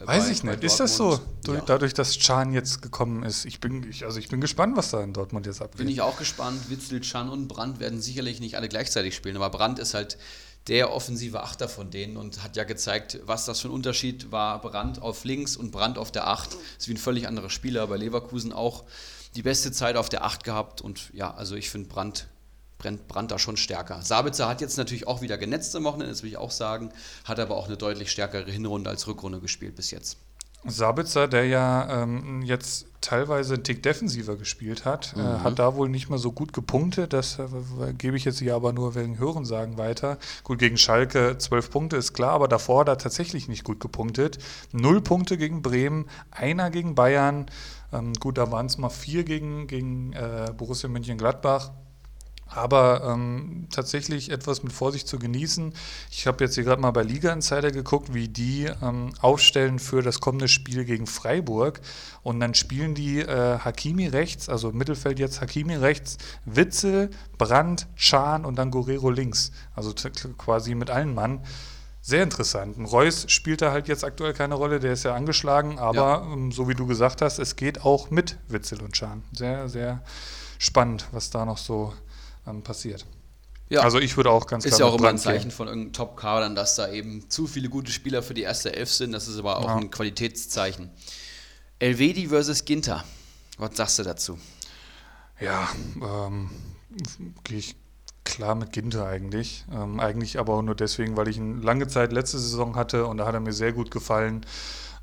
Weiß bei, ich nicht. Ist das so? Ja. Dadurch, dass Chan jetzt gekommen ist. Ich bin, ich, also ich bin gespannt, was da in Dortmund jetzt abgeht. Bin ich auch gespannt. Witzel, Chan und Brandt werden sicherlich nicht alle gleichzeitig spielen, aber Brandt ist halt der offensive Achter von denen und hat ja gezeigt, was das für ein Unterschied war. Brandt auf links und Brandt auf der 8. Ist wie ein völlig anderer Spieler. Bei Leverkusen auch die beste Zeit auf der 8 gehabt und ja, also ich finde Brandt brennt Brand da schon stärker. Sabitzer hat jetzt natürlich auch wieder genetzt am Wochenende, das will ich auch sagen, hat aber auch eine deutlich stärkere Hinrunde als Rückrunde gespielt bis jetzt. Sabitzer, der ja ähm, jetzt teilweise einen Tick defensiver gespielt hat, äh, mhm. äh, hat da wohl nicht mehr so gut gepunktet. Das äh, gebe ich jetzt hier aber nur wegen Hörensagen weiter. Gut, gegen Schalke zwölf Punkte ist klar, aber davor hat er tatsächlich nicht gut gepunktet. Null Punkte gegen Bremen, einer gegen Bayern. Ähm, gut, da waren es mal vier gegen, gegen äh, Borussia Mönchengladbach aber ähm, tatsächlich etwas mit Vorsicht zu genießen. Ich habe jetzt hier gerade mal bei Liga Insider geguckt, wie die ähm, aufstellen für das kommende Spiel gegen Freiburg. Und dann spielen die äh, Hakimi rechts, also im Mittelfeld jetzt Hakimi rechts, Witzel, Brandt, Schahn und dann Guerrero links. Also quasi mit allen Mann. Sehr interessant. Ein Reus spielt da halt jetzt aktuell keine Rolle, der ist ja angeschlagen, aber ja. Ähm, so wie du gesagt hast, es geht auch mit Witzel und Schahn. Sehr, sehr spannend, was da noch so ähm, passiert. Ja. Also ich würde auch ganz klar. Ist ja auch immer ein Zeichen von irgendeinem Top-Kadern, dass da eben zu viele gute Spieler für die erste Elf sind. Das ist aber auch ja. ein Qualitätszeichen. Elvedi versus Ginter. Was sagst du dazu? Ja, ähm, gehe ich klar mit Ginter eigentlich. Ähm, eigentlich aber auch nur deswegen, weil ich ihn lange Zeit letzte Saison hatte und da hat er mir sehr gut gefallen.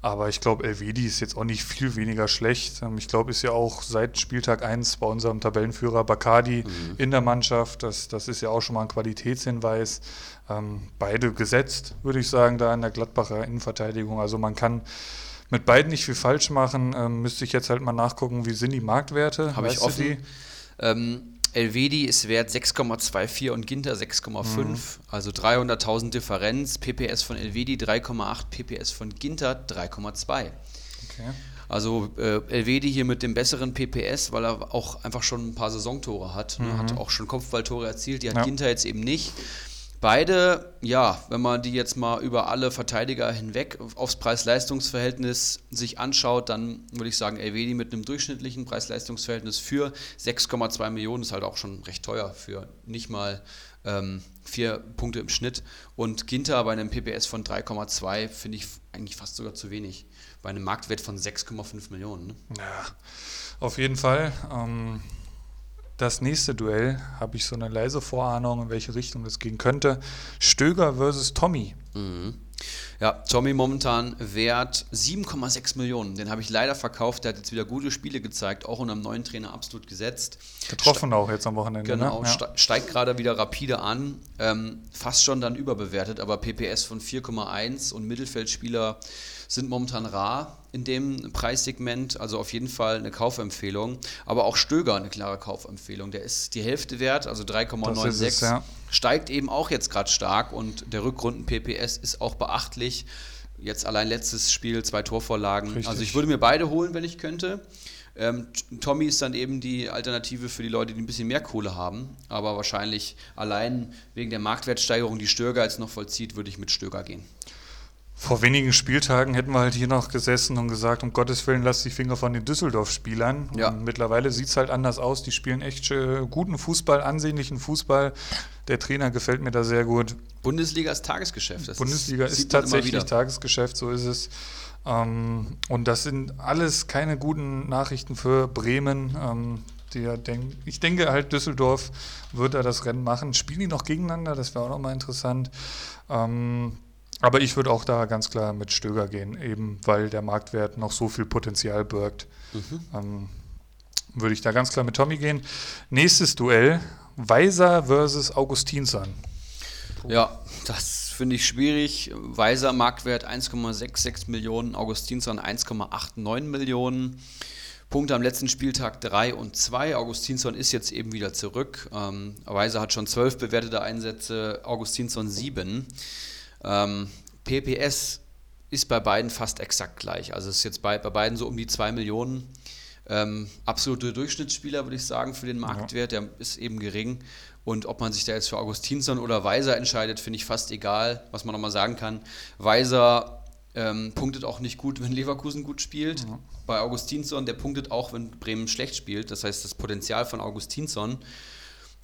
Aber ich glaube, Elvedi ist jetzt auch nicht viel weniger schlecht. Ähm, ich glaube, ist ja auch seit Spieltag 1 bei unserem Tabellenführer Bacardi mhm. in der Mannschaft. Das, das ist ja auch schon mal ein Qualitätshinweis. Ähm, beide gesetzt, würde ich sagen, da in der Gladbacher Innenverteidigung. Also man kann mit beiden nicht viel falsch machen. Ähm, müsste ich jetzt halt mal nachgucken, wie sind die Marktwerte? Habe ich offen. Ähm, Elvedi ist wert 6,24 und Ginter 6,5, mhm. also 300.000 Differenz. PPS von Elvedi 3,8, PPS von Ginter 3,2. Okay. Also äh, Elvedi hier mit dem besseren PPS, weil er auch einfach schon ein paar Saisontore hat. Ne? Mhm. Hat auch schon Kopfballtore erzielt, die hat ja. Ginter jetzt eben nicht. Beide, ja, wenn man die jetzt mal über alle Verteidiger hinweg aufs Preis-Leistungs-Verhältnis sich anschaut, dann würde ich sagen, Elvedi mit einem durchschnittlichen Preis-Leistungs-Verhältnis für 6,2 Millionen ist halt auch schon recht teuer für nicht mal ähm, vier Punkte im Schnitt. Und Ginter bei einem PPS von 3,2 finde ich eigentlich fast sogar zu wenig. Bei einem Marktwert von 6,5 Millionen. Ne? Ja, auf jeden Fall. Ähm das nächste Duell habe ich so eine leise Vorahnung, in welche Richtung es gehen könnte. Stöger versus Tommy. Mhm. Ja, Tommy momentan wert 7,6 Millionen. Den habe ich leider verkauft. Der hat jetzt wieder gute Spiele gezeigt, auch unter einem neuen Trainer absolut gesetzt. Getroffen Ste auch jetzt am Wochenende. Genau, ne? ja. steigt gerade wieder rapide an. Ähm, fast schon dann überbewertet, aber PPS von 4,1 und Mittelfeldspieler sind momentan rar in dem Preissegment, also auf jeden Fall eine Kaufempfehlung. Aber auch Stöger eine klare Kaufempfehlung. Der ist die Hälfte wert, also 3,96. Ja. Steigt eben auch jetzt gerade stark und der Rückrunden-PPS ist auch beachtlich. Jetzt allein letztes Spiel, zwei Torvorlagen. Richtig. Also ich würde mir beide holen, wenn ich könnte. Ähm, Tommy ist dann eben die Alternative für die Leute, die ein bisschen mehr Kohle haben. Aber wahrscheinlich allein wegen der Marktwertsteigerung, die Stöger jetzt noch vollzieht, würde ich mit Stöger gehen. Vor wenigen Spieltagen hätten wir halt hier noch gesessen und gesagt, um Gottes Willen, lass die Finger von den Düsseldorf-Spielern. Ja. mittlerweile sieht es halt anders aus. Die spielen echt äh, guten Fußball, ansehnlichen Fußball. Der Trainer gefällt mir da sehr gut. Bundesliga ist Tagesgeschäft. Das Bundesliga ist, ist tatsächlich Tagesgeschäft, so ist es. Ähm, und das sind alles keine guten Nachrichten für Bremen. Ähm, Der denk, ich denke halt, Düsseldorf wird da das Rennen machen. Spielen die noch gegeneinander? Das wäre auch nochmal interessant. Ähm, aber ich würde auch da ganz klar mit Stöger gehen, eben weil der Marktwert noch so viel Potenzial birgt. Mhm. Ähm, würde ich da ganz klar mit Tommy gehen. Nächstes Duell: Weiser versus Augustinsson. Ja, das finde ich schwierig. Weiser Marktwert 1,66 Millionen, Augustinsson 1,89 Millionen. Punkte am letzten Spieltag 3 und 2. Augustinsson ist jetzt eben wieder zurück. Ähm, Weiser hat schon 12 bewertete Einsätze, Augustinsson 7. Ähm, PPS ist bei beiden fast exakt gleich. Also es ist jetzt bei, bei beiden so um die 2 Millionen. Ähm, absolute Durchschnittsspieler, würde ich sagen, für den Marktwert. Der ist eben gering. Und ob man sich da jetzt für Augustinsson oder Weiser entscheidet, finde ich fast egal. Was man nochmal sagen kann, Weiser ähm, punktet auch nicht gut, wenn Leverkusen gut spielt. Mhm. Bei Augustinsson, der punktet auch, wenn Bremen schlecht spielt. Das heißt, das Potenzial von Augustinsson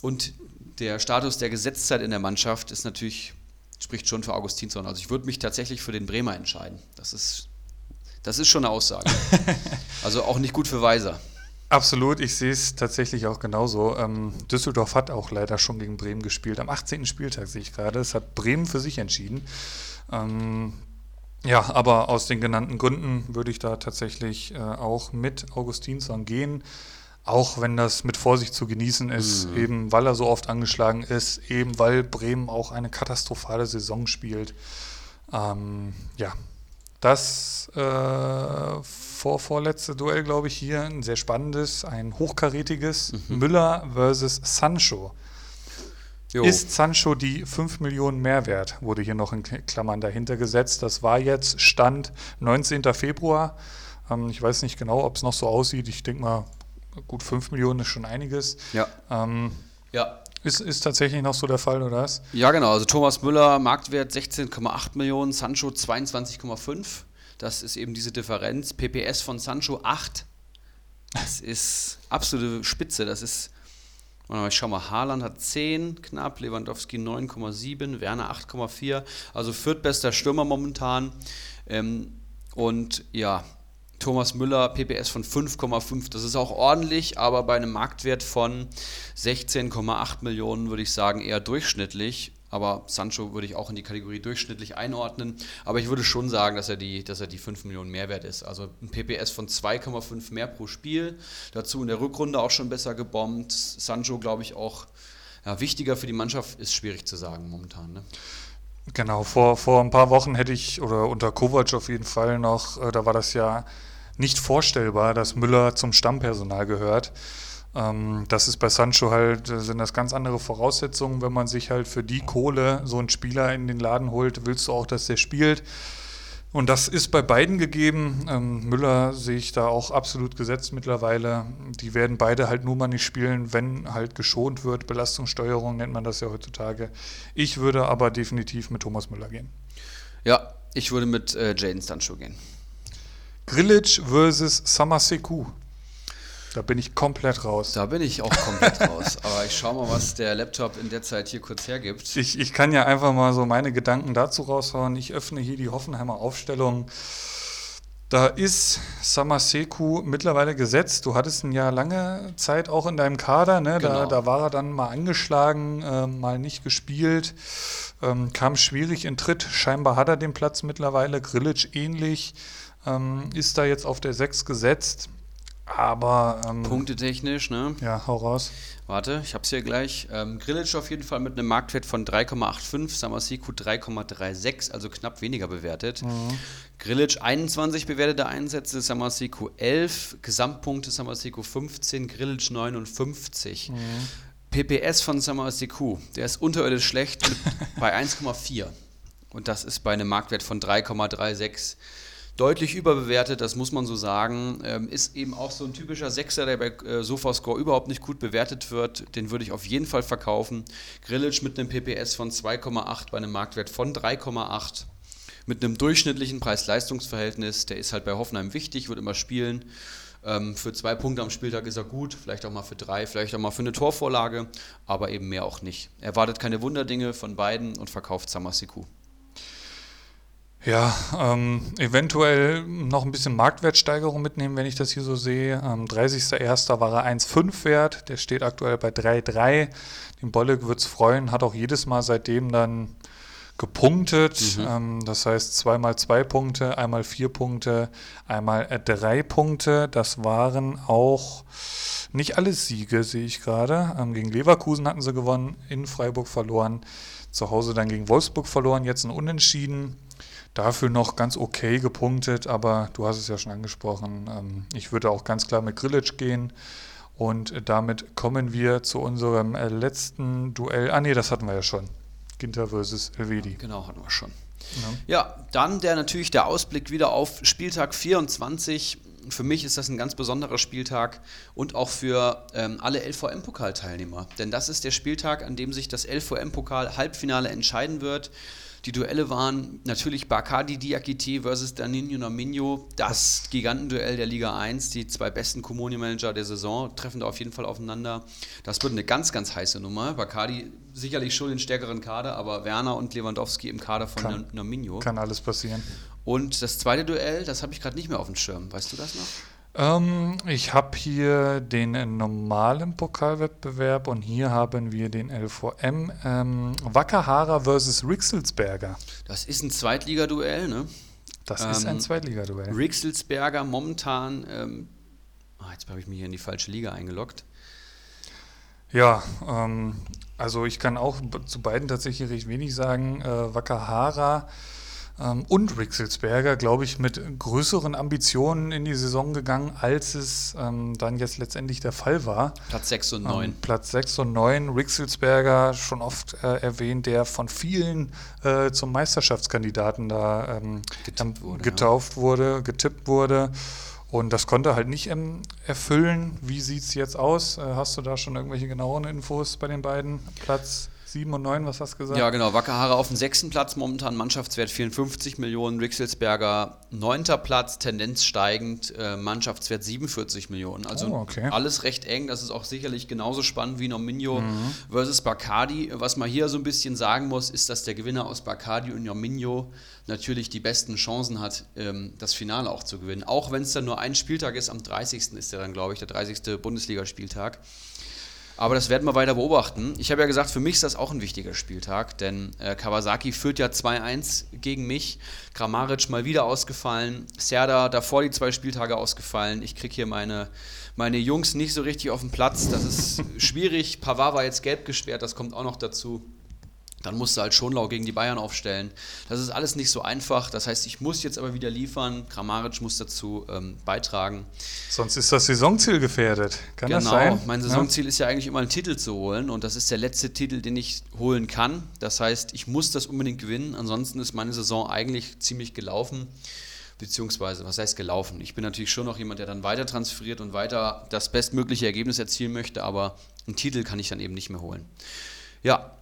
und der Status der Gesetzzeit in der Mannschaft ist natürlich, spricht schon für Augustinsson. Also ich würde mich tatsächlich für den Bremer entscheiden. Das ist, das ist schon eine Aussage. also auch nicht gut für Weiser. Absolut, ich sehe es tatsächlich auch genauso. Ähm, Düsseldorf hat auch leider schon gegen Bremen gespielt. Am 18. Spieltag sehe ich gerade. Es hat Bremen für sich entschieden. Ähm, ja, aber aus den genannten Gründen würde ich da tatsächlich äh, auch mit Augustinsson gehen. Auch wenn das mit Vorsicht zu genießen ist, mhm. eben weil er so oft angeschlagen ist, eben weil Bremen auch eine katastrophale Saison spielt. Ähm, ja, das äh, vor, vorletzte Duell, glaube ich, hier ein sehr spannendes, ein hochkarätiges mhm. Müller versus Sancho. Jo. Ist Sancho die 5 Millionen Mehrwert? Wurde hier noch in Klammern dahinter gesetzt. Das war jetzt Stand 19. Februar. Ähm, ich weiß nicht genau, ob es noch so aussieht. Ich denke mal, gut 5 Millionen ist schon einiges. Ja. Ähm, ja. Ist, ist tatsächlich noch so der Fall, oder was? Ja, genau. Also Thomas Müller, Marktwert 16,8 Millionen, Sancho 22,5. Das ist eben diese Differenz. PPS von Sancho 8. Das ist absolute Spitze. Das ist, ich schau mal, Haaland hat 10 knapp, Lewandowski 9,7, Werner 8,4. Also viertbester Stürmer momentan. Ähm, und ja, Thomas Müller PPS von 5,5. Das ist auch ordentlich, aber bei einem Marktwert von 16,8 Millionen würde ich sagen eher durchschnittlich. Aber Sancho würde ich auch in die Kategorie durchschnittlich einordnen. Aber ich würde schon sagen, dass er die, dass er die 5 Millionen Mehrwert ist. Also ein PPS von 2,5 mehr pro Spiel. Dazu in der Rückrunde auch schon besser gebombt. Sancho, glaube ich, auch ja, wichtiger für die Mannschaft, ist schwierig zu sagen momentan. Ne? Genau, vor, vor ein paar Wochen hätte ich, oder unter Kovac auf jeden Fall noch, äh, da war das ja nicht vorstellbar, dass Müller zum Stammpersonal gehört. Ähm, das ist bei Sancho halt, äh, sind das ganz andere Voraussetzungen. Wenn man sich halt für die Kohle so einen Spieler in den Laden holt, willst du auch, dass der spielt. Und das ist bei beiden gegeben. Ähm, Müller sehe ich da auch absolut gesetzt mittlerweile. Die werden beide halt nur mal nicht spielen, wenn halt geschont wird. Belastungssteuerung nennt man das ja heutzutage. Ich würde aber definitiv mit Thomas Müller gehen. Ja, ich würde mit äh, Jaden Sancho gehen. Grillage versus Samaseku. Da bin ich komplett raus. Da bin ich auch komplett raus. Aber ich schaue mal, was der Laptop in der Zeit hier kurz hergibt. Ich, ich kann ja einfach mal so meine Gedanken dazu raushauen. Ich öffne hier die Hoffenheimer Aufstellung. Da ist Samaseku mittlerweile gesetzt. Du hattest ihn ja lange Zeit auch in deinem Kader. Ne? Genau. Da, da war er dann mal angeschlagen, äh, mal nicht gespielt, ähm, kam schwierig in Tritt. Scheinbar hat er den Platz mittlerweile. Grillitsch ähnlich. Ähm, ist da jetzt auf der 6 gesetzt. Aber. Ähm, Punktetechnisch, ne? Ja, hau raus. Warte, ich hab's hier gleich. Ähm, Grillitsch auf jeden Fall mit einem Marktwert von 3,85, Samasiku 3,36, also knapp weniger bewertet. Mhm. Grillitsch 21 bewertete Einsätze, Samasiku 11, Gesamtpunkte Samasiku 15, Grillitsch 59. Mhm. PPS von Samasiku, der ist unterirdisch schlecht bei 1,4. Und das ist bei einem Marktwert von 3,36 deutlich überbewertet, das muss man so sagen. Ähm, ist eben auch so ein typischer Sechser, der bei äh, Sofascore überhaupt nicht gut bewertet wird. Den würde ich auf jeden Fall verkaufen. Grillitsch mit einem PPS von 2,8 bei einem Marktwert von 3,8 mit einem durchschnittlichen Preis-Leistungs-Verhältnis. Der ist halt bei Hoffenheim wichtig, wird immer spielen. Ähm, für zwei Punkte am Spieltag ist er gut, vielleicht auch mal für drei, vielleicht auch mal für eine Torvorlage, aber eben mehr auch nicht. Er wartet keine Wunderdinge von beiden und verkauft Samasiku. Ja, ähm, eventuell noch ein bisschen Marktwertsteigerung mitnehmen, wenn ich das hier so sehe. Ähm, 30.01. war er 1,5 wert, der steht aktuell bei 3,3. Den Bolleg wird es freuen, hat auch jedes Mal seitdem dann gepunktet. Mhm. Ähm, das heißt zweimal zwei Punkte, einmal vier Punkte, einmal drei Punkte. Das waren auch nicht alle Siege, sehe ich gerade. Ähm, gegen Leverkusen hatten sie gewonnen, in Freiburg verloren, zu Hause dann gegen Wolfsburg verloren, jetzt ein Unentschieden. Dafür noch ganz okay gepunktet, aber du hast es ja schon angesprochen. Ähm, ich würde auch ganz klar mit Grillitsch gehen. Und damit kommen wir zu unserem äh, letzten Duell. Ah, nee, das hatten wir ja schon. Ginter versus Elvedi. Genau, hatten wir schon. Ja. ja, dann der natürlich der Ausblick wieder auf Spieltag 24. Für mich ist das ein ganz besonderer Spieltag und auch für ähm, alle LVM-Pokalteilnehmer. Denn das ist der Spieltag, an dem sich das LVM-Pokal-Halbfinale entscheiden wird. Die Duelle waren natürlich Bacardi Diakite versus Danilo Nominho, das Gigantenduell der Liga 1. Die zwei besten Comunio-Manager der Saison treffen da auf jeden Fall aufeinander. Das wird eine ganz, ganz heiße Nummer. Bacardi sicherlich schon den stärkeren Kader, aber Werner und Lewandowski im Kader von kann, Nominho. Kann alles passieren. Und das zweite Duell, das habe ich gerade nicht mehr auf dem Schirm. Weißt du das noch? Ähm, ich habe hier den normalen Pokalwettbewerb und hier haben wir den LVM ähm, Wackerhara versus Rixelsberger. Das ist ein Zweitligaduell, ne? Das ähm, ist ein ähm, Zweitligaduell. Rixelsberger momentan, ähm, oh, jetzt habe ich mich hier in die falsche Liga eingeloggt. Ja, ähm, also ich kann auch zu beiden tatsächlich recht wenig sagen. Äh, Wackerhara ähm, und Rixelsberger, glaube ich, mit größeren Ambitionen in die Saison gegangen, als es ähm, dann jetzt letztendlich der Fall war. Platz 6 und 9. Ähm, Platz 6 und 9. Rixelsberger, schon oft äh, erwähnt, der von vielen äh, zum Meisterschaftskandidaten da ähm, wurde, getauft ja. wurde, getippt wurde. Und das konnte halt nicht ähm, erfüllen. Wie sieht es jetzt aus? Äh, hast du da schon irgendwelche genaueren Infos bei den beiden? Platz 7 und 9, was hast du gesagt? Ja, genau. Wackerhaare auf dem sechsten Platz, momentan Mannschaftswert 54 Millionen. Rixelsberger neunter Platz, Tendenz steigend, äh, Mannschaftswert 47 Millionen. Also oh, okay. alles recht eng. Das ist auch sicherlich genauso spannend wie Nominio mhm. versus Bacardi. Was man hier so ein bisschen sagen muss, ist, dass der Gewinner aus Bacardi und Nominio natürlich die besten Chancen hat, ähm, das Finale auch zu gewinnen. Auch wenn es dann nur ein Spieltag ist, am 30. ist der dann, glaube ich, der 30. Bundesligaspieltag. Aber das werden wir weiter beobachten. Ich habe ja gesagt, für mich ist das auch ein wichtiger Spieltag, denn äh, Kawasaki führt ja 2-1 gegen mich. Kramaric mal wieder ausgefallen. Serda davor die zwei Spieltage ausgefallen. Ich kriege hier meine, meine Jungs nicht so richtig auf den Platz. Das ist schwierig. Pavard war jetzt gelb gesperrt, das kommt auch noch dazu. Dann musste halt Schonlau gegen die Bayern aufstellen. Das ist alles nicht so einfach. Das heißt, ich muss jetzt aber wieder liefern. Kramaric muss dazu ähm, beitragen. Sonst ist das Saisonziel gefährdet. Kann genau. das sein? Genau. Mein Saisonziel ja. ist ja eigentlich immer einen Titel zu holen. Und das ist der letzte Titel, den ich holen kann. Das heißt, ich muss das unbedingt gewinnen. Ansonsten ist meine Saison eigentlich ziemlich gelaufen beziehungsweise was heißt gelaufen? Ich bin natürlich schon noch jemand, der dann weiter transferiert und weiter das bestmögliche Ergebnis erzielen möchte, aber einen Titel kann ich dann eben nicht mehr holen. Ja,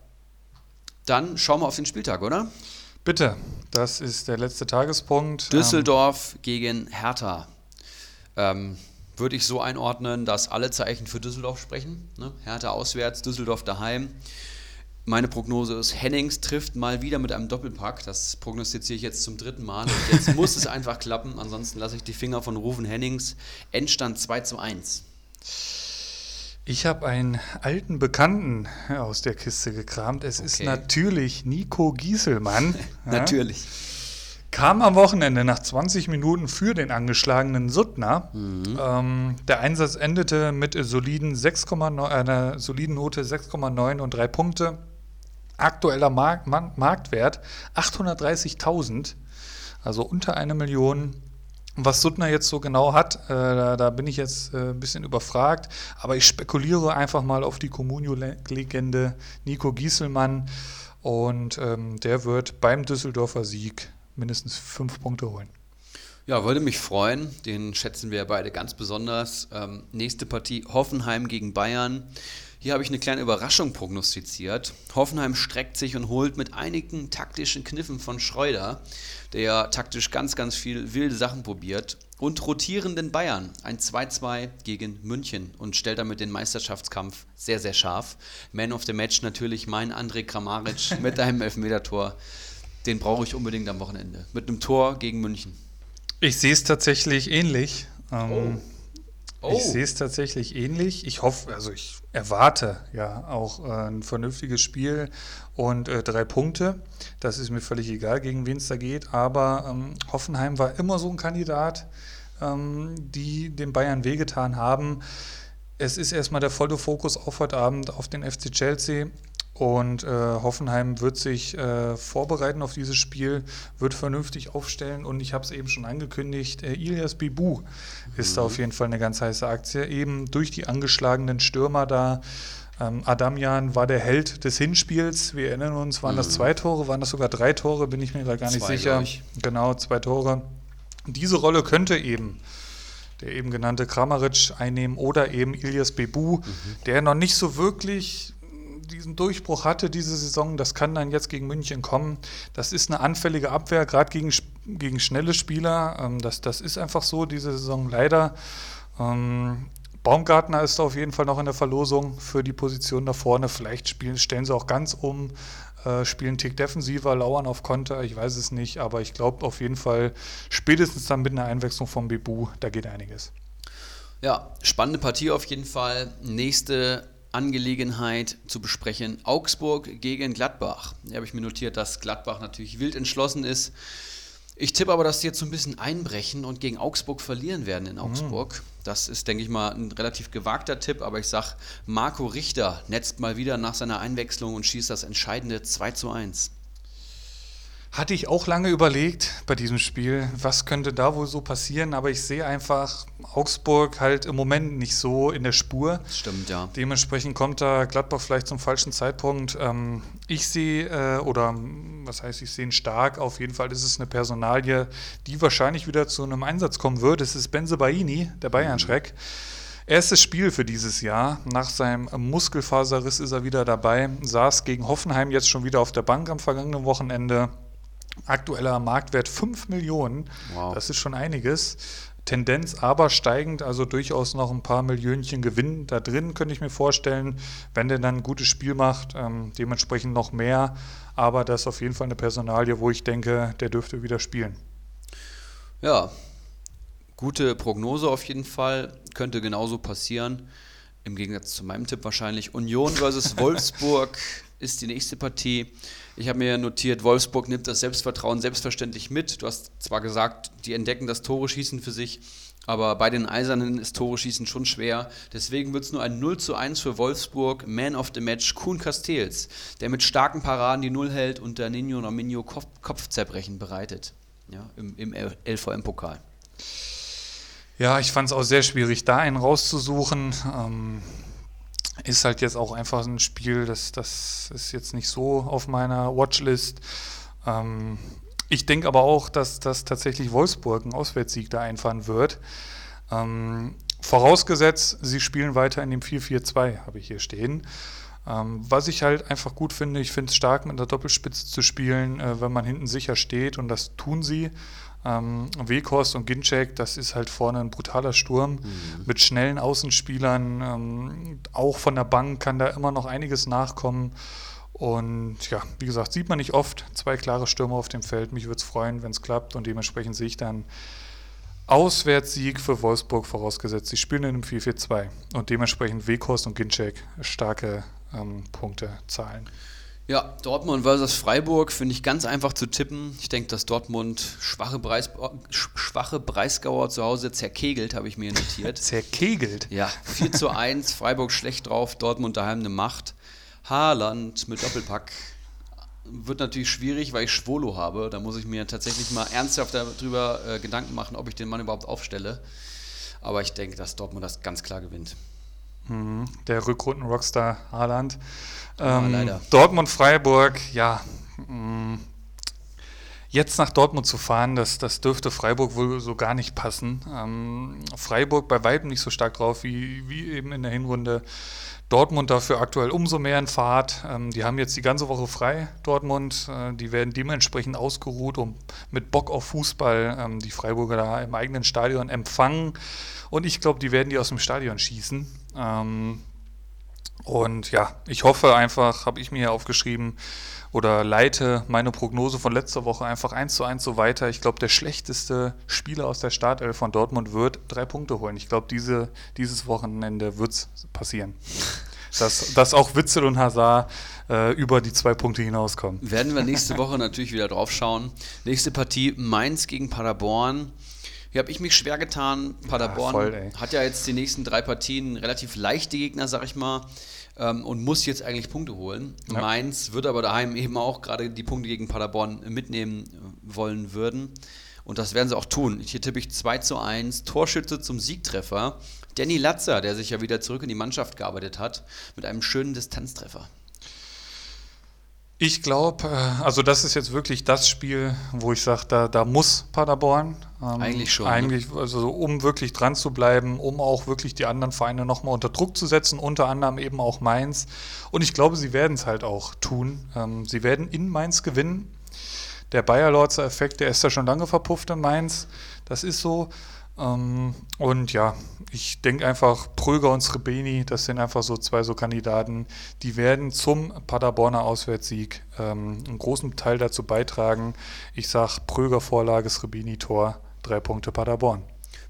dann schauen wir auf den Spieltag, oder? Bitte, das ist der letzte Tagespunkt. Düsseldorf ähm, gegen Hertha. Ähm, würde ich so einordnen, dass alle Zeichen für Düsseldorf sprechen. Ne? Hertha auswärts, Düsseldorf daheim. Meine Prognose ist, Hennings trifft mal wieder mit einem Doppelpack. Das prognostiziere ich jetzt zum dritten Mal. Und jetzt muss es einfach klappen. Ansonsten lasse ich die Finger von Rufen Hennings. Endstand 2 zu 1. Ich habe einen alten Bekannten aus der Kiste gekramt. Es okay. ist natürlich Nico Gieselmann. natürlich. Kam am Wochenende nach 20 Minuten für den angeschlagenen Suttner. Mhm. Ähm, der Einsatz endete mit soliden 6,9, einer soliden Note 6,9 und 3 Punkte. Aktueller Mark Marktwert 830.000, also unter eine Million. Was Suttner jetzt so genau hat, äh, da, da, bin ich jetzt äh, ein bisschen überfragt, aber ich spekuliere einfach mal auf die Comunio-Legende Nico Gieselmann und ähm, der wird beim Düsseldorfer Sieg mindestens fünf Punkte holen. Ja, würde mich freuen. Den schätzen wir beide ganz besonders. Ähm, nächste Partie Hoffenheim gegen Bayern. Hier habe ich eine kleine Überraschung prognostiziert. Hoffenheim streckt sich und holt mit einigen taktischen Kniffen von Schreuder, der taktisch ganz, ganz viel wilde Sachen probiert, und rotierenden Bayern ein 2-2 gegen München und stellt damit den Meisterschaftskampf sehr, sehr scharf. Man of the Match natürlich mein André Kramaric mit einem Elfmetertor. den brauche ich unbedingt am Wochenende. Mit einem Tor gegen München. Ich sehe es tatsächlich ähnlich. Ähm, Oh. Ich sehe es tatsächlich ähnlich. Ich hoffe, also ich erwarte ja auch äh, ein vernünftiges Spiel und äh, drei Punkte. Das ist mir völlig egal, gegen wen es da geht. Aber ähm, Hoffenheim war immer so ein Kandidat, ähm, die den Bayern wehgetan haben. Es ist erstmal der volle Fokus auf heute Abend auf den FC Chelsea. Und äh, Hoffenheim wird sich äh, vorbereiten auf dieses Spiel, wird vernünftig aufstellen und ich habe es eben schon angekündigt, äh, Ilias Bibu ist da auf jeden Fall eine ganz heiße Aktie, eben durch die angeschlagenen Stürmer da. Ähm, Adamian war der Held des Hinspiels, wir erinnern uns, waren das zwei Tore, waren das sogar drei Tore, bin ich mir da gar nicht Zwei, sicher. Genau, zwei Tore. Diese Rolle könnte eben der eben genannte Kramaric einnehmen oder eben Ilias Bebu, der noch nicht so wirklich diesen Durchbruch hatte diese Saison. Das kann dann jetzt gegen München kommen. Das ist eine anfällige Abwehr, gerade gegen, gegen schnelle Spieler. Ähm, das, das ist einfach so diese Saison leider. Ähm, Baumgartner ist auf jeden Fall noch in der Verlosung für die Position da vorne. Vielleicht spielen, stellen sie auch ganz um, äh, spielen Tick defensiver, lauern auf Konter, ich weiß es nicht, aber ich glaube auf jeden Fall spätestens dann mit einer Einwechslung vom Bebu, da geht einiges. Ja, spannende Partie auf jeden Fall. Nächste Angelegenheit zu besprechen. Augsburg gegen Gladbach. Hier habe ich mir notiert, dass Gladbach natürlich wild entschlossen ist. Ich tippe aber, dass sie jetzt so ein bisschen einbrechen und gegen Augsburg verlieren werden in Augsburg. Das ist, denke ich mal, ein relativ gewagter Tipp, aber ich sage, Marco Richter netzt mal wieder nach seiner Einwechslung und schießt das entscheidende 2 zu 1. Hatte ich auch lange überlegt bei diesem Spiel, was könnte da wohl so passieren, aber ich sehe einfach Augsburg halt im Moment nicht so in der Spur. Stimmt, ja. Dementsprechend kommt da Gladbach vielleicht zum falschen Zeitpunkt. Ähm, ich sehe, äh, oder was heißt, ich sehe ihn stark. Auf jeden Fall ist es eine Personalie, die wahrscheinlich wieder zu einem Einsatz kommen wird. Es ist Benze Baini, der Bayern-Schreck. Erstes Spiel für dieses Jahr. Nach seinem Muskelfaserriss ist er wieder dabei. Saß gegen Hoffenheim jetzt schon wieder auf der Bank am vergangenen Wochenende. Aktueller Marktwert 5 Millionen. Wow. Das ist schon einiges. Tendenz aber steigend, also durchaus noch ein paar Millionchen Gewinn da drin, könnte ich mir vorstellen, wenn der dann ein gutes Spiel macht, ähm, dementsprechend noch mehr. Aber das ist auf jeden Fall eine Personalie, wo ich denke, der dürfte wieder spielen. Ja, gute Prognose auf jeden Fall. Könnte genauso passieren. Im Gegensatz zu meinem Tipp wahrscheinlich. Union versus Wolfsburg ist die nächste Partie. Ich habe mir notiert, Wolfsburg nimmt das Selbstvertrauen selbstverständlich mit. Du hast zwar gesagt, die entdecken das Tore schießen für sich, aber bei den Eisernen ist Tore schießen schon schwer. Deswegen wird es nur ein 0 zu 1 für Wolfsburg. Man of the Match Kuhn Castells, der mit starken Paraden die Null hält und der Nino Nominio Kopf Kopfzerbrechen bereitet. Ja, Im, im LVM-Pokal. Ja, ich fand es auch sehr schwierig, da einen rauszusuchen. Ähm, ist halt jetzt auch einfach ein Spiel, das, das ist jetzt nicht so auf meiner Watchlist. Ähm, ich denke aber auch, dass, dass tatsächlich Wolfsburg einen Auswärtssieg da einfahren wird. Ähm, vorausgesetzt, sie spielen weiter in dem 4-4-2, habe ich hier stehen. Ähm, was ich halt einfach gut finde, ich finde es stark, mit der Doppelspitze zu spielen, äh, wenn man hinten sicher steht und das tun sie. Ähm, Weghorst und Ginczek, das ist halt vorne ein brutaler Sturm mit schnellen Außenspielern. Ähm, auch von der Bank kann da immer noch einiges nachkommen. Und ja, wie gesagt, sieht man nicht oft. Zwei klare Stürmer auf dem Feld. Mich würde es freuen, wenn es klappt. Und dementsprechend sehe ich dann Auswärtssieg für Wolfsburg vorausgesetzt. Sie spielen in einem 4-4-2. Und dementsprechend Weghorst und Ginczek starke ähm, Punkte zahlen. Ja, Dortmund versus Freiburg finde ich ganz einfach zu tippen. Ich denke, dass Dortmund schwache, Breis, schwache Breisgauer zu Hause zerkegelt, habe ich mir notiert. Zerkegelt. Ja, 4 zu 1, Freiburg schlecht drauf, Dortmund daheim eine Macht. Haaland mit Doppelpack. Wird natürlich schwierig, weil ich Schwolo habe. Da muss ich mir tatsächlich mal ernsthaft darüber äh, Gedanken machen, ob ich den Mann überhaupt aufstelle. Aber ich denke, dass Dortmund das ganz klar gewinnt. Mhm, der Rückrunden-Rockstar Haaland. Ja, Ähm, leider. Dortmund-Freiburg, ja. mh, Jetzt nach Dortmund zu fahren, das, das dürfte Freiburg wohl so gar nicht passen. Ähm, Freiburg bei weitem nicht so stark drauf wie, wie eben in der Hinrunde. Dortmund dafür aktuell umso mehr in Fahrt. Ähm, die haben jetzt die ganze Woche frei, Dortmund. Äh, die werden dementsprechend ausgeruht, um mit Bock auf Fußball ähm, die Freiburger da im eigenen Stadion empfangen. Und ich glaube, die werden die aus dem Stadion schießen. Ähm, Und ja, ich hoffe einfach, habe ich mir hier aufgeschrieben, oder leite meine Prognose von letzter Woche einfach eins zu eins so weiter. Ich glaube, der schlechteste Spieler aus der Startelf von Dortmund wird drei Punkte holen. Ich glaube, diese, dieses Wochenende wird es passieren. Dass, dass auch Witzel und Hazard äh, über die zwei Punkte hinauskommen. Werden wir nächste Woche natürlich wieder drauf schauen. Nächste Partie Mainz gegen Paderborn. Hier habe ich mich schwer getan. Paderborn ja, voll, hat ja jetzt die nächsten drei Partien relativ leichte Gegner, sag ich mal ähm, und muss jetzt eigentlich Punkte holen. Ja. Mainz wird aber daheim eben auch gerade die Punkte gegen Paderborn mitnehmen wollen würden. Und das werden sie auch tun. Hier tippe ich 2 zu 1, Torschütze zum Siegtreffer. Danny Latzer, der sich ja wieder zurück in die Mannschaft gearbeitet hat, mit einem schönen Distanztreffer. Ich glaube, äh, also das ist jetzt wirklich das Spiel, wo ich sage, da, da muss Paderborn. Ähm, eigentlich schon. Ne? Eigentlich, ne? also um wirklich dran zu bleiben, um auch wirklich die anderen Vereine nochmal unter Druck zu setzen, unter anderem eben auch Mainz. Und ich glaube, sie werden es halt auch tun. Ähm, sie werden in Mainz gewinnen. Der Bayer-Lorzer-Effekt, der ist ja schon lange verpufft in Mainz. Das ist so. Ähm, und ja, ich denke einfach, Pröger und Srebeni, das sind einfach so zwei so Kandidaten, die werden zum Paderborner Auswärtssieg ähm, einen großen Teil dazu beitragen. Ich sage Pröger Vorlage, Srebeni Tor, drei Punkte Paderborn.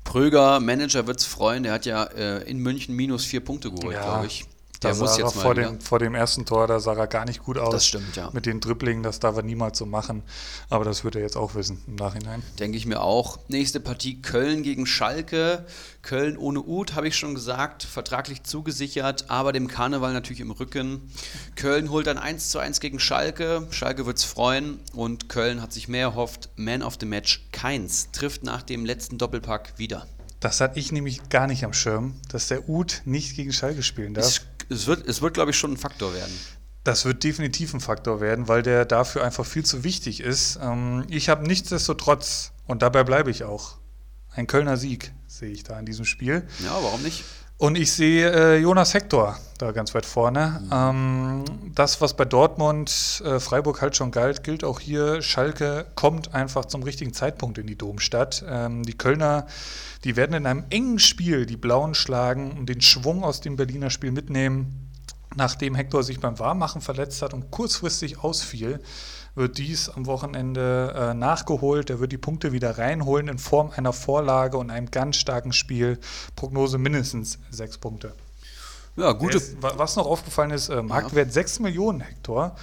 Pröger, Manager wird es freuen, der hat ja äh, in München minus vier Punkte geholt, ja. glaube ich. Der muss jetzt mal vor, dem, vor dem ersten Tor, da sah er gar nicht gut aus. Das stimmt, ja. Mit den Dribblingen, das darf er niemals so machen. Aber das wird er jetzt auch wissen im Nachhinein. Denke ich mir auch. Nächste Partie Köln gegen Schalke. Köln ohne Uth, habe ich schon gesagt, vertraglich zugesichert, aber dem Karneval natürlich im Rücken. Köln holt dann 1 zu 1 gegen Schalke. Schalke wird es freuen und Köln hat sich mehr erhofft. Man of the Match Keins trifft nach dem letzten Doppelpack wieder. Das hatte ich nämlich gar nicht am Schirm, dass der Uth nicht gegen Schalke spielen darf. Es es wird, es wird glaube ich, schon ein Faktor werden. Das wird definitiv ein Faktor werden, weil der dafür einfach viel zu wichtig ist. Ähm, ich habe nichtsdestotrotz, und dabei bleibe ich auch, ein Kölner Sieg sehe ich da in diesem Spiel. Ja, warum nicht? Und ich sehe äh, Jonas Hector da ganz weit vorne. Mhm. Ähm, das, was bei Dortmund, äh, Freiburg halt schon galt, gilt auch hier. Schalke kommt einfach zum richtigen Zeitpunkt in die Domstadt. Ähm, die Kölner, die werden in einem engen Spiel die Blauen schlagen und den Schwung aus dem Berliner Spiel mitnehmen. Nachdem Hector sich beim Warmmachen verletzt hat und kurzfristig ausfiel, wird dies am Wochenende äh, nachgeholt. Er wird die Punkte wieder reinholen in Form einer Vorlage und einem ganz starken Spiel. Prognose mindestens sechs Punkte. Ja, gute. Ist, was noch aufgefallen ist, äh, Marktwert ja. 6 Millionen Hektar.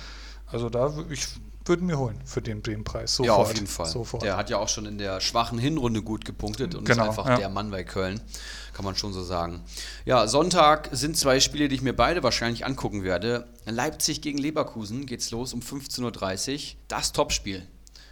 Also da ich würde mir holen für den, den Preis. Sofort. Ja, auf jeden Fall. Sofort. Der hat ja auch schon in der schwachen Hinrunde gut gepunktet und genau, ist einfach ja. der Mann bei Köln. Kann man schon so sagen. Ja, Sonntag sind zwei Spiele, die ich mir beide wahrscheinlich angucken werde. Leipzig gegen Leverkusen geht's los um 15.30 Uhr. Das Topspiel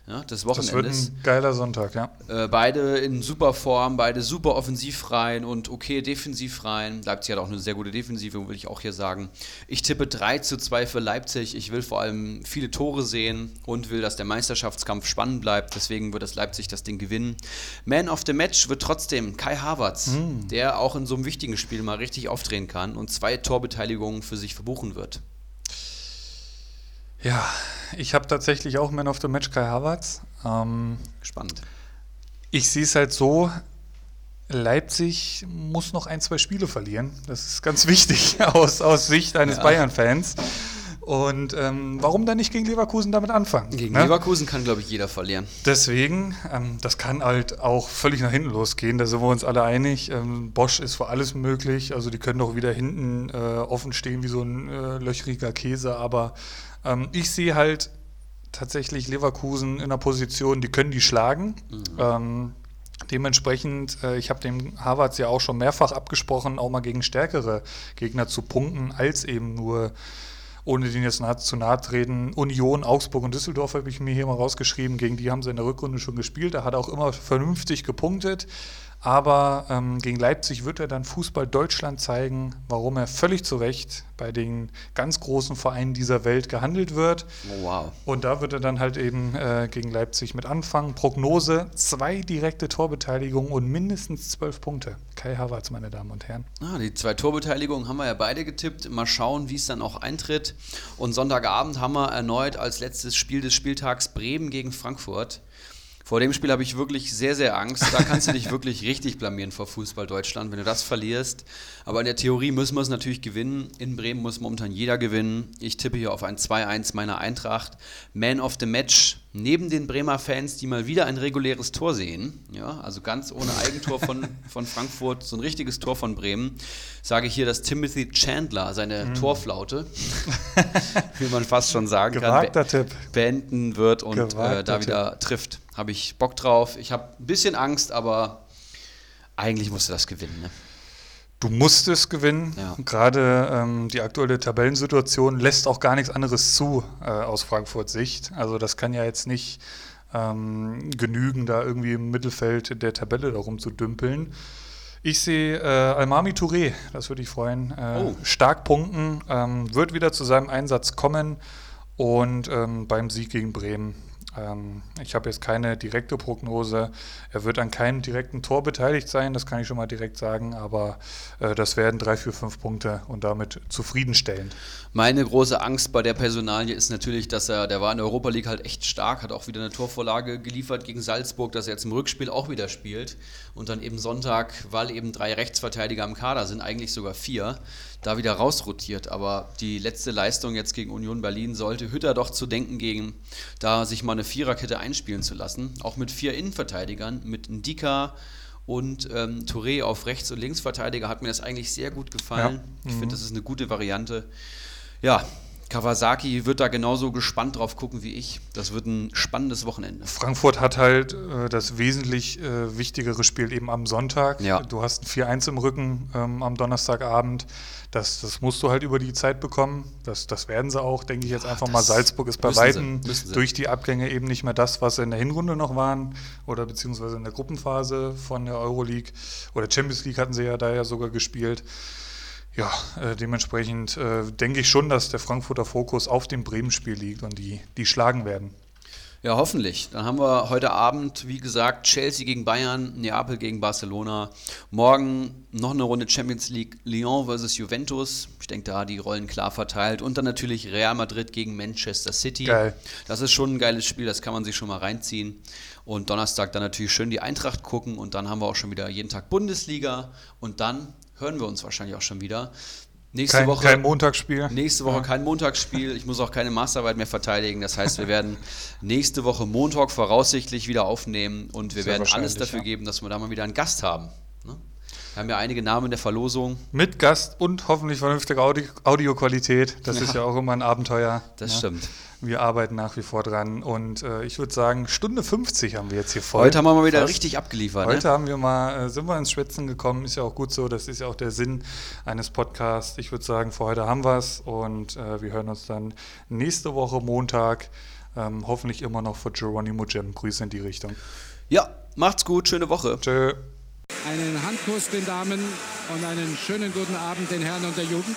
ja, des Wochenendes. Das wird ein geiler Sonntag, ja. Äh, beide in super Form, beide super offensiv rein und okay defensiv rein. Leipzig hat auch eine sehr gute Defensive, will ich auch hier sagen. Ich tippe 3 zu 2 für Leipzig. Ich will vor allem viele Tore sehen und will, dass der Meisterschaftskampf spannend bleibt. Deswegen wird das Leipzig das Ding gewinnen. Man of the Match wird trotzdem Kai Havertz, mhm. der auch in so einem wichtigen Spiel mal richtig aufdrehen kann und zwei Torbeteiligungen für sich verbuchen wird. Ja, ich habe tatsächlich auch Man of the Match Kai Havertz. Ähm, Spannend. Ich sehe es halt so, Leipzig muss noch ein, zwei Spiele verlieren. Das ist ganz wichtig aus, aus Sicht eines ja. Bayern-Fans. Und ähm, warum dann nicht gegen Leverkusen damit anfangen? Gegen ne? Leverkusen kann, glaube ich, jeder verlieren. Deswegen, ähm, das kann halt auch völlig nach hinten losgehen, da sind wir uns alle einig. Ähm, Bosch ist für alles möglich, also die können doch wieder hinten äh, offen stehen wie so ein äh, löchriger Käse, aber ähm, ich sehe halt tatsächlich Leverkusen in einer Position, die können die schlagen. Mhm. Ähm, dementsprechend, äh, ich habe dem Harvards ja auch schon mehrfach abgesprochen, auch mal gegen stärkere Gegner zu punkten, als eben nur ohne den jetzt zu nahe treten, Union, Augsburg und Düsseldorf habe ich mir hier mal rausgeschrieben. Gegen die haben sie in der Rückrunde schon gespielt. Da hat er auch immer vernünftig gepunktet. Aber ähm, gegen Leipzig wird er dann Fußball Deutschland zeigen, warum er völlig zu Recht bei den ganz großen Vereinen dieser Welt gehandelt wird. Oh, wow. Und da wird er dann halt eben äh, gegen Leipzig mit anfangen. Prognose: zwei direkte Torbeteiligungen und mindestens zwölf Punkte. Kai Havertz, meine Damen und Herren. Ah, die zwei Torbeteiligungen haben wir ja beide getippt. Mal schauen, wie es dann auch eintritt. Und Sonntagabend haben wir erneut als letztes Spiel des Spieltags Bremen gegen Frankfurt. Vor dem Spiel habe ich wirklich sehr, sehr Angst. Da kannst du dich wirklich richtig blamieren vor Fußball Deutschland, wenn du das verlierst. Aber in der Theorie müssen wir es natürlich gewinnen. In Bremen muss momentan jeder gewinnen. Ich tippe hier auf ein 2-1 meiner Eintracht. Man of the Match neben den Bremer Fans, die mal wieder ein reguläres Tor sehen. Ja, also ganz ohne Eigentor von, von Frankfurt, so ein richtiges Tor von Bremen. Sage ich hier, dass Timothy Chandler seine mhm. Torflaute, wie man fast schon sagen Gewagter kann, be beenden wird und äh, da wieder Tipp. trifft habe ich Bock drauf. Ich habe ein bisschen Angst, aber eigentlich musste das gewinnen. Ne? Du musst es gewinnen. Ja. Gerade ähm, die aktuelle Tabellensituation lässt auch gar nichts anderes zu äh, aus Frankfurts Sicht. Also das kann ja jetzt nicht ähm, genügen, da irgendwie im Mittelfeld der Tabelle darum zu dümpeln. Ich sehe äh, Almami Touré, das würde ich freuen. Äh, oh. Stark punkten, ähm, wird wieder zu seinem Einsatz kommen und ähm, beim Sieg gegen Bremen ich habe jetzt keine direkte Prognose. Er wird an keinem direkten Tor beteiligt sein, das kann ich schon mal direkt sagen, aber äh, das werden drei, vier, fünf Punkte und damit zufriedenstellend. Meine große Angst bei der Personalie ist natürlich, dass er, der war in der Europa League halt echt stark, hat auch wieder eine Torvorlage geliefert gegen Salzburg, dass er jetzt im Rückspiel auch wieder spielt und dann eben Sonntag, weil eben drei Rechtsverteidiger im Kader sind, eigentlich sogar vier, da wieder rausrotiert. Aber die letzte Leistung jetzt gegen Union Berlin sollte Hütter doch zu denken gegen, da sich mal eine Viererkette einspielen zu lassen. Auch mit vier Innenverteidigern, mit Ndika und ähm, Touré auf Rechts- und Linksverteidiger hat mir das eigentlich sehr gut gefallen. Ja. Ich mhm. finde, das ist eine gute Variante. Ja, Kawasaki wird da genauso gespannt drauf gucken wie ich. Das wird ein spannendes Wochenende. Frankfurt hat halt äh, das wesentlich äh, wichtigere Spiel eben am Sonntag. Ja. Du hast ein 4-1 im Rücken ähm, am Donnerstagabend. Das, das musst du halt über die Zeit bekommen. Das, das werden sie auch, denke ich jetzt einfach mal. Salzburg ist bei Weitem durch die Abgänge eben nicht mehr das, was sie in der Hinrunde noch waren oder beziehungsweise in der Gruppenphase von der Euroleague oder Champions League hatten sie ja da ja sogar gespielt. Ja, äh, dementsprechend äh, denke ich schon, dass der Frankfurter Fokus auf dem Bremen-Spiel liegt und die, die schlagen werden. Ja, hoffentlich. Dann haben wir heute Abend, wie gesagt, Chelsea gegen Bayern, Neapel gegen Barcelona. Morgen noch eine Runde Champions League, Lyon versus Juventus. Ich denke, da die Rollen klar verteilt. Und dann natürlich Real Madrid gegen Manchester City. Geil. Das ist schon ein geiles Spiel, das kann man sich schon mal reinziehen. Und Donnerstag dann natürlich schön die Eintracht gucken. Und dann haben wir auch schon wieder jeden Tag Bundesliga. Und dann hören wir uns wahrscheinlich auch schon wieder. Nächste kein, Woche kein Montagsspiel. Nächste Woche ja. kein Montagsspiel. Ich muss auch keine Masterarbeit mehr verteidigen. Das heißt, wir werden nächste Woche Montag voraussichtlich wieder aufnehmen und wir Sehr werden alles dafür ja. geben, dass wir da mal wieder einen Gast haben. Ne? Wir haben ja einige Namen in der Verlosung. Mit Gast und hoffentlich vernünftige Audi Audioqualität. Das ja. ist ja auch immer ein Abenteuer. Das stimmt. Wir arbeiten nach wie vor dran und äh, ich würde sagen, Stunde 50 haben wir jetzt hier voll. Heute haben wir mal wieder Fast. richtig abgeliefert. Ne? Heute ne? haben wir mal, äh, sind wir ins Schwitzen gekommen, ist ja auch gut so, das ist ja auch der Sinn eines Podcasts. Ich würde sagen, für heute haben wir es und äh, wir hören uns dann nächste Woche Montag, ähm, hoffentlich immer noch vor Geronimo Gem. Grüße in die Richtung. Ja, macht's gut, schöne Woche. Tschö. Einen Handkuss den Damen und einen schönen guten Abend den Herren und der Jugend.